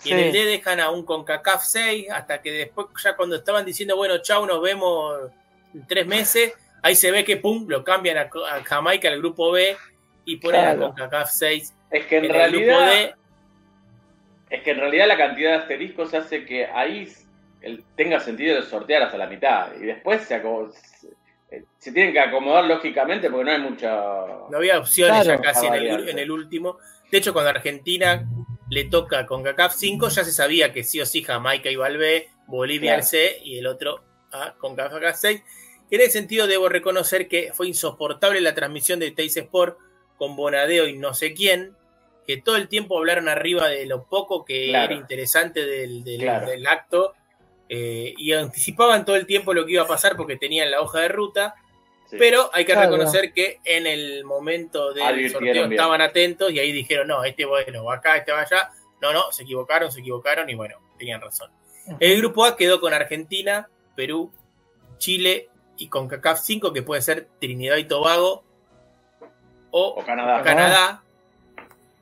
Y en el. D dejan a un CONCACAF 6, hasta que después, ya cuando estaban diciendo, bueno, chau, nos vemos en tres meses, ahí se ve que, pum, lo cambian a, a Jamaica al grupo B y ponen Claro. a CONCACAF 6 es que en, en el grupo realidad D. es que en realidad la cantidad de asteriscos hace que ahí el- tenga sentido de sortear hasta la mitad y después se, se, se tienen que acomodar lógicamente porque no hay mucha No había opciones Claro. ya casi en el, en el último. De hecho, cuando Argentina le toca con CACAF 5, ya se sabía que sí o sí Jamaica iba al B, Bolivia al Claro. C y el otro a con CACAF 6. En ese sentido, debo reconocer que fue insoportable la transmisión de Teis Sport con Bonadeo y no sé quién, que todo el tiempo hablaron arriba de lo poco que Claro. era interesante del, del- Claro. del acto eh, y anticipaban todo el tiempo lo que iba a pasar porque tenían la hoja de ruta. sí. Pero hay que Claro. reconocer que en el momento del sorteo bien. estaban atentos y ahí dijeron, no, este bueno, va acá, este va allá. No, no, se equivocaron, se equivocaron y bueno, tenían razón. El grupo A quedó con Argentina, Perú, Chile y con CACAF 5, que puede ser Trinidad y Tobago o o Canadá Canadá.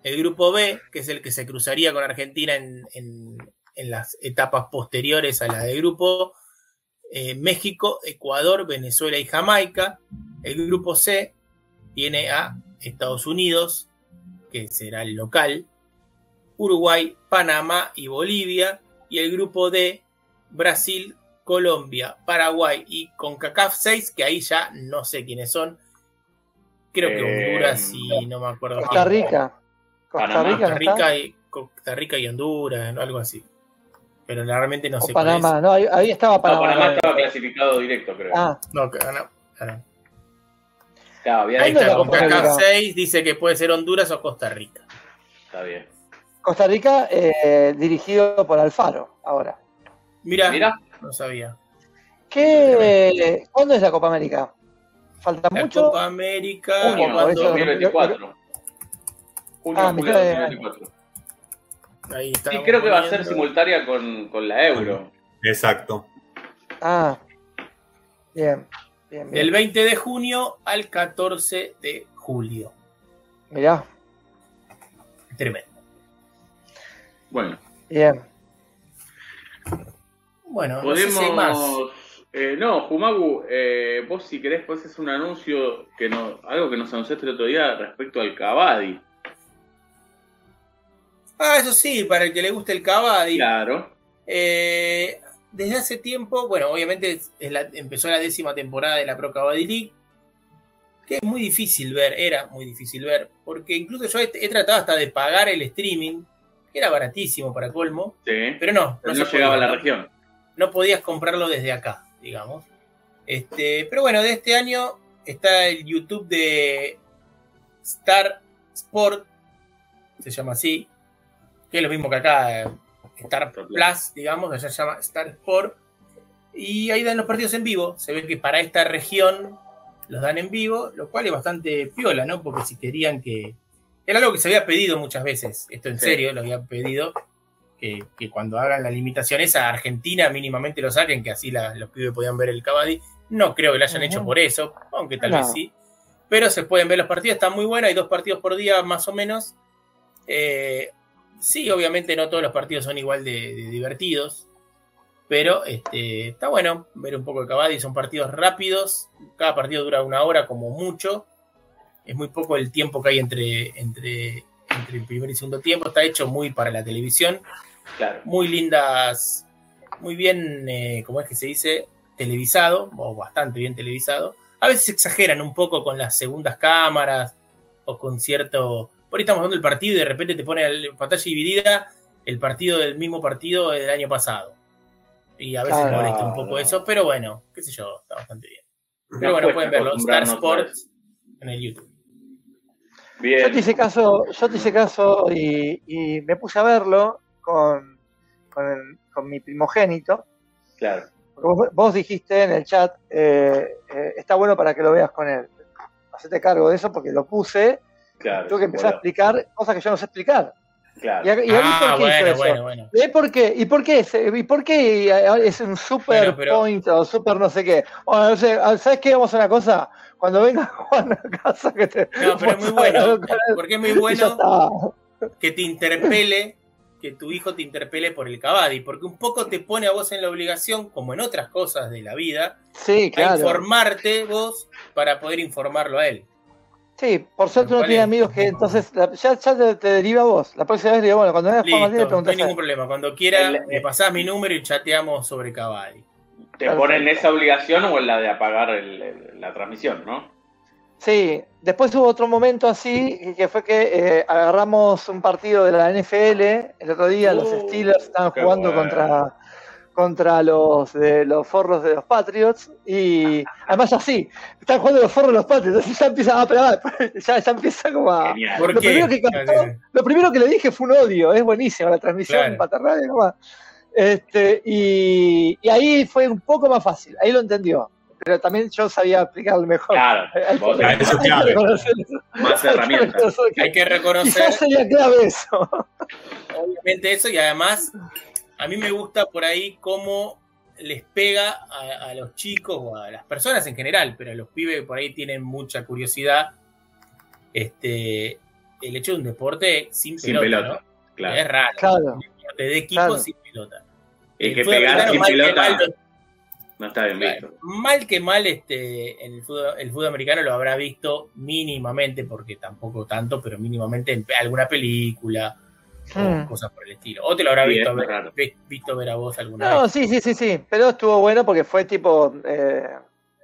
El grupo B, que es el que se cruzaría con Argentina en, en- en las etapas posteriores a la del grupo, eh, México, Ecuador, Venezuela y Jamaica. El grupo C tiene a Estados Unidos, que será el local, Uruguay, Panamá y Bolivia. Y el grupo D, Brasil, Colombia, Paraguay y CONCACAF 6, que ahí ya no sé quiénes son. Creo que Eh, Honduras y no me acuerdo. Costa quién. Rica. Costa Panamá, Rica, Costa. Rica, y, Costa Rica y Honduras, algo así. Pero realmente no O sé cuál Panamá, no, ahí, ahí estaba No, Panamá. Panamá estaba clasificado directo creo Ah, es. No, que- no, no. Claro, había Ahí ¿Cuándo está, CONCACAF América? 6 dice que puede ser Honduras o Costa Rica. está bien Costa Rica eh, dirigido por Alfaro ahora. Mira, mira no sabía. ¿Qué, ¿Cuándo es la Copa América? ¿Falta La mucho? Copa América. Junio, junio por eso- cuando- 2024 junio Ah, julio mitad de 2024 Ahí y creo que va a ser simultánea con, con la euro Exacto. Ah, bien, bien, bien. Del 20 de junio al 14 de julio. Mirá, Tremendo. Bueno, bien. Bueno, no sé si hay más. podemos. eh, no, Jumagu, eh, vos si querés, pues es un anuncio que no, algo que nos anunciaste el otro día respecto al Cavadi. Ah, eso sí, para el que le guste el Cavadi. Claro. Eh, desde hace tiempo, bueno, obviamente es la- empezó la décima temporada de la Pro Kabaddi League, que es muy difícil ver, era muy difícil ver, porque incluso yo he, he tratado hasta de pagar el streaming, que era baratísimo para colmo, Sí. pero no, no, no se llegaba a la región. no podías comprarlo desde acá, digamos. Este, pero bueno, de este año está el YouTube de Star Sport, se llama así, que es lo mismo que acá, eh, Star Plus. Digamos, allá se llama Star Sport. Y ahí dan los partidos en vivo. Se ve que para esta región los dan en vivo, lo cual es bastante piola, ¿no? Porque si querían que. Era algo que se había pedido muchas veces, esto en Sí. serio, lo habían pedido, que, que cuando hagan la limitación esa, Argentina mínimamente lo saquen, que así la- los pibes podían ver el Cavadi. No creo que lo hayan hecho por eso, aunque tal No. vez sí. Pero se pueden ver los partidos, está muy bueno, hay dos partidos por día más o menos. Eh, sí, obviamente no todos los partidos son igual de, de divertidos, pero este, está bueno ver un poco de Cavadi, son partidos rápidos, cada partido dura una hora como mucho, es muy poco el tiempo que hay entre, entre, entre el primer y segundo tiempo, está hecho muy para la televisión, Claro. muy lindas, muy bien, eh, ¿cómo es que se dice? Televisado, o bastante bien televisado. A veces exageran un poco con las segundas cámaras o con cierto... Por ahí estamos viendo el partido y de repente te pone en pantalla dividida el partido del mismo partido del año pasado. Y a veces Claro. molesta un poco eso, pero bueno, qué sé yo, está bastante bien. Pero bueno, pueden verlo, Star Sports en el YouTube. Bien. Yo te hice caso, yo te hice caso y, y me puse a verlo con, con, el- con mi primogénito. Claro. Vos dijiste en el chat, eh, eh, está bueno para que lo veas con él. Hacete cargo de eso porque lo puse. Claro. Tengo que empezar a explicar cosas que yo no sé explicar. Claro. Y a, y a Ah, ¿por qué bueno, bueno, bueno. ¿Eh? ¿Por qué? ¿Y por qué? es- ¿Y por qué es un super pero- point o super no sé qué? Bueno, no sé, ¿sabes qué? Vamos a hacer una cosa. Cuando venga (laughs) Juan a casa que te. No, pero es muy bueno, porque es muy Y bueno que te interpele, que tu hijo te interpele por el Cavadi, porque un poco te pone a vos en la obligación, como en otras cosas de la vida, Sí, a claro. informarte vos para poder informarlo a él. Sí, por suerte uno ¿Cuál tiene amigos que entonces la- ya, ya te, te deriva a vos. La próxima vez le digo, bueno, cuando Juan Listo, Martín le no hay ningún problema. Cuando quiera, El- me pasás mi número y chateamos sobre Cavadi. Te ponen esa obligación o en la de apagar el- el- la transmisión, ¿no? Sí, después hubo otro momento así, que fue que eh, agarramos un partido de la NFL el otro día, los Uh, Steelers estaban jugando bueno. contra, contra los de los forros de los Patriots y además así, están jugando los forros de los Patriots, entonces ya empieza, pero, ah, (laughs) ya, ya empieza como a... Genial. ¿Por Lo primero, que cantó- lo primero que le dije fue un odio, es buenísima la transmisión Claro. nomás. Este, y, y ahí fue un poco más fácil, ahí lo entendió. Pero también yo sabía explicarlo mejor. Claro. Hay vos que- eso hay que clave. eso. más (laughs) Hay que herramientas. que Hay que reconocer Quizás sería clave eso. (laughs) obviamente eso y además a mí me gusta por ahí cómo les pega a, a los chicos o a las personas en general, pero a los pibes por ahí tienen mucha curiosidad, este, el hecho de un deporte sin Sin pelota, pelota, ¿no? Es Claro. raro, Claro. un deporte de equipo Claro. sin pelota. El que pegar sin pelota mal, no está bien Claro, visto. Mal que mal, este, en el fútbol, el fútbol americano lo habrá visto mínimamente, porque tampoco tanto, pero mínimamente en alguna película o Mm. cosas por el estilo. O te lo habrá Sí, visto, ver, visto a vos alguna No, vez. sí, sí, sí, sí. Pero estuvo bueno porque fue tipo eh,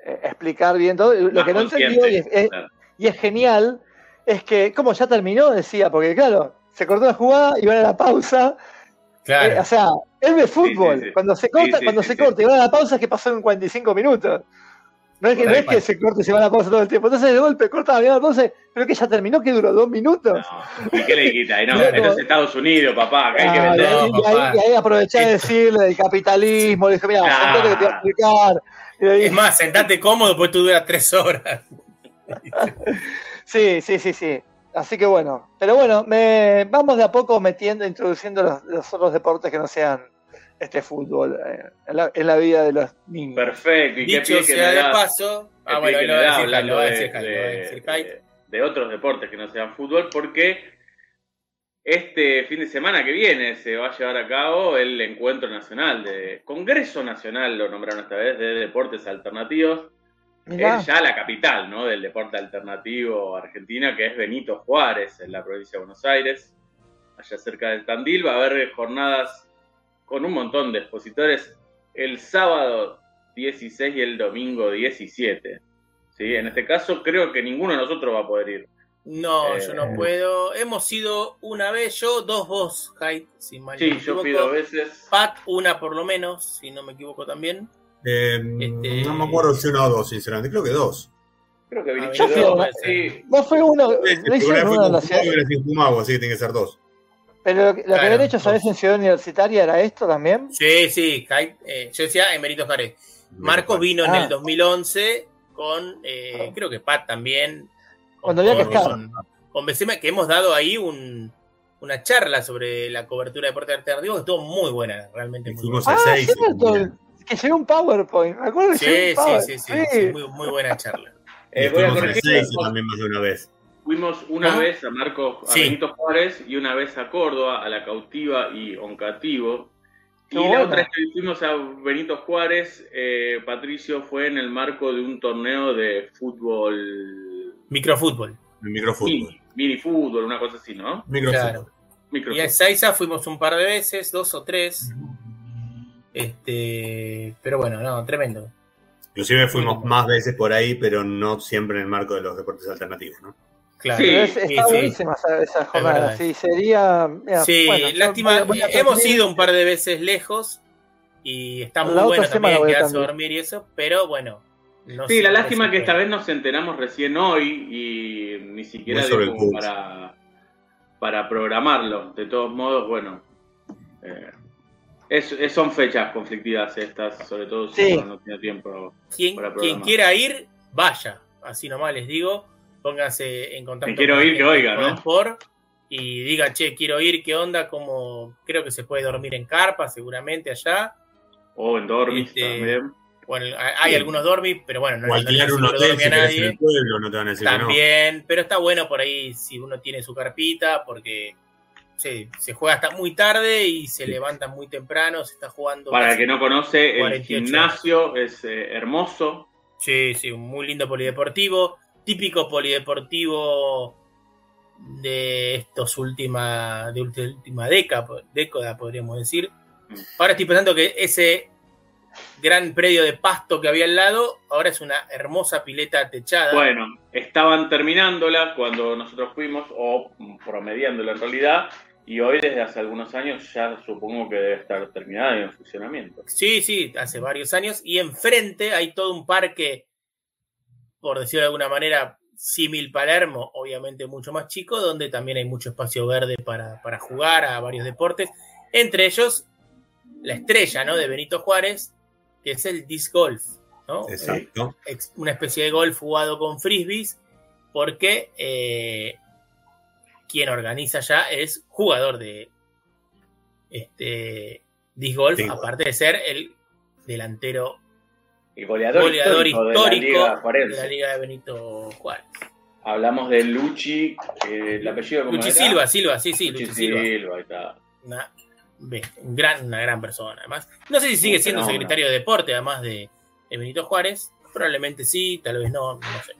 eh, explicar bien todo. Lo Más que no entendió y es, es- claro. y es genial es que, como ya terminó, decía, porque claro, se cortó la jugada y van a la pausa. Claro. Eh, o sea, él ve fútbol. sí. Cuando se corta, Sí, sí, cuando sí, se sí. corta y van a la pausa es que pasó en 45 minutos. No es que, no es que se corte y se va a la pausa todo el tiempo. Entonces de golpe corta la pausa, pero que ya terminó, que duró dos minutos. No. ¿Y qué le dijiste? Ahí no, esto es Estados Unidos, papá, que hay que Ah, vender. No, y, ahí, ahí aproveché de decirle del capitalismo, le dije, mira, Ah. sentate que te voy a explicar. Es más, sentate cómodo, pues tú duras tres horas. (laughs) Sí, sí, sí, sí. Así que bueno. Pero bueno, me, vamos de a poco metiendo, introduciendo los, los otros deportes que no sean este fútbol eh, en, la, en la vida de los niños. Perfecto. ¿Y qué Dicho que sea de das? paso. ¿Qué Ah, bueno, lo a decir de, otros deportes que no sean fútbol, porque este fin de semana que viene se va a llevar a cabo el encuentro nacional de Congreso Nacional, lo nombraron esta vez, de deportes alternativos. Mirá. Es ya la capital ¿no? del deporte alternativo argentina, que es Benito Juárez, en la provincia de Buenos Aires, allá cerca del Tandil. Va a haber jornadas con un montón de expositores el sábado 16 y el domingo 17. ¿sí? En este caso creo que ninguno de nosotros va a poder ir. No, Eh. yo no puedo. Hemos ido una vez, yo, dos vos, Hyde, si mal no Sí, me yo fui dos veces. Pat, una por lo menos, si no me equivoco también. Eh, Este- No me acuerdo si uno o dos, sinceramente. Creo que dos. Creo que Benito yo fui una- sí. Vos fue uno, Sí, una fue uno en la ciudad. Fumagua, así que tiene que ser dos. Pero lo, que- lo que Claro, habían hecho, ¿sabés? dos. En Ciudad Universitaria era esto también. Sí, sí, eh, yo decía Emeritos Jarez. Marcos vino en Ah. el 2011 con, eh, creo que Pat también. con- Cuando había que con- estar. Con, con Benzema, que hemos dado ahí un- una charla sobre la cobertura de deporte alternativo que estuvo muy buena, realmente muy fuimos buena. a Ah, seis. cierto. Que llevé un PowerPoint. Me acuerdo que Sí, un sí, PowerPoint. sí, sí, sí, muy, muy buena charla. Eh, voy a corregir, seis también más de una vez. Fuimos una vez a Marcos, a Sí. Benito Juárez y una vez a Córdoba, a la Cautiva y Oncativo. Y la otra vez que fuimos a Benito Juárez, eh, Patricio fue en el marco de un torneo de fútbol, Microfútbol. Microfútbol. mini, mini fútbol, una cosa así, ¿no? Microfútbol. Claro. Y a Saiza fuimos un par de veces, dos o tres. Este, pero bueno, no, tremendo. Inclusive fuimos más veces por ahí, pero no siempre en el marco de los deportes alternativos, ¿no? Claro. Sí, es- sí, está sí. buenísima esa, esa jornada. verdad. Sí, sería. mira, Sí, bueno, lástima. voy a- voy a hemos ido un par de veces lejos y está muy La bueno también quedarse a dormir y eso, pero bueno. no Sí, la lástima que esta vez nos enteramos recién hoy y ni siquiera para, para programarlo. De todos modos, bueno, eh, es, es- son fechas conflictivas estas, sobre todo si Sí. uno no tiene tiempo. Quien, para quien quiera ir, vaya. Así nomás les digo. Pónganse en contacto. Me quiero con ir, que Y diga, che, quiero ir, ¿qué onda? Como creo que se puede dormir en carpa, seguramente allá. O en Dormis Este, también. Bueno, hay Sí. algunos dormis, pero bueno, no, O no alquilar le un aseguro hotel dormir si a querés en nadie. el pueblo, no te van a decir que no. También, pero está bueno por ahí si uno tiene su carpita, porque se, se juega hasta muy tarde y se Sí. levanta muy temprano, se está jugando. Para el que no conoce, el 48 gimnasio es eh, hermoso. Sí, sí, un muy lindo polideportivo, típico polideportivo de estos última, de última década, década, podríamos decir. Mm. Ahora estoy pensando que ese gran predio de pasto que había al lado, ahora es una hermosa pileta techada. Bueno, estaban terminándola cuando nosotros fuimos, o promediándola en realidad, y hoy desde hace algunos años ya supongo que debe estar terminada y en funcionamiento. Sí, sí, hace varios años. Y enfrente hay todo un parque, por decirlo de alguna manera, símil Palermo, obviamente mucho más chico, donde también hay mucho espacio verde para, para jugar a varios deportes. Entre ellos, la estrella ¿no? de Benito Juárez, que es el disc golf. ¿no? Exacto. Ex- Una especie de golf jugado con frisbees, porque eh, quien organiza ya es jugador de este disc golf, Sí. aparte de ser el delantero El goleador, goleador histórico, histórico, de la Liga de Juarense. la Liga de Benito Juárez. Hablamos de Luchi, el apellido como Luchi era? Silva, Silva, sí, sí, Luchi Luchi Silva. Silva, ahí está. Una, gran, una gran persona, además. No sé si sigue siendo secretario de deporte, además de, de Benito Juárez. Probablemente sí, tal vez no, no sé.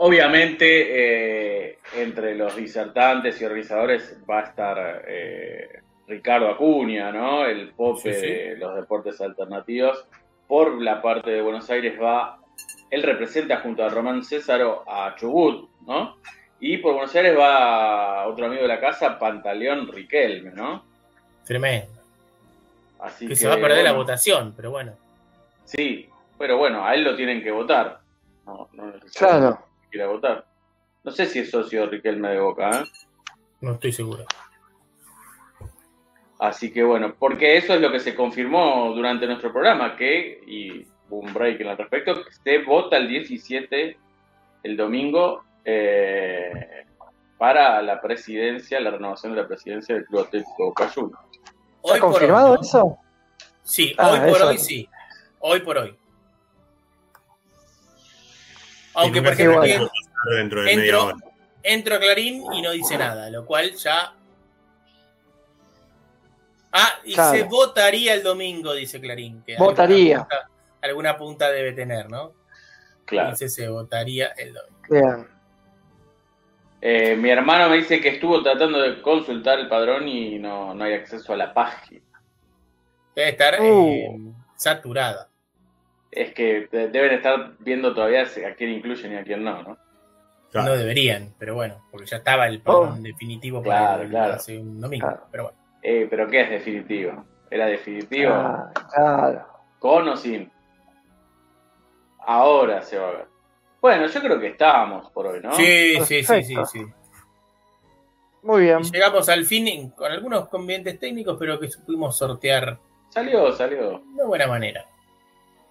Obviamente, eh, entre los disertantes y organizadores va a estar eh, Ricardo Acuña, ¿no? El pope Sí, sí. de los deportes alternativos. Por la parte de Buenos Aires va, él representa junto a Román Césaro a Chubut, ¿no? Y por Buenos Aires va otro amigo de la casa, Pantaleón Riquelme, ¿no? Tremendo. Así Que se va a perder la votación, pero bueno. Sí, pero bueno, a él lo tienen que votar. No, no Claro. que quiera votar. No sé si es socio Riquelme de Boca, ¿eh? No estoy seguro. Así que bueno, porque eso es lo que se confirmó durante nuestro programa, que, y hubo un break al respecto, que se vota el 17, el domingo, eh, para la presidencia, la renovación de la presidencia del Club Atlético Juniors. ¿Está confirmado hoy, ¿no? eso? Sí, Ah, hoy por eso. hoy sí. Hoy por hoy. Aunque, por ejemplo, media Entro, hora. entro a Clarín y no dice nada, lo cual ya. Ah, y Claro. se votaría el domingo, dice Clarín. que Votaría. Alguna punta, alguna punta debe tener, ¿no? Claro. Dice se votaría el domingo. Bien. Eh, mi hermano me dice que estuvo tratando de consultar el padrón y no, no hay acceso a la página. Debe estar Uh. eh, saturada. Es que de- deben estar viendo todavía a quién incluyen y a quién no, ¿no? Claro. No deberían, pero bueno, porque ya estaba el padrón Oh. definitivo Claro, para el- claro. hace un domingo. Claro. Pero bueno. Eh, pero ¿qué es definitivo? ¿Era definitivo? Ah, claro. ¿Con o sin? Ahora se va a ver. Bueno, yo creo que estábamos por hoy, ¿no? Sí, sí, sí, sí, sí. Muy bien. Y llegamos al fin con algunos convenientes técnicos, pero que supimos sortear Salió, salió. de buena manera.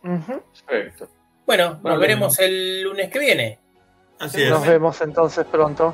Perfecto. Bueno, Bueno, nos veremos el lunes que viene. Así es. Nos vemos entonces pronto.